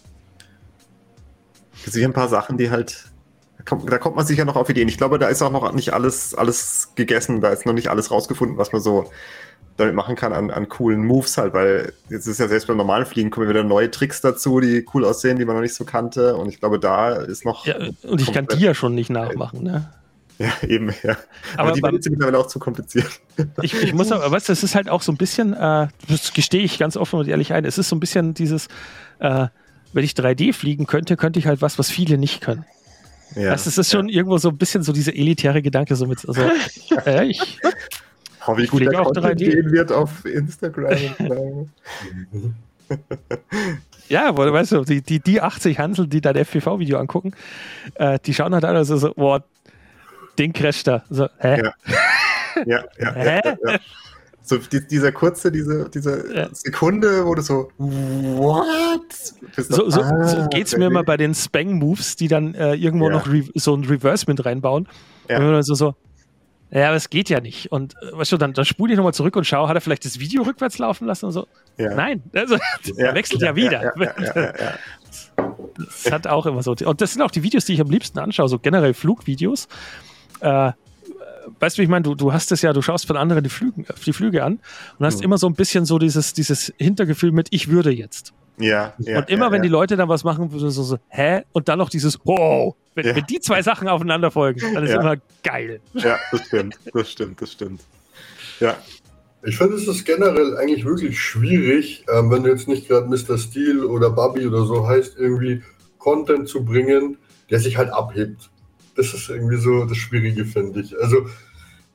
Es gibt ein paar Sachen, die halt. Da kommt, da kommt man sicher noch auf Ideen. Ich glaube, da ist auch noch nicht alles, alles gegessen, da ist noch nicht alles rausgefunden, was man so damit machen kann an, an coolen Moves halt, weil jetzt ist ja selbst beim normalen Fliegen kommen wieder neue Tricks dazu, die cool aussehen, die man noch nicht so kannte. Und ich glaube, da ist noch. Ja, und ich kann die ja schon nicht nachmachen. Ne? Ja, eben, ja. Aber, Aber die jetzt mittlerweile auch zu kompliziert. Ich, ich muss aber, weißt du, es ist halt auch so ein bisschen, äh, das gestehe ich ganz offen und ehrlich ein, es ist so ein bisschen dieses, äh, wenn ich 3D fliegen könnte, könnte ich halt was, was viele nicht können. Ja. Du, es ist schon irgendwo so ein bisschen so dieser elitäre Gedanke, so mit, also, [laughs] äh, ich, Oh, wie gut fliege der auch Content 3D. gehen wird auf Instagram. so. [laughs] ja, wo, weißt du, die, die, die 80 Hansel, die dein FPV-Video angucken, äh, die schauen halt an, also so, boah, den crasht da. So, hä? Ja. ja, ja, Hä? ja, ja. So die, dieser kurze, diese, diese Ja. Sekunde, wo du so, what? So, so, ah, so geht's mir immer bei den Spang-Moves, die dann äh, irgendwo noch so ein Reverse mit reinbauen. Ja. Und dann so, so, ja, aber es geht ja nicht. Und äh, weißt du, dann, dann spule ich nochmal zurück und schaue, hat er vielleicht das Video rückwärts laufen lassen und so? Ja. Nein, also, [laughs] er wechselt ja, wieder. Ja, ja, ja, ja, ja. Das hat auch immer so. Und das sind auch die Videos, die ich am liebsten anschaue, so generell Flugvideos. Äh, weißt du, wie ich meine, du, du hast es ja, du schaust von anderen die Flüge, die Flüge an und hast Mhm. immer so ein bisschen so dieses, dieses Hintergefühl mit, ich würde jetzt. Ja, ja, und immer, ja, wenn die ja. Leute dann was machen, so, so, so hä? Und dann noch dieses, wow. Wenn, Ja. wenn die zwei Sachen aufeinander folgen, dann ist Ja. immer geil. Ja, das stimmt, das stimmt, das stimmt. Ja, Ich finde, es ist generell eigentlich wirklich schwierig, ähm, wenn du jetzt nicht gerade Mr. Steel oder Bubby oder so heißt, irgendwie Content zu bringen, der sich halt abhebt. Das ist irgendwie so das Schwierige, finde ich. Also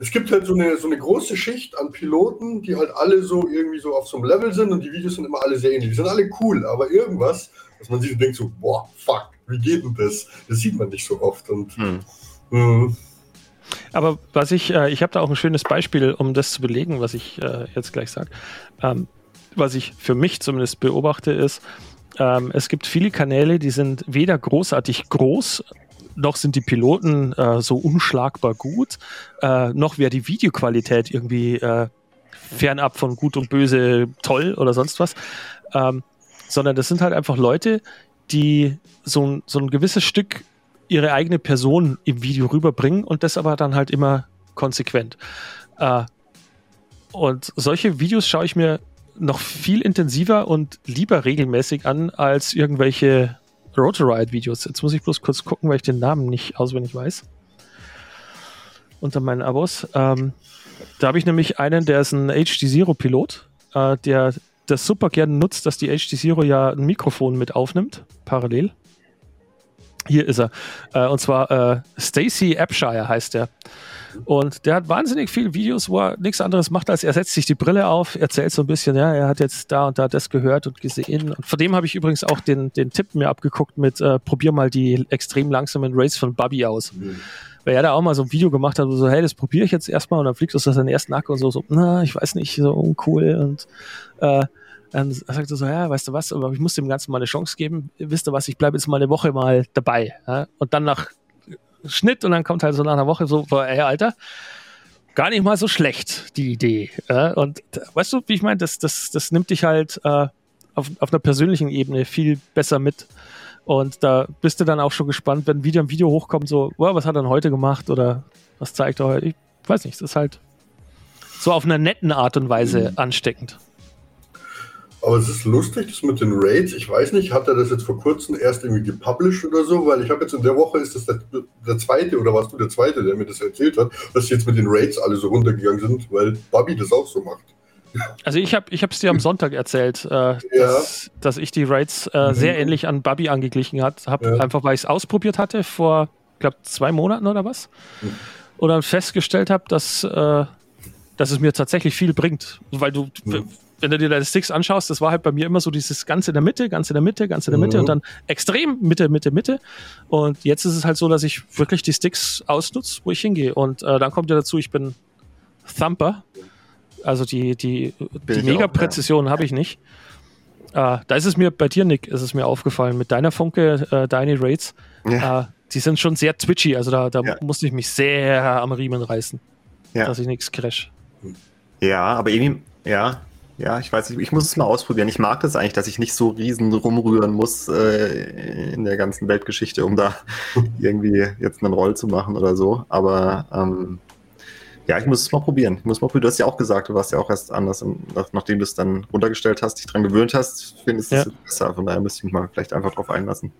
es gibt halt so eine, so eine große Schicht an Piloten, die halt alle so irgendwie so auf so einem Level sind und die Videos sind immer alle sehr ähnlich. Die sind alle cool, aber irgendwas, dass man sich so denkt so, boah, fuck, wie geht denn das? Das sieht man nicht so oft. Und Hm. mh, Aber was ich, äh, ich habe da auch ein schönes Beispiel, um das zu belegen, was ich äh, jetzt gleich sage. Ähm, was ich für mich zumindest beobachte, ist, ähm, es gibt viele Kanäle, die sind weder großartig groß, noch sind die Piloten äh, so unschlagbar gut, äh, noch wäre die Videoqualität irgendwie äh, fernab von gut und böse toll oder sonst was. Ähm, sondern das sind halt einfach Leute, die so ein, so ein gewisses Stück ihre eigene Person im Video rüberbringen und das aber dann halt immer konsequent. Äh, und solche Videos schaue ich mir noch viel intensiver und lieber regelmäßig an als irgendwelche Rotoride-Videos. Jetzt muss ich bloß kurz gucken, weil ich den Namen nicht auswendig weiß. Unter meinen Abos. Ähm, da habe ich nämlich einen, der ist ein HD Zero-Pilot, äh, der das super gerne nutzt, dass die HD Zero ja ein Mikrofon mit aufnimmt, parallel. Hier ist er. Äh, und zwar äh, Stacy Abshire heißt er. Und der hat wahnsinnig viele Videos, wo er nichts anderes macht, als er setzt sich die Brille auf, erzählt so ein bisschen, ja, er hat jetzt da und da das gehört und gesehen. Und von dem habe ich übrigens auch den, den Tipp mir abgeguckt mit, äh, probier mal die extrem langsamen Race von Bubby aus. Weil er da auch mal so ein Video gemacht hat, wo so, hey, das probiere ich jetzt erstmal und dann fliegt es aus seinen ersten Akku und so, so, na, ich weiß nicht, so uncool und äh, dann sagt er so, ja, weißt du was, aber ich muss dem Ganzen mal eine Chance geben. Wisst ihr was, ich bleibe jetzt mal eine Woche mal dabei. Ja? Und dann nach Schnitt und dann kommt halt so nach einer Woche so, ey, Alter, gar nicht mal so schlecht, die Idee. Ja? Und weißt du, wie ich meine, das, das, das nimmt dich halt äh, auf, auf einer persönlichen Ebene viel besser mit. Und da bist du dann auch schon gespannt, wenn wieder ein Video hochkommt, so, wow, was hat er denn heute gemacht oder was zeigt er heute? Ich weiß nicht, das ist halt so auf einer netten Art und Weise Mhm. ansteckend. Aber es ist lustig, das mit den Raids. Ich weiß nicht, hat er das jetzt vor kurzem erst irgendwie gepublished oder so? Weil ich habe jetzt in der Woche, ist das der, der zweite oder warst du der zweite, der mir das erzählt hat, dass jetzt mit den Raids alle so runtergegangen sind, weil Bobby das auch so macht. Also ich habe ich es dir am Sonntag erzählt, äh, dass, dass ich die Raids äh, Mhm. sehr ähnlich an Bubby angeglichen hat, habe Ja. einfach weil ich es ausprobiert hatte vor, glaube zwei Monaten oder was, Mhm. und dann festgestellt habe, dass, äh, dass es mir tatsächlich viel bringt, weil du Mhm. Wenn du dir deine Sticks anschaust, das war halt bei mir immer so dieses ganz in der Mitte, ganz in der Mitte, ganz in der Mitte Mhm. und dann extrem Mitte, Mitte, Mitte. Und jetzt ist es halt so, dass ich wirklich die Sticks ausnutze, wo ich hingehe. Und äh, dann kommt ja dazu, ich bin Thumper. Also die, die, die Mega-Präzision habe ich nicht. Äh, da ist es mir, bei dir, Nick, ist es mir aufgefallen, mit deiner Funke, äh, deine Raids, Ja. äh, die sind schon sehr twitchy. Also da, da Ja. musste ich mich sehr am Riemen reißen, Ja. dass ich nichts crash. Ja, aber irgendwie, ja, ja, ich weiß nicht, ich muss es mal ausprobieren. Ich mag das eigentlich, dass ich nicht so riesen rumrühren muss äh, in der ganzen Weltgeschichte, um da [laughs] irgendwie jetzt einen Roll zu machen oder so. Aber ähm, ja, ich muss es mal probieren. Ich muss mal probieren. Du hast ja auch gesagt, du warst ja auch erst anders, nachdem du es dann runtergestellt hast, dich dran gewöhnt hast, findest du Ja. es besser. Von daher müsste ich mich mal vielleicht einfach drauf einlassen.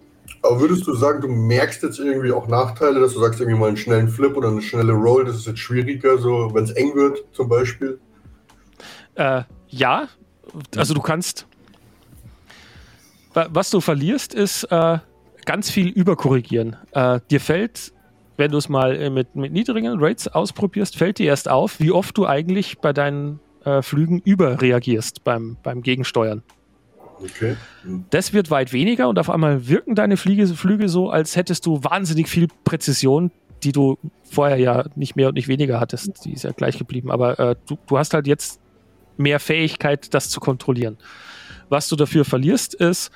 Aber würdest du sagen, du merkst jetzt irgendwie auch Nachteile, dass du sagst, irgendwie mal einen schnellen Flip oder eine schnelle Roll, das ist jetzt schwieriger, so wenn es eng wird zum Beispiel? Äh, ja, also du kannst. Wa- Was du verlierst, ist äh, ganz viel überkorrigieren. Äh, dir fällt, wenn du es mal äh, mit, mit niedrigen Rates ausprobierst, fällt dir erst auf, wie oft du eigentlich bei deinen äh, Flügen überreagierst beim, beim Gegensteuern. Okay. Hm. Das wird weit weniger und auf einmal wirken deine Fliege, Flüge so, als hättest du wahnsinnig viel Präzision, die du vorher ja nicht mehr und nicht weniger hattest. Die ist ja gleich geblieben. Aber äh, du, du hast halt jetzt mehr Fähigkeit, das zu kontrollieren. Was du dafür verlierst, ist,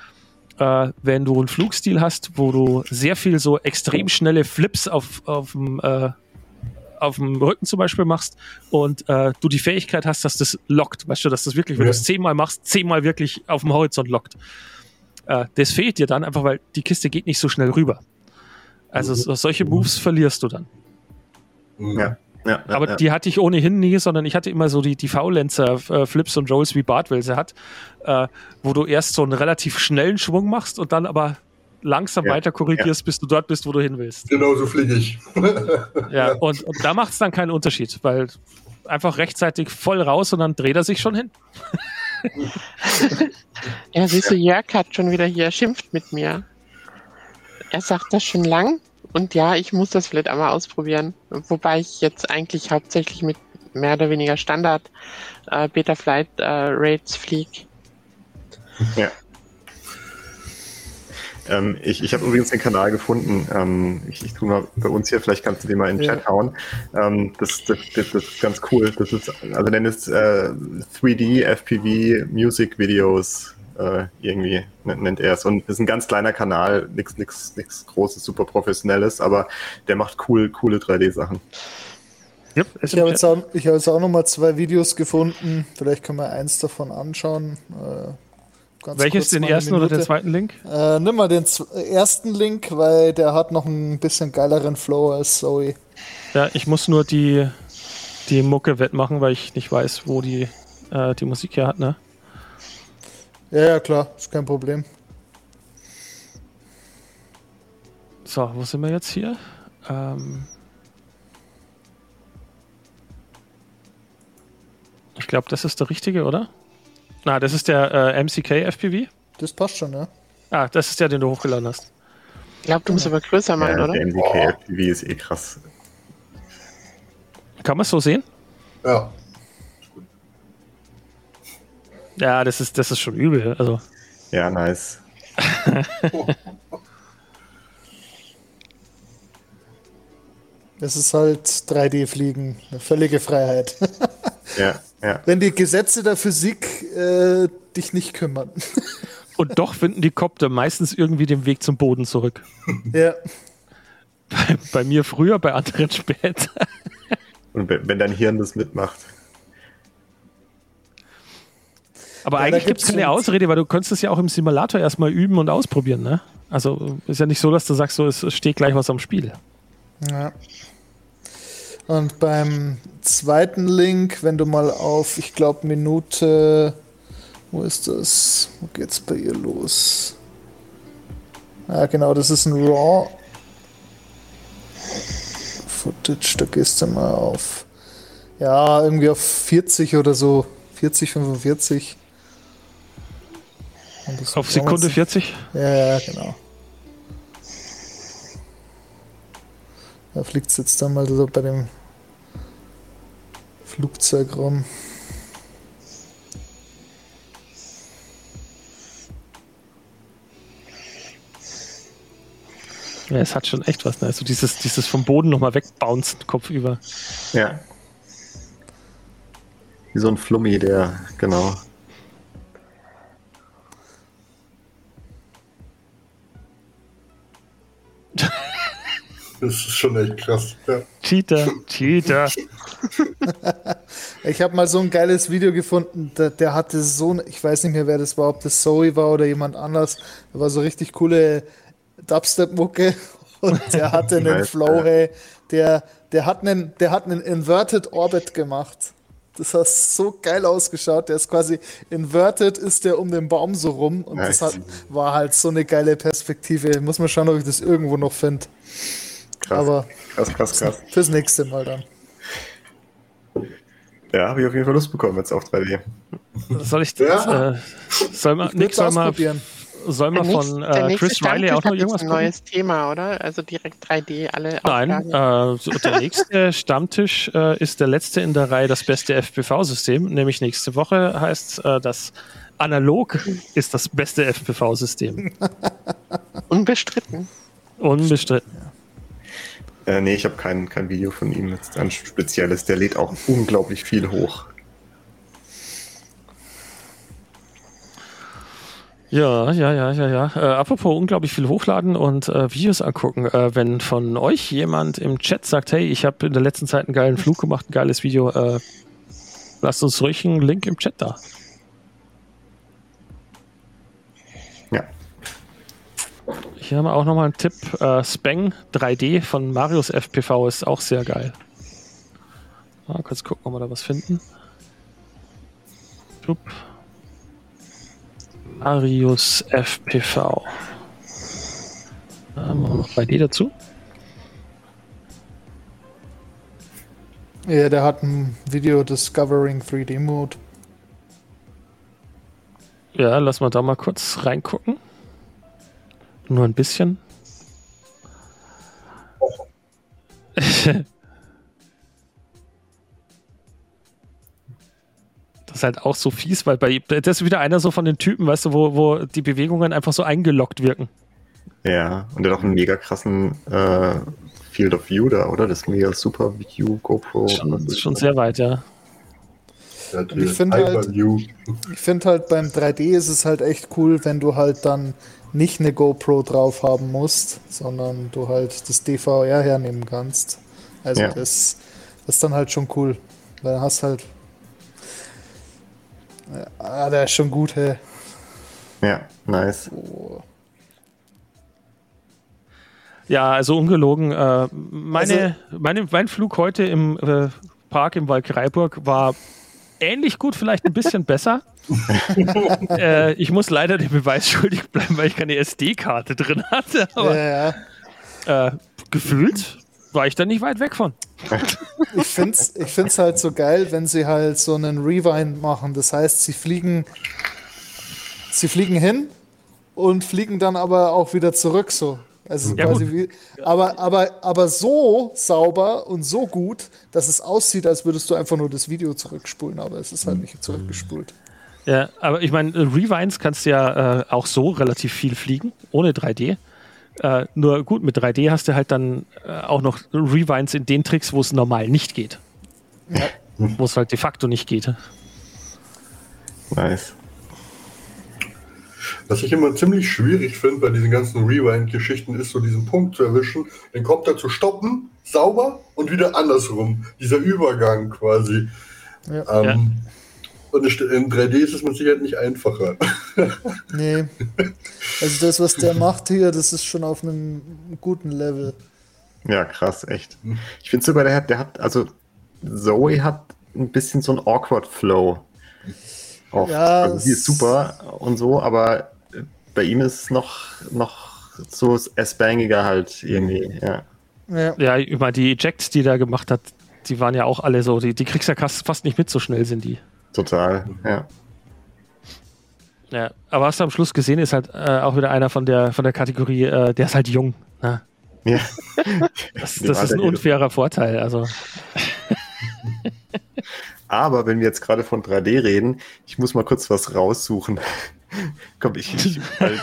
äh, wenn du einen Flugstil hast, wo du sehr viel so extrem schnelle Flips auf, auf dem äh, auf dem Rücken zum Beispiel machst und äh, du die Fähigkeit hast, dass das lockt, weißt du, dass das wirklich, wenn Ja. du es zehnmal machst, zehnmal wirklich auf dem Horizont lockt. Äh, das fehlt dir dann einfach, weil die Kiste geht nicht so schnell rüber. Also Mhm. so, solche Moves verlierst du dann. Ja. Ja, ja, Aber ja. die hatte ich ohnehin nie, sondern ich hatte immer so die, die Faulenzer-Flips und Rolls wie Bartwell sie hat, äh, wo du erst so einen relativ schnellen Schwung machst und dann aber langsam Ja, weiter korrigierst, bis du dort bist, wo du hin willst. Genau so fliege ich. [laughs] Ja, und, und da macht es dann keinen Unterschied, weil einfach rechtzeitig voll raus und dann dreht er sich schon hin. [laughs] Ja, siehst du, Jörg hat schon wieder hier schimpft mit mir. Er sagt das schon lang und ja, ich muss das vielleicht einmal ausprobieren. Wobei ich jetzt eigentlich hauptsächlich mit mehr oder weniger Standard äh, Betaflight äh, Rates fliege. Ja. Ähm, ich ich habe übrigens den Kanal gefunden. Ähm, ich, ich tue mal bei uns hier, vielleicht kannst du den mal in den Ja. Chat hauen. Ähm, das, das, das, das ist ganz cool. Das ist, also nennt es äh, 3D FPV Music Videos äh, irgendwie nennt er es. Und ist ein ganz kleiner Kanal, nichts nix, nix Großes, super Professionelles, aber der macht cool, coole 3D-Sachen. Yep, Ich habe jetzt, auch- ich hab jetzt auch noch mal zwei Videos gefunden. Vielleicht können wir eins davon anschauen. Äh, ganz Welches, kurz den ersten oder den Minute. zweiten Link? Äh, nimm mal den z- ersten Link, weil der hat noch ein bisschen geileren Flow als Zoe. Ja, ich muss nur die, die Mucke wettmachen, weil ich nicht weiß, wo die, äh, die Musik her hat, ne? Ja, ja, klar, ist kein Problem. So, wo sind wir jetzt hier? Ähm ich glaube, das ist der richtige, oder? Na, das ist der äh, MCK FPV. Das passt schon, ja. Ah, das ist der, den du hochgeladen hast. Ich glaube, du musst aber größer machen, Ja, oder? der MDK FPV ist eh krass. Kann man es so sehen? Ja. Ja, das ist, das ist schon übel. Also, Ja, nice. [laughs] Das ist halt 3D-Fliegen. Eine völlige Freiheit. Ja, [laughs] ja. Wenn die Gesetze der Physik äh, dich nicht kümmern. [laughs] und doch finden die Kopter meistens irgendwie den Weg zum Boden zurück. ja. Bei, bei mir früher, bei anderen später. Und wenn dein Hirn das mitmacht. Aber Ja, eigentlich gibt gibt's es keine Ausrede, weil du könntest es ja auch im Simulator erstmal üben und ausprobieren, ne? Also ist ja nicht so, dass du sagst, so, es es steht gleich was am Spiel. Ja. Und beim zweiten Link, wenn du mal auf, ich glaube, Minute, wo ist das? Wo geht's bei ihr los? Ja, genau, das ist ein Raw Footage, da gehst du mal auf, ja, irgendwie auf 40 oder so, 40, 45. Und das Auf Sekunde 40. ja, ja, genau. Da fliegt es jetzt dann mal so bei dem Flugzeug rum. Ja, es hat schon echt was, ne? Also dieses, dieses vom Boden nochmal wegbouncen, Kopf über. Ja. Wie so ein Flummi, der, genau. Das ist schon echt krass. Ja. Cheater, Cheater. [laughs] Ich habe mal so ein geiles Video gefunden, der, der hatte so, ein- ich weiß nicht mehr, wer das war, ob das Zoe war oder jemand anders. Da war so richtig coole Dubstep-Mucke [laughs] und der [laughs] hatte einen Nice, Flow, ja. hey, der, der, hat einen, der hat einen Inverted Orbit gemacht. Das hat so geil ausgeschaut. Der ist quasi inverted, ist der um den Baum so rum und Nice. das hat, war halt so eine geile Perspektive. Muss man schauen, ob ich das irgendwo noch finde. Krass. Aber krass, krass, krass. fürs nächste Mal dann. Ja, habe ich auf jeden Fall Lust bekommen jetzt auf 3D. Soll ich Ja. äh, soll man, Ich Nick, soll mal, soll nächste- von äh, Chris Riley auch noch irgendwas ein neues Thema, oder? Also direkt 3D, alle Nein, äh, so der nächste [laughs] Stammtisch äh, ist der letzte in der Reihe das beste FPV-System, nämlich nächste Woche heißt äh, das Analog ist das beste FPV-System. Unbestritten. Unbestritten. Äh, nee, ich habe kein, kein Video von ihm jetzt ein spezielles. Der lädt auch unglaublich viel hoch. Ja, ja, ja, ja, ja. Äh, apropos unglaublich viel hochladen und äh, Videos angucken. Äh, wenn von euch jemand im Chat sagt, hey, ich habe in der letzten Zeit einen geilen Flug gemacht, ein geiles Video, äh, lasst uns ruhig einen Link im Chat da. Hier haben wir auch nochmal einen Tipp. Äh, Spang 3D von Marius FPV ist auch sehr geil. Mal kurz gucken, ob wir da was finden. Schub. Marius FPV. Da haben wir noch 3D dazu. Ja, der hat ein Video Discovering 3D Mode. Ja, lass mal da mal kurz reingucken. Nur ein bisschen. [laughs] das ist halt auch so fies, weil bei das ist wieder einer so von den Typen, weißt du, wo, wo die Bewegungen einfach so eingeloggt wirken. Ja, und der hat auch einen mega krassen äh, Field of View da, oder? Das mega Super View GoPro. Schon, schon sehr weit, ja. Und ich finde halt-. Ich finde halt beim 3D ist es halt echt cool, wenn du halt dann nicht eine GoPro drauf haben musst, sondern du halt das DVR hernehmen kannst. Also Ja. das, das ist dann halt schon cool. Weil dann hast halt. Ja, Ah, der ist schon gut, hey. Ja, nice. Oh. Ja, also ungelogen. Äh, meine, meine, mein Flug heute im äh, Park im Waldkraiburg war ähnlich gut, vielleicht ein bisschen besser. [laughs] äh, ich muss leider den Beweis schuldig bleiben, weil ich keine SD-Karte drin hatte. Aber Ja, ja. äh, gefühlt war ich da nicht weit weg von. Ich finde es ich find's halt so geil, wenn sie halt so einen Rewind machen. Das heißt, sie fliegen, sie fliegen hin und fliegen dann aber auch wieder zurück so. Also Ja, quasi wie, aber, aber, aber so sauber und so gut, dass es aussieht, als würdest du einfach nur das Video zurückspulen, aber es ist halt nicht zurückgespult. Ja, aber ich meine, Rewinds kannst du ja äh, auch so relativ viel fliegen, ohne 3D. Äh, nur gut, mit 3D hast du halt dann äh, auch noch Rewinds in den Tricks, wo es normal nicht geht. Ja. Wo es halt de facto nicht geht. Nice. Was ich immer ziemlich schwierig finde bei diesen ganzen Rewind-Geschichten, ist so diesen Punkt zu erwischen, den Kopter zu stoppen, sauber und wieder andersrum. Dieser Übergang quasi. Ja. Ähm, Und es- in 3D ist es mit Sicherheit nicht einfacher. [laughs] Nee. Also das, was der macht hier, das ist schon auf einem guten Level. Ja, krass, echt. Ich finde sogar, der hat, der hat, also Zoe hat ein bisschen so ein awkward Flow. Oft. Ja, also sie ist super und so, aber bei ihm ist es noch, noch so S-Bangiger halt irgendwie, ja. Ja. Ja, über die Ejects, die der gemacht hat, die waren ja auch alle so, die, die kriegst du ja fast nicht mit, so schnell sind die. Total, ja. Ja, aber hast du am Schluss gesehen, ist halt äh, auch wieder einer von der, von der Kategorie, äh, der ist halt jung. Ne? ja. Das, [laughs] das ist ein unfairer Vorteil. Also, [laughs] Aber wenn wir jetzt gerade von 3D reden, ich muss mal kurz was raussuchen. [laughs] Komm, ich. ich weil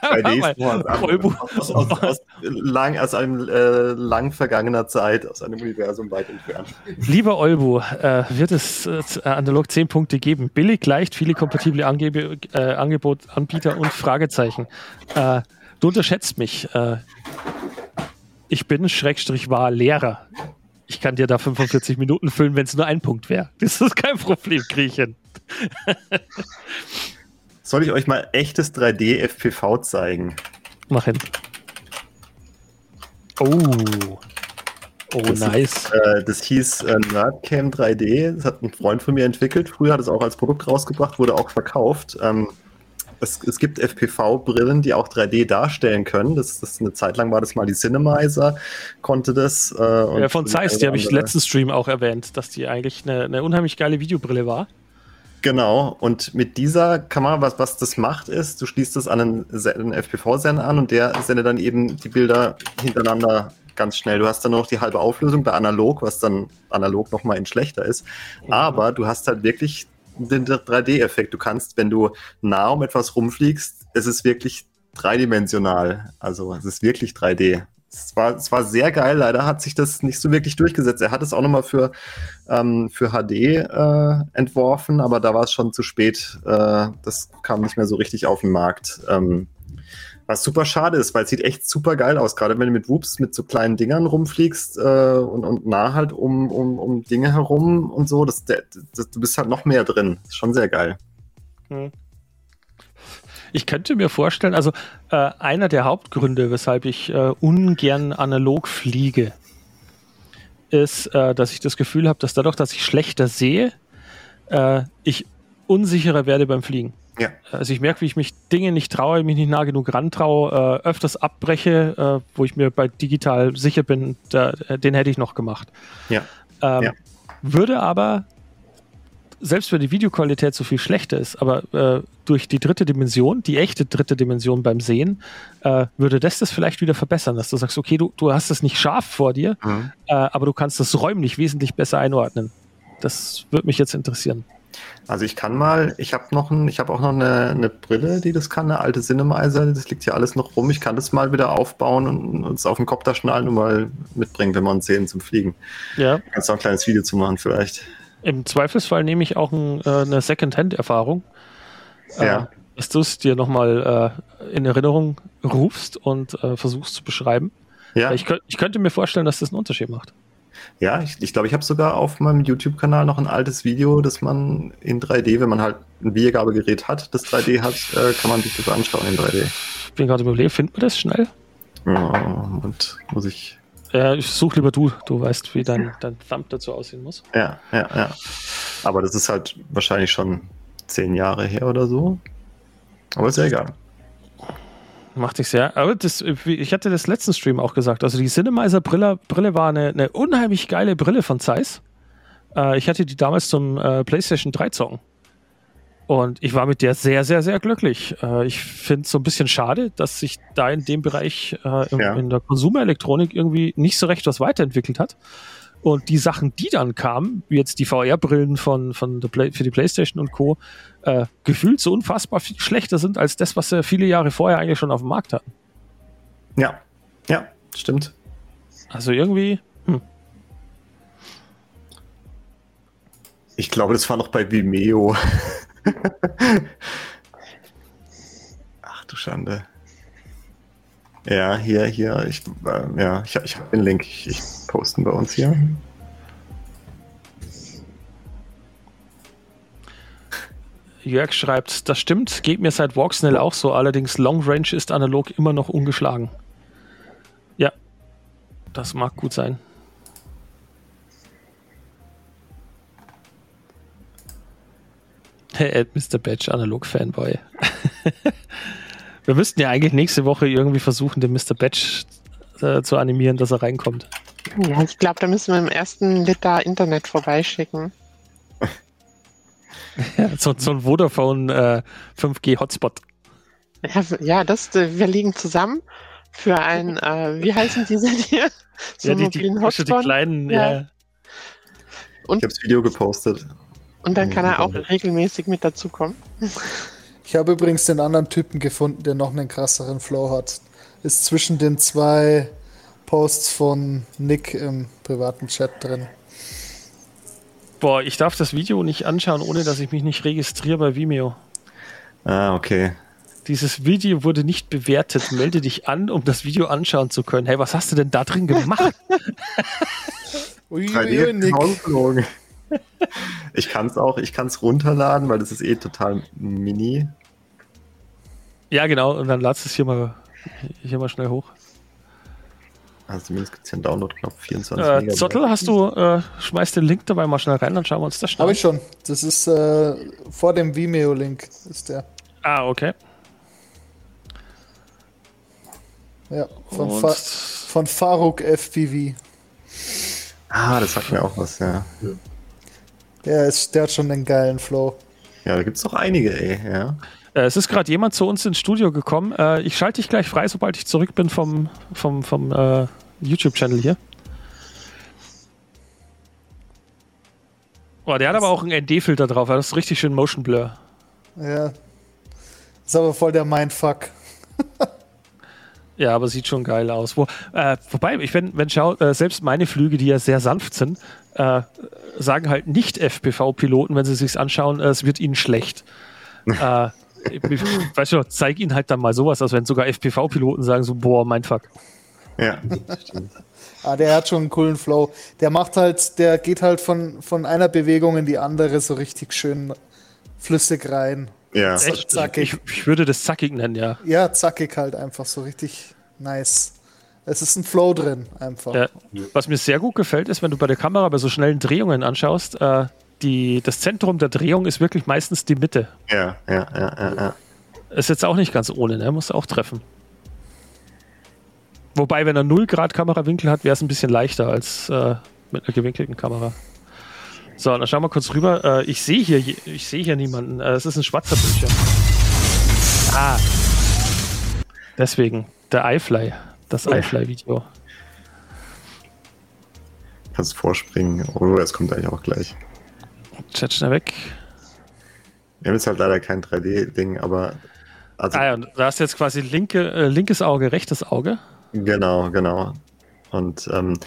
3D ist noch was Olbu. anderes. aus, aus, aus, lang, aus einem äh, lang vergangener Zeit, aus einem Universum weit entfernt. lieber Olbu, äh, wird es äh, analog 10 Punkte geben? Billig, leicht, viele kompatible Angebe äh, Angebot, Anbieter und Fragezeichen. Äh, du unterschätzt mich. Äh, ich bin, Schrägstrich, war Lehrer. Ich kann dir da 45 Minuten füllen, wenn es nur ein Punkt wäre. Das ist kein Problem, Griechen. [laughs] Soll ich euch mal echtes 3D FPV zeigen? Mach hin. Oh. Oh, Das nice. Äh, das hieß äh, Nerdcam 3D. Das hat ein Freund von mir entwickelt. Früher hat es auch als Produkt rausgebracht, wurde auch verkauft. Ähm, es, es gibt FPV-Brillen, die auch 3D darstellen können. Das, das eine Zeit lang war das mal die Cinemizer, konnte das. Äh, Ja, von Zeiss, die habe ich letzten Stream auch erwähnt, dass die eigentlich eine, eine unheimlich geile Videobrille war. Genau, und mit dieser Kamera, was, was das macht, ist, du schließt es an einen, einen FPV-Sender an und der sendet dann eben die Bilder hintereinander ganz schnell. Du hast dann noch die halbe Auflösung bei analog, was dann analog nochmal in schlechter ist. Aber du hast halt wirklich den 3D-Effekt. Du kannst, wenn du nah um etwas rumfliegst, es ist wirklich dreidimensional. Also es ist wirklich 3D. Es war, es war sehr geil, leider hat sich das nicht so wirklich durchgesetzt. Er hat es auch nochmal für, ähm, für HD äh, entworfen, aber da war es schon zu spät. Äh, das kam nicht mehr so richtig auf den Markt. Ähm, was super schade ist, weil es sieht echt super geil aus, gerade wenn du mit Whoops mit so kleinen Dingern rumfliegst äh, und, und nah halt um, um, um Dinge herum und so. Das, der, das, du bist halt noch mehr drin. Ist schon sehr geil. Ich könnte mir vorstellen, also äh, einer der Hauptgründe, weshalb ich äh, ungern analog fliege, ist, äh, dass ich das Gefühl habe, dass dadurch, dass ich schlechter sehe, äh, ich unsicherer werde beim Fliegen. Ja. Also ich merke, wie ich mich Dinge nicht traue, mich nicht nah genug rantraue, äh, öfters abbreche, äh, wo ich mir bei digital sicher bin, da, den hätte ich noch gemacht. Ja. Ähm, Ja. Würde aber, selbst wenn die Videoqualität so viel schlechter ist, aber äh, durch die dritte Dimension, die echte dritte Dimension beim Sehen, äh, würde das das vielleicht wieder verbessern, dass du sagst, okay, du, du hast es nicht scharf vor dir, Mhm. äh, aber du kannst das räumlich wesentlich besser einordnen. Das würde mich jetzt interessieren. Also ich kann mal, ich habe noch ein, ich habe auch noch eine, eine Brille, die das kann, eine alte Cinemizer, das liegt hier alles noch rum. Ich kann das mal wieder aufbauen und uns auf den Kopf da schnallen und mal mitbringen, wenn wir uns sehen zum Fliegen. Ja. Kannst du noch ein kleines Video zu machen vielleicht. Im Zweifelsfall nehme ich auch ein, äh, eine Second-Hand-Erfahrung. Ja. Äh, dass du es dir nochmal äh, in Erinnerung rufst und äh, versuchst zu beschreiben. Ja, Ich, ich könnte mir vorstellen, dass das einen Unterschied macht. ja ich glaube, ich, glaub, ich habe sogar auf meinem YouTube-Kanal noch ein altes Video, das man in 3D, wenn man halt ein Wiedergabegerät hat, das 3D hat, äh, kann man sich das anschauen in 3D. Ich bin gerade überlegt, finden wir das schnell? Ja, und muss ich. Ja, ich such lieber du. Du weißt, wie dein, dein Thumb dazu aussehen muss. Ja, ja, ja. Aber das ist halt wahrscheinlich schon zehn Jahre her oder so. Aber ist ja egal. Macht dich sehr. Aber das, ich hatte das letzten Stream auch gesagt. Also die Cinemizer Brille, Brille war eine, eine unheimlich geile Brille von Zeiss. Äh, ich hatte die damals zum äh, PlayStation 3 zocken. Und ich war mit der sehr, sehr, sehr glücklich. Äh, ich finde es so ein bisschen schade, dass sich da in dem Bereich äh, im, Ja. in der Konsumerelektronik irgendwie nicht so recht was weiterentwickelt hat. Und die Sachen, die dann kamen, wie jetzt die VR-Brillen von, von Play, für die PlayStation und Co., äh, gefühlt so unfassbar viel schlechter sind als das, was sie viele Jahre vorher eigentlich schon auf dem Markt hatten. Ja, ja, stimmt. Also irgendwie, hm. Ich glaube, das war noch bei Vimeo. [laughs] Ach du Schande. Ja, hier, hier, ich, äh, ja, ich, ich habe den Link, ich, ich posten bei uns hier. Jörg schreibt, das stimmt, geht mir seit Walksnell auch so, allerdings Long Range ist analog immer noch ungeschlagen. Ja, das mag gut sein. [laughs] Ed, Mr. Badge, Analog-Fanboy. [laughs] Wir müssten ja eigentlich nächste Woche irgendwie versuchen, den Mr. Badge äh, zu animieren, dass er reinkommt. Ja, ich glaube, da müssen wir im ersten Liter Internet vorbeischicken. [laughs] Ja, so, so ein Vodafone äh, 5G-Hotspot. Ja, ja das, äh, wir liegen zusammen für ein, äh, wie heißen diese hier? So Ja, die, die, die, kleinen, Ja. ja. Ich habe das Video gepostet. Und dann kann er auch regelmäßig mit dazukommen. Ich habe übrigens den anderen Typen gefunden, der noch einen krasseren Flow hat. Ist zwischen den zwei Posts von Nick im privaten Chat drin. Boah, ich darf das Video nicht anschauen, ohne dass ich mich nicht registriere bei Vimeo. Ah, okay. Dieses Video wurde nicht bewertet. Melde dich an, um das Video anschauen zu können. Hey, was hast du denn da drin gemacht? [laughs] Ui, 3D ui, Nick. Ich kann es auch, ich kann es runterladen, weil das ist eh total mini. ja, genau. Und dann ladst du es hier mal, hier mal schnell hoch. Also zumindest gibt es hier einen Download-Knopf, 24 Äh, Megabyte. Zottel, hast du, äh, schmeiß den Link dabei mal schnell rein, dann schauen wir uns das schnell Habe an. ich schon. Das ist äh, vor dem Vimeo-Link. Ist der. Ah, okay. Ja, von, Fa von Faruk FPV. Ah, das sagt mir auch was, ja. Der, ist, der hat schon einen geilen Flow. Ja, da gibt es doch einige, ey, ja. äh, es ist gerade jemand zu uns ins Studio gekommen. Äh, ich schalte dich gleich frei, sobald ich zurück bin vom, vom, vom äh, YouTube-Channel hier. Oh, der hat aber auch einen ND-Filter drauf. Das ist richtig schön Motion Blur. Ja. Ist aber voll der Mindfuck. [laughs] Ja, aber sieht schon geil aus. Wo, äh, wobei, ich wenn, wenn schau, äh, selbst meine Flüge, die ja sehr sanft sind, äh, sagen halt nicht FPV-Piloten, wenn sie sich's anschauen, äh, es wird ihnen schlecht. [laughs] äh, ich, weißt du, zeig ihnen halt dann mal sowas, als wenn sogar FPV-Piloten sagen so, boah, mein Fuck. Ja, stimmt. [laughs] Ah, der hat schon einen coolen Flow. Der macht halt, der geht halt von, von einer Bewegung in die andere so richtig schön flüssig rein. Ja, Echt? zackig. Ich, ich würde das zackig nennen, ja. Ja, zackig halt einfach so richtig nice. Es ist ein Flow drin einfach. Ja. Was mir sehr gut gefällt, ist, wenn du bei der Kamera bei so schnellen Drehungen anschaust, äh, die, das Zentrum der Drehung ist wirklich meistens die Mitte. ja, ja, ja, ja, ja. Ist jetzt auch nicht ganz ohne, ne? Muss auch treffen. Wobei, wenn er 0 Grad Kamerawinkel hat, wäre es ein bisschen leichter als äh, mit einer gewinkelten Kamera. So, dann schauen wir kurz rüber. Äh, ich sehe hier, ich sehe hier niemanden. Äh, es ist ein schwarzer Bildschirm. Ah. Deswegen, der iFly. Das iFly-Video. Kannst vorspringen. Oh, das kommt eigentlich auch gleich. Chat schnell weg. Wir haben jetzt halt leider kein 3D-Ding, aber. Also, ah ja, da hast jetzt quasi linke, äh, linkes Auge, rechtes Auge. Genau, genau. Und ähm,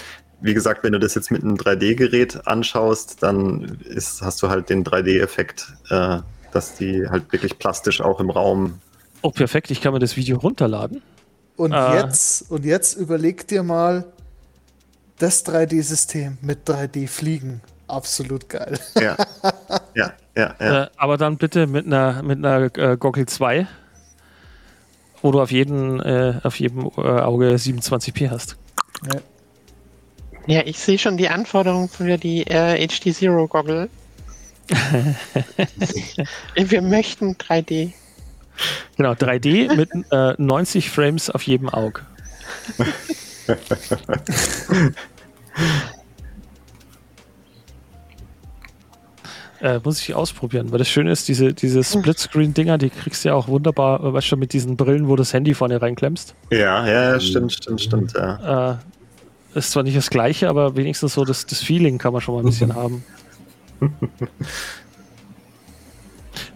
wie gesagt, wenn du das jetzt mit einem 3D-Gerät anschaust, dann ist, hast du halt den 3D-Effekt, äh, dass die halt wirklich plastisch auch im Raum. Oh, perfekt, ich kann mir das Video runterladen. Und, äh, jetzt, und jetzt überleg dir mal das 3D-System mit 3D-Fliegen. Absolut geil. Ja, ja, ja. ja. Äh, aber dann bitte mit einer, mit einer äh, Goggle 2, wo du auf, jeden, äh, auf jedem äh, Auge 27p hast. Ja. Ja, ich sehe schon die Anforderungen für die äh, HD Zero Goggle. [laughs] Wir möchten 3D. Genau, 3D mit äh, 90 Frames auf jedem Auge. [laughs] äh, muss ich ausprobieren, weil das Schöne ist, diese, diese Splitscreen-Dinger, die kriegst du ja auch wunderbar, äh, weißt du, mit diesen Brillen, wo du das Handy vorne reinklemmst. Ja, ja, stimmt, stimmt, stimmt, ja. Äh, ist zwar nicht das gleiche, aber wenigstens so das, das Feeling kann man schon mal ein bisschen [laughs] haben. [laughs]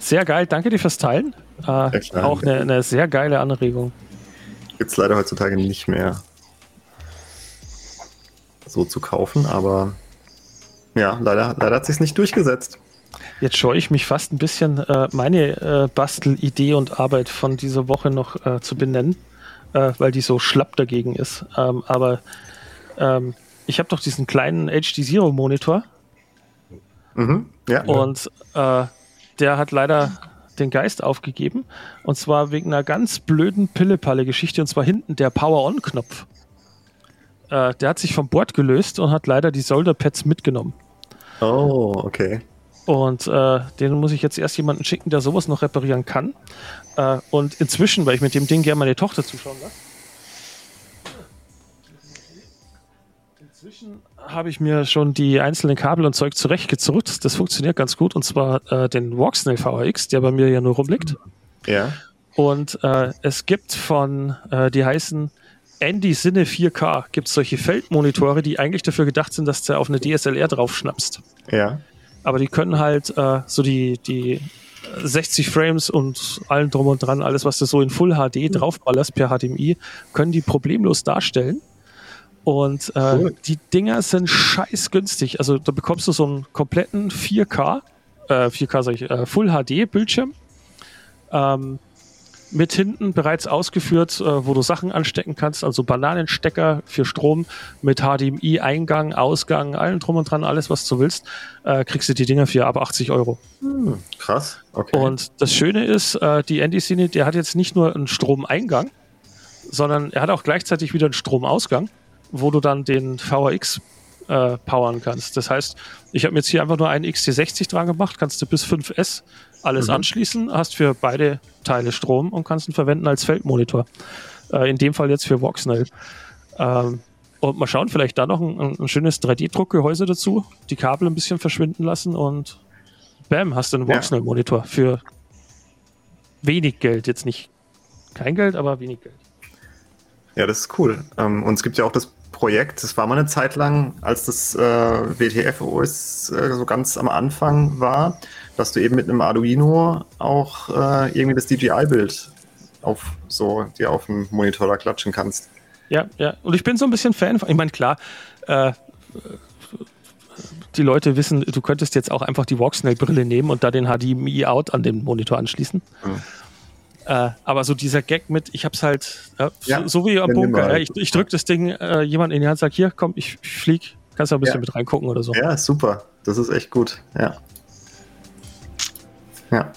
Sehr geil, danke dir fürs Teilen. Äh, auch eine, eine, sehr geile Anregung. Gibt es leider heutzutage nicht mehr so zu kaufen, aber ja, leider, leider hat sich nicht durchgesetzt. Jetzt scheue ich mich fast ein bisschen, äh, meine äh, Bastelidee und Arbeit von dieser Woche noch äh, zu benennen, äh, weil die so schlapp dagegen ist. Ähm, aber ähm, ich habe doch diesen kleinen HD Zero Monitor. Mhm, ja. Und äh, der hat leider den Geist aufgegeben. Und zwar wegen einer ganz blöden Pille-Palle-Geschichte. Und zwar hinten der Power-On-Knopf. Äh, der hat sich vom Board gelöst und hat leider die Solder-Pads mitgenommen. Oh, okay. Und äh, den muss ich jetzt erst jemanden schicken, der sowas noch reparieren kann. Äh, und inzwischen, weil ich mit dem Ding gerne meine Tochter zuschauen lasse, Inzwischen habe ich mir schon die einzelnen Kabel und Zeug zurechtgezurrt. Das funktioniert ganz gut. Und zwar äh, den Walksnail VHX, der bei mir ja nur rumliegt. Ja. Und äh, es gibt von, äh, die heißen Andy Sinne 4K, gibt es solche Feldmonitore, die eigentlich dafür gedacht sind, dass du auf eine DSLR draufschnappst. Ja. Aber die können halt äh, so die, die 60 Frames und allem drum und dran, alles, was du so in Full HD draufballerst per HDMI, können die problemlos darstellen. Und äh, cool. die Dinger sind scheiß günstig. Also da bekommst du so einen kompletten 4K, äh, 4K sag ich, äh, Full HD Bildschirm. Ähm, mit hinten bereits ausgeführt, äh, wo du Sachen anstecken kannst, also Bananenstecker für Strom mit HDMI, Eingang, Ausgang, allem drum und dran, alles was du willst, äh, kriegst du die Dinger für ab 80 Euro. Hm, krass, okay. Und das Schöne ist, äh, die Andy Cine, der hat jetzt nicht nur einen Stromeingang, sondern er hat auch gleichzeitig wieder einen Stromausgang wo du dann den VRX äh, powern kannst. Das heißt, ich habe mir jetzt hier einfach nur einen XT60 dran gemacht, kannst du bis 5S alles mhm. anschließen, hast für beide Teile Strom und kannst ihn verwenden als Feldmonitor. Äh, in dem Fall jetzt für Voxnell. Ähm, und mal schauen, vielleicht da noch ein, ein schönes 3D-Druckgehäuse dazu, die Kabel ein bisschen verschwinden lassen und bam, hast du einen Voxnell-Monitor für wenig Geld. Jetzt nicht kein Geld, aber wenig Geld. Ja, das ist cool. Ähm, und es gibt ja auch das Projekt, das war mal eine Zeit lang, als das äh, WTF-OS äh, so ganz am Anfang war, dass du eben mit einem Arduino auch äh, irgendwie das DJI-Bild auf so dir auf dem Monitor da klatschen kannst. Ja, ja. Und ich bin so ein bisschen Fan von, ich meine, klar, äh, die Leute wissen, du könntest jetzt auch einfach die Walksnail-Brille nehmen und da den HDMI-Out an den Monitor anschließen. Mhm. Äh, aber so dieser Gag mit, ich hab's halt, äh, ja, so, so, wie am Bunker, ja, ich, ich drück das Ding äh, jemand in die Hand, sag, hier, komm, ich, ich flieg, kannst du ein bisschen ja. mit reingucken oder so. Ja, super. Das ist echt gut, ja. Ja.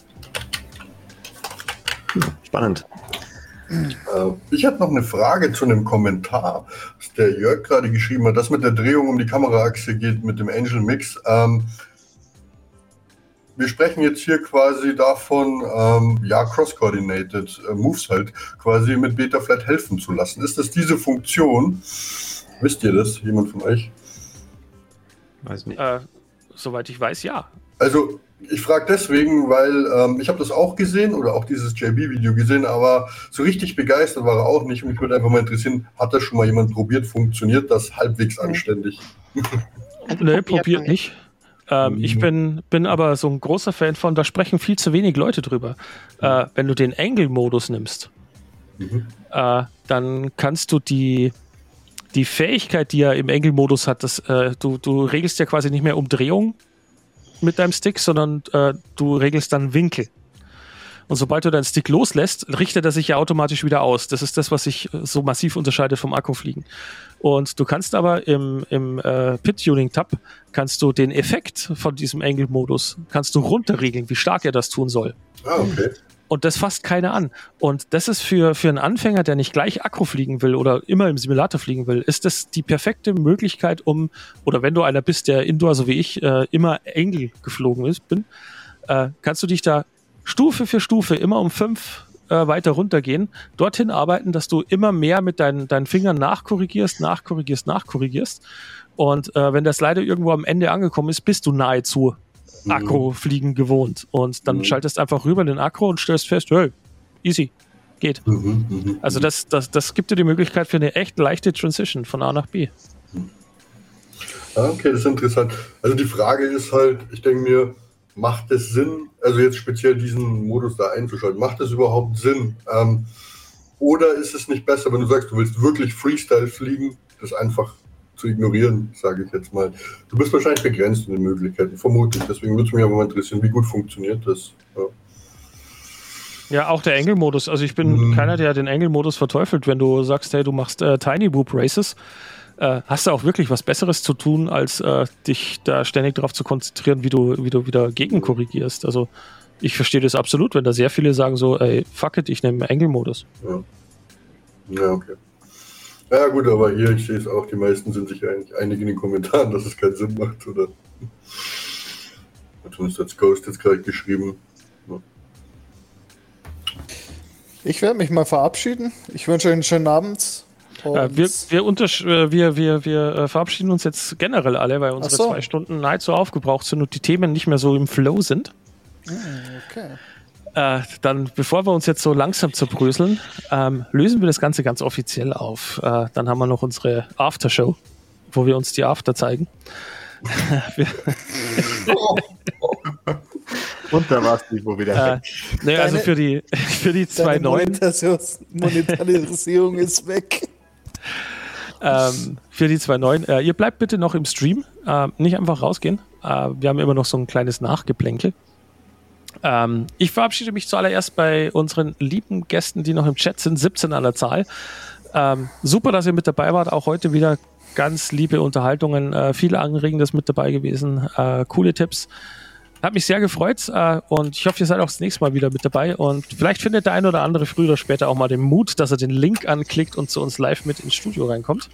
Hm, spannend. Äh, ich habe noch eine Frage zu einem Kommentar, das der Jörg gerade geschrieben hat. Das mit der Drehung um die Kameraachse geht mit dem Angel Mix. Ähm, wir sprechen jetzt hier quasi davon, ähm, ja, cross-coordinated äh, Moves halt quasi mit Betaflat helfen zu lassen. Ist das diese Funktion? Wisst ihr das, jemand von euch? Weiß nicht. Äh, soweit ich weiß, ja. Also, ich frage deswegen, weil ähm, ich habe das auch gesehen oder auch dieses JB-Video gesehen, aber so richtig begeistert war er auch nicht. Und ich würde einfach mal interessieren, hat das schon mal jemand probiert? Funktioniert das halbwegs anständig? Also nee, probiert nicht. Ähm, Ich bin, bin aber so ein großer Fan von, da sprechen viel zu wenig Leute drüber. Äh, wenn du den Angle-Modus nimmst, äh, dann kannst du die, die Fähigkeit, die er im Angle-Modus hat, dass, äh, du, du regelst ja quasi nicht mehr Umdrehung mit deinem Stick, sondern äh, du regelst dann Winkel. Und sobald du deinen Stick loslässt, richtet er sich ja automatisch wieder aus. Das ist das, was sich äh, so massiv unterscheidet vom Akkufliegen. Und du kannst aber im, im äh, Pit-Tuning-Tab kannst du den Effekt von diesem Angle-Modus kannst du runterregeln, wie stark er das tun soll. Ah, okay. Und das fasst keiner an. Und das ist für, für einen Anfänger, der nicht gleich Akku fliegen will oder immer im Simulator fliegen will, ist das die perfekte Möglichkeit, um, oder wenn du einer bist, der Indoor, so wie ich, äh, immer Angle geflogen ist, bin, äh, kannst du dich da Stufe für Stufe immer um fünf äh, weiter runtergehen, dorthin arbeiten, dass du immer mehr mit deinen, deinen Fingern nachkorrigierst, nachkorrigierst, nachkorrigierst. Und äh, wenn das leider irgendwo am Ende angekommen ist, bist du nahezu Akku-Fliegen gewohnt. Und dann Mhm. schaltest einfach rüber den Akku und stellst fest, hey, easy, geht. Mhm, mhm, Also das, das, das gibt dir die Möglichkeit für eine echt leichte Transition von A nach B. Ah, okay, das ist interessant. Also die Frage ist halt, ich denke mir, macht es Sinn, also jetzt speziell diesen Modus da einzuschalten, macht es überhaupt Sinn? Ähm, oder ist es nicht besser, wenn du sagst, du willst wirklich Freestyle fliegen, das einfach zu ignorieren, sage ich jetzt mal. Du bist wahrscheinlich begrenzt in den Möglichkeiten, vermutlich. Deswegen würde es mich aber mal interessieren, wie gut funktioniert das. Ja. Ja, auch der Angle-Modus. Also ich bin Mhm. keiner, der den Angle-Modus verteufelt. Wenn du sagst, hey, du machst äh, Tiny Boop Races, äh, hast du auch wirklich was Besseres zu tun, als äh, dich da ständig darauf zu konzentrieren, wie du, wie du wieder gegenkorrigierst. Also ich verstehe das absolut, wenn da sehr viele sagen so, ey, fuck it, ich nehme Angle-Modus. Ja. ja, okay. Ja gut, aber hier, ich sehe es auch, die meisten sind sich eigentlich einig in den Kommentaren, dass es keinen Sinn macht, oder? Zumindest hat Ghost jetzt gerade geschrieben. Ich werde mich mal verabschieden. Ich wünsche euch einen schönen Abend. Äh, Und wir, wir, untersch äh, wir, wir, wir äh, verabschieden uns jetzt generell alle, weil unsere so. zwei Stunden nahezu aufgebraucht sind und die Themen nicht mehr so im Flow sind. okay. Äh, dann, bevor wir uns jetzt so langsam zerbröseln, ähm, lösen wir das Ganze ganz offiziell auf. Äh, dann haben wir noch unsere Aftershow, wo wir uns die After zeigen. [laughs] wir, [laughs] Und da war es Nico wieder. äh, nee, also für die, [laughs] für die zwei neuen, Monetaris- Monetarisierung ist weg. Ähm, für die zwei neuen, äh, ihr bleibt bitte noch im Stream, äh, nicht einfach rausgehen. Äh, wir haben immer noch so ein kleines Nachgeplänkel. Ähm, ich verabschiede mich zuallererst bei unseren lieben Gästen, die noch im Chat sind, 17 an der Zahl. Ähm, super, dass ihr mit dabei wart. Auch heute wieder ganz liebe Unterhaltungen, äh, viel Anregendes mit dabei gewesen, äh, coole Tipps. Hat mich sehr gefreut äh, und ich hoffe, ihr seid auch das nächste Mal wieder mit dabei. Und vielleicht findet der ein oder andere früher oder später auch mal den Mut, dass er den Link anklickt und zu uns live mit ins Studio reinkommt.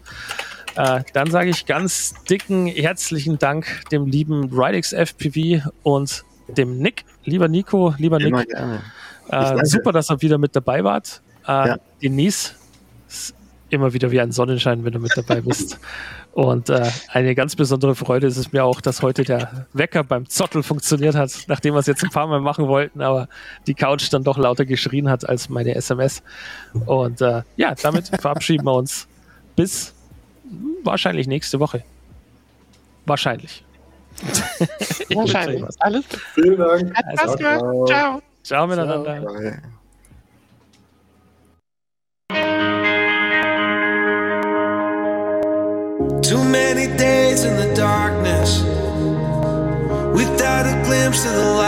Äh, dann sage ich ganz dicken herzlichen Dank dem lieben Ridex FPV und dem Nick. Lieber Nico, lieber Nick, äh, super, dass ihr wieder mit dabei wart. Äh, Ja. Denise, immer wieder wie ein Sonnenschein, wenn du mit dabei bist. Und äh, eine ganz besondere Freude ist es mir auch, dass heute der Wecker beim Zottel funktioniert hat, nachdem wir es jetzt ein paar Mal machen wollten, aber die Couch dann doch lauter geschrien hat als meine SMS. Und äh, ja, damit verabschieden wir uns bis wahrscheinlich nächste Woche. Wahrscheinlich. [laughs] Wahrscheinlich. Alles. Vielen Dank. Spaß gemacht. Ciao. Ciao miteinander. Bye. Too many days in the darkness without a glimpse of the light.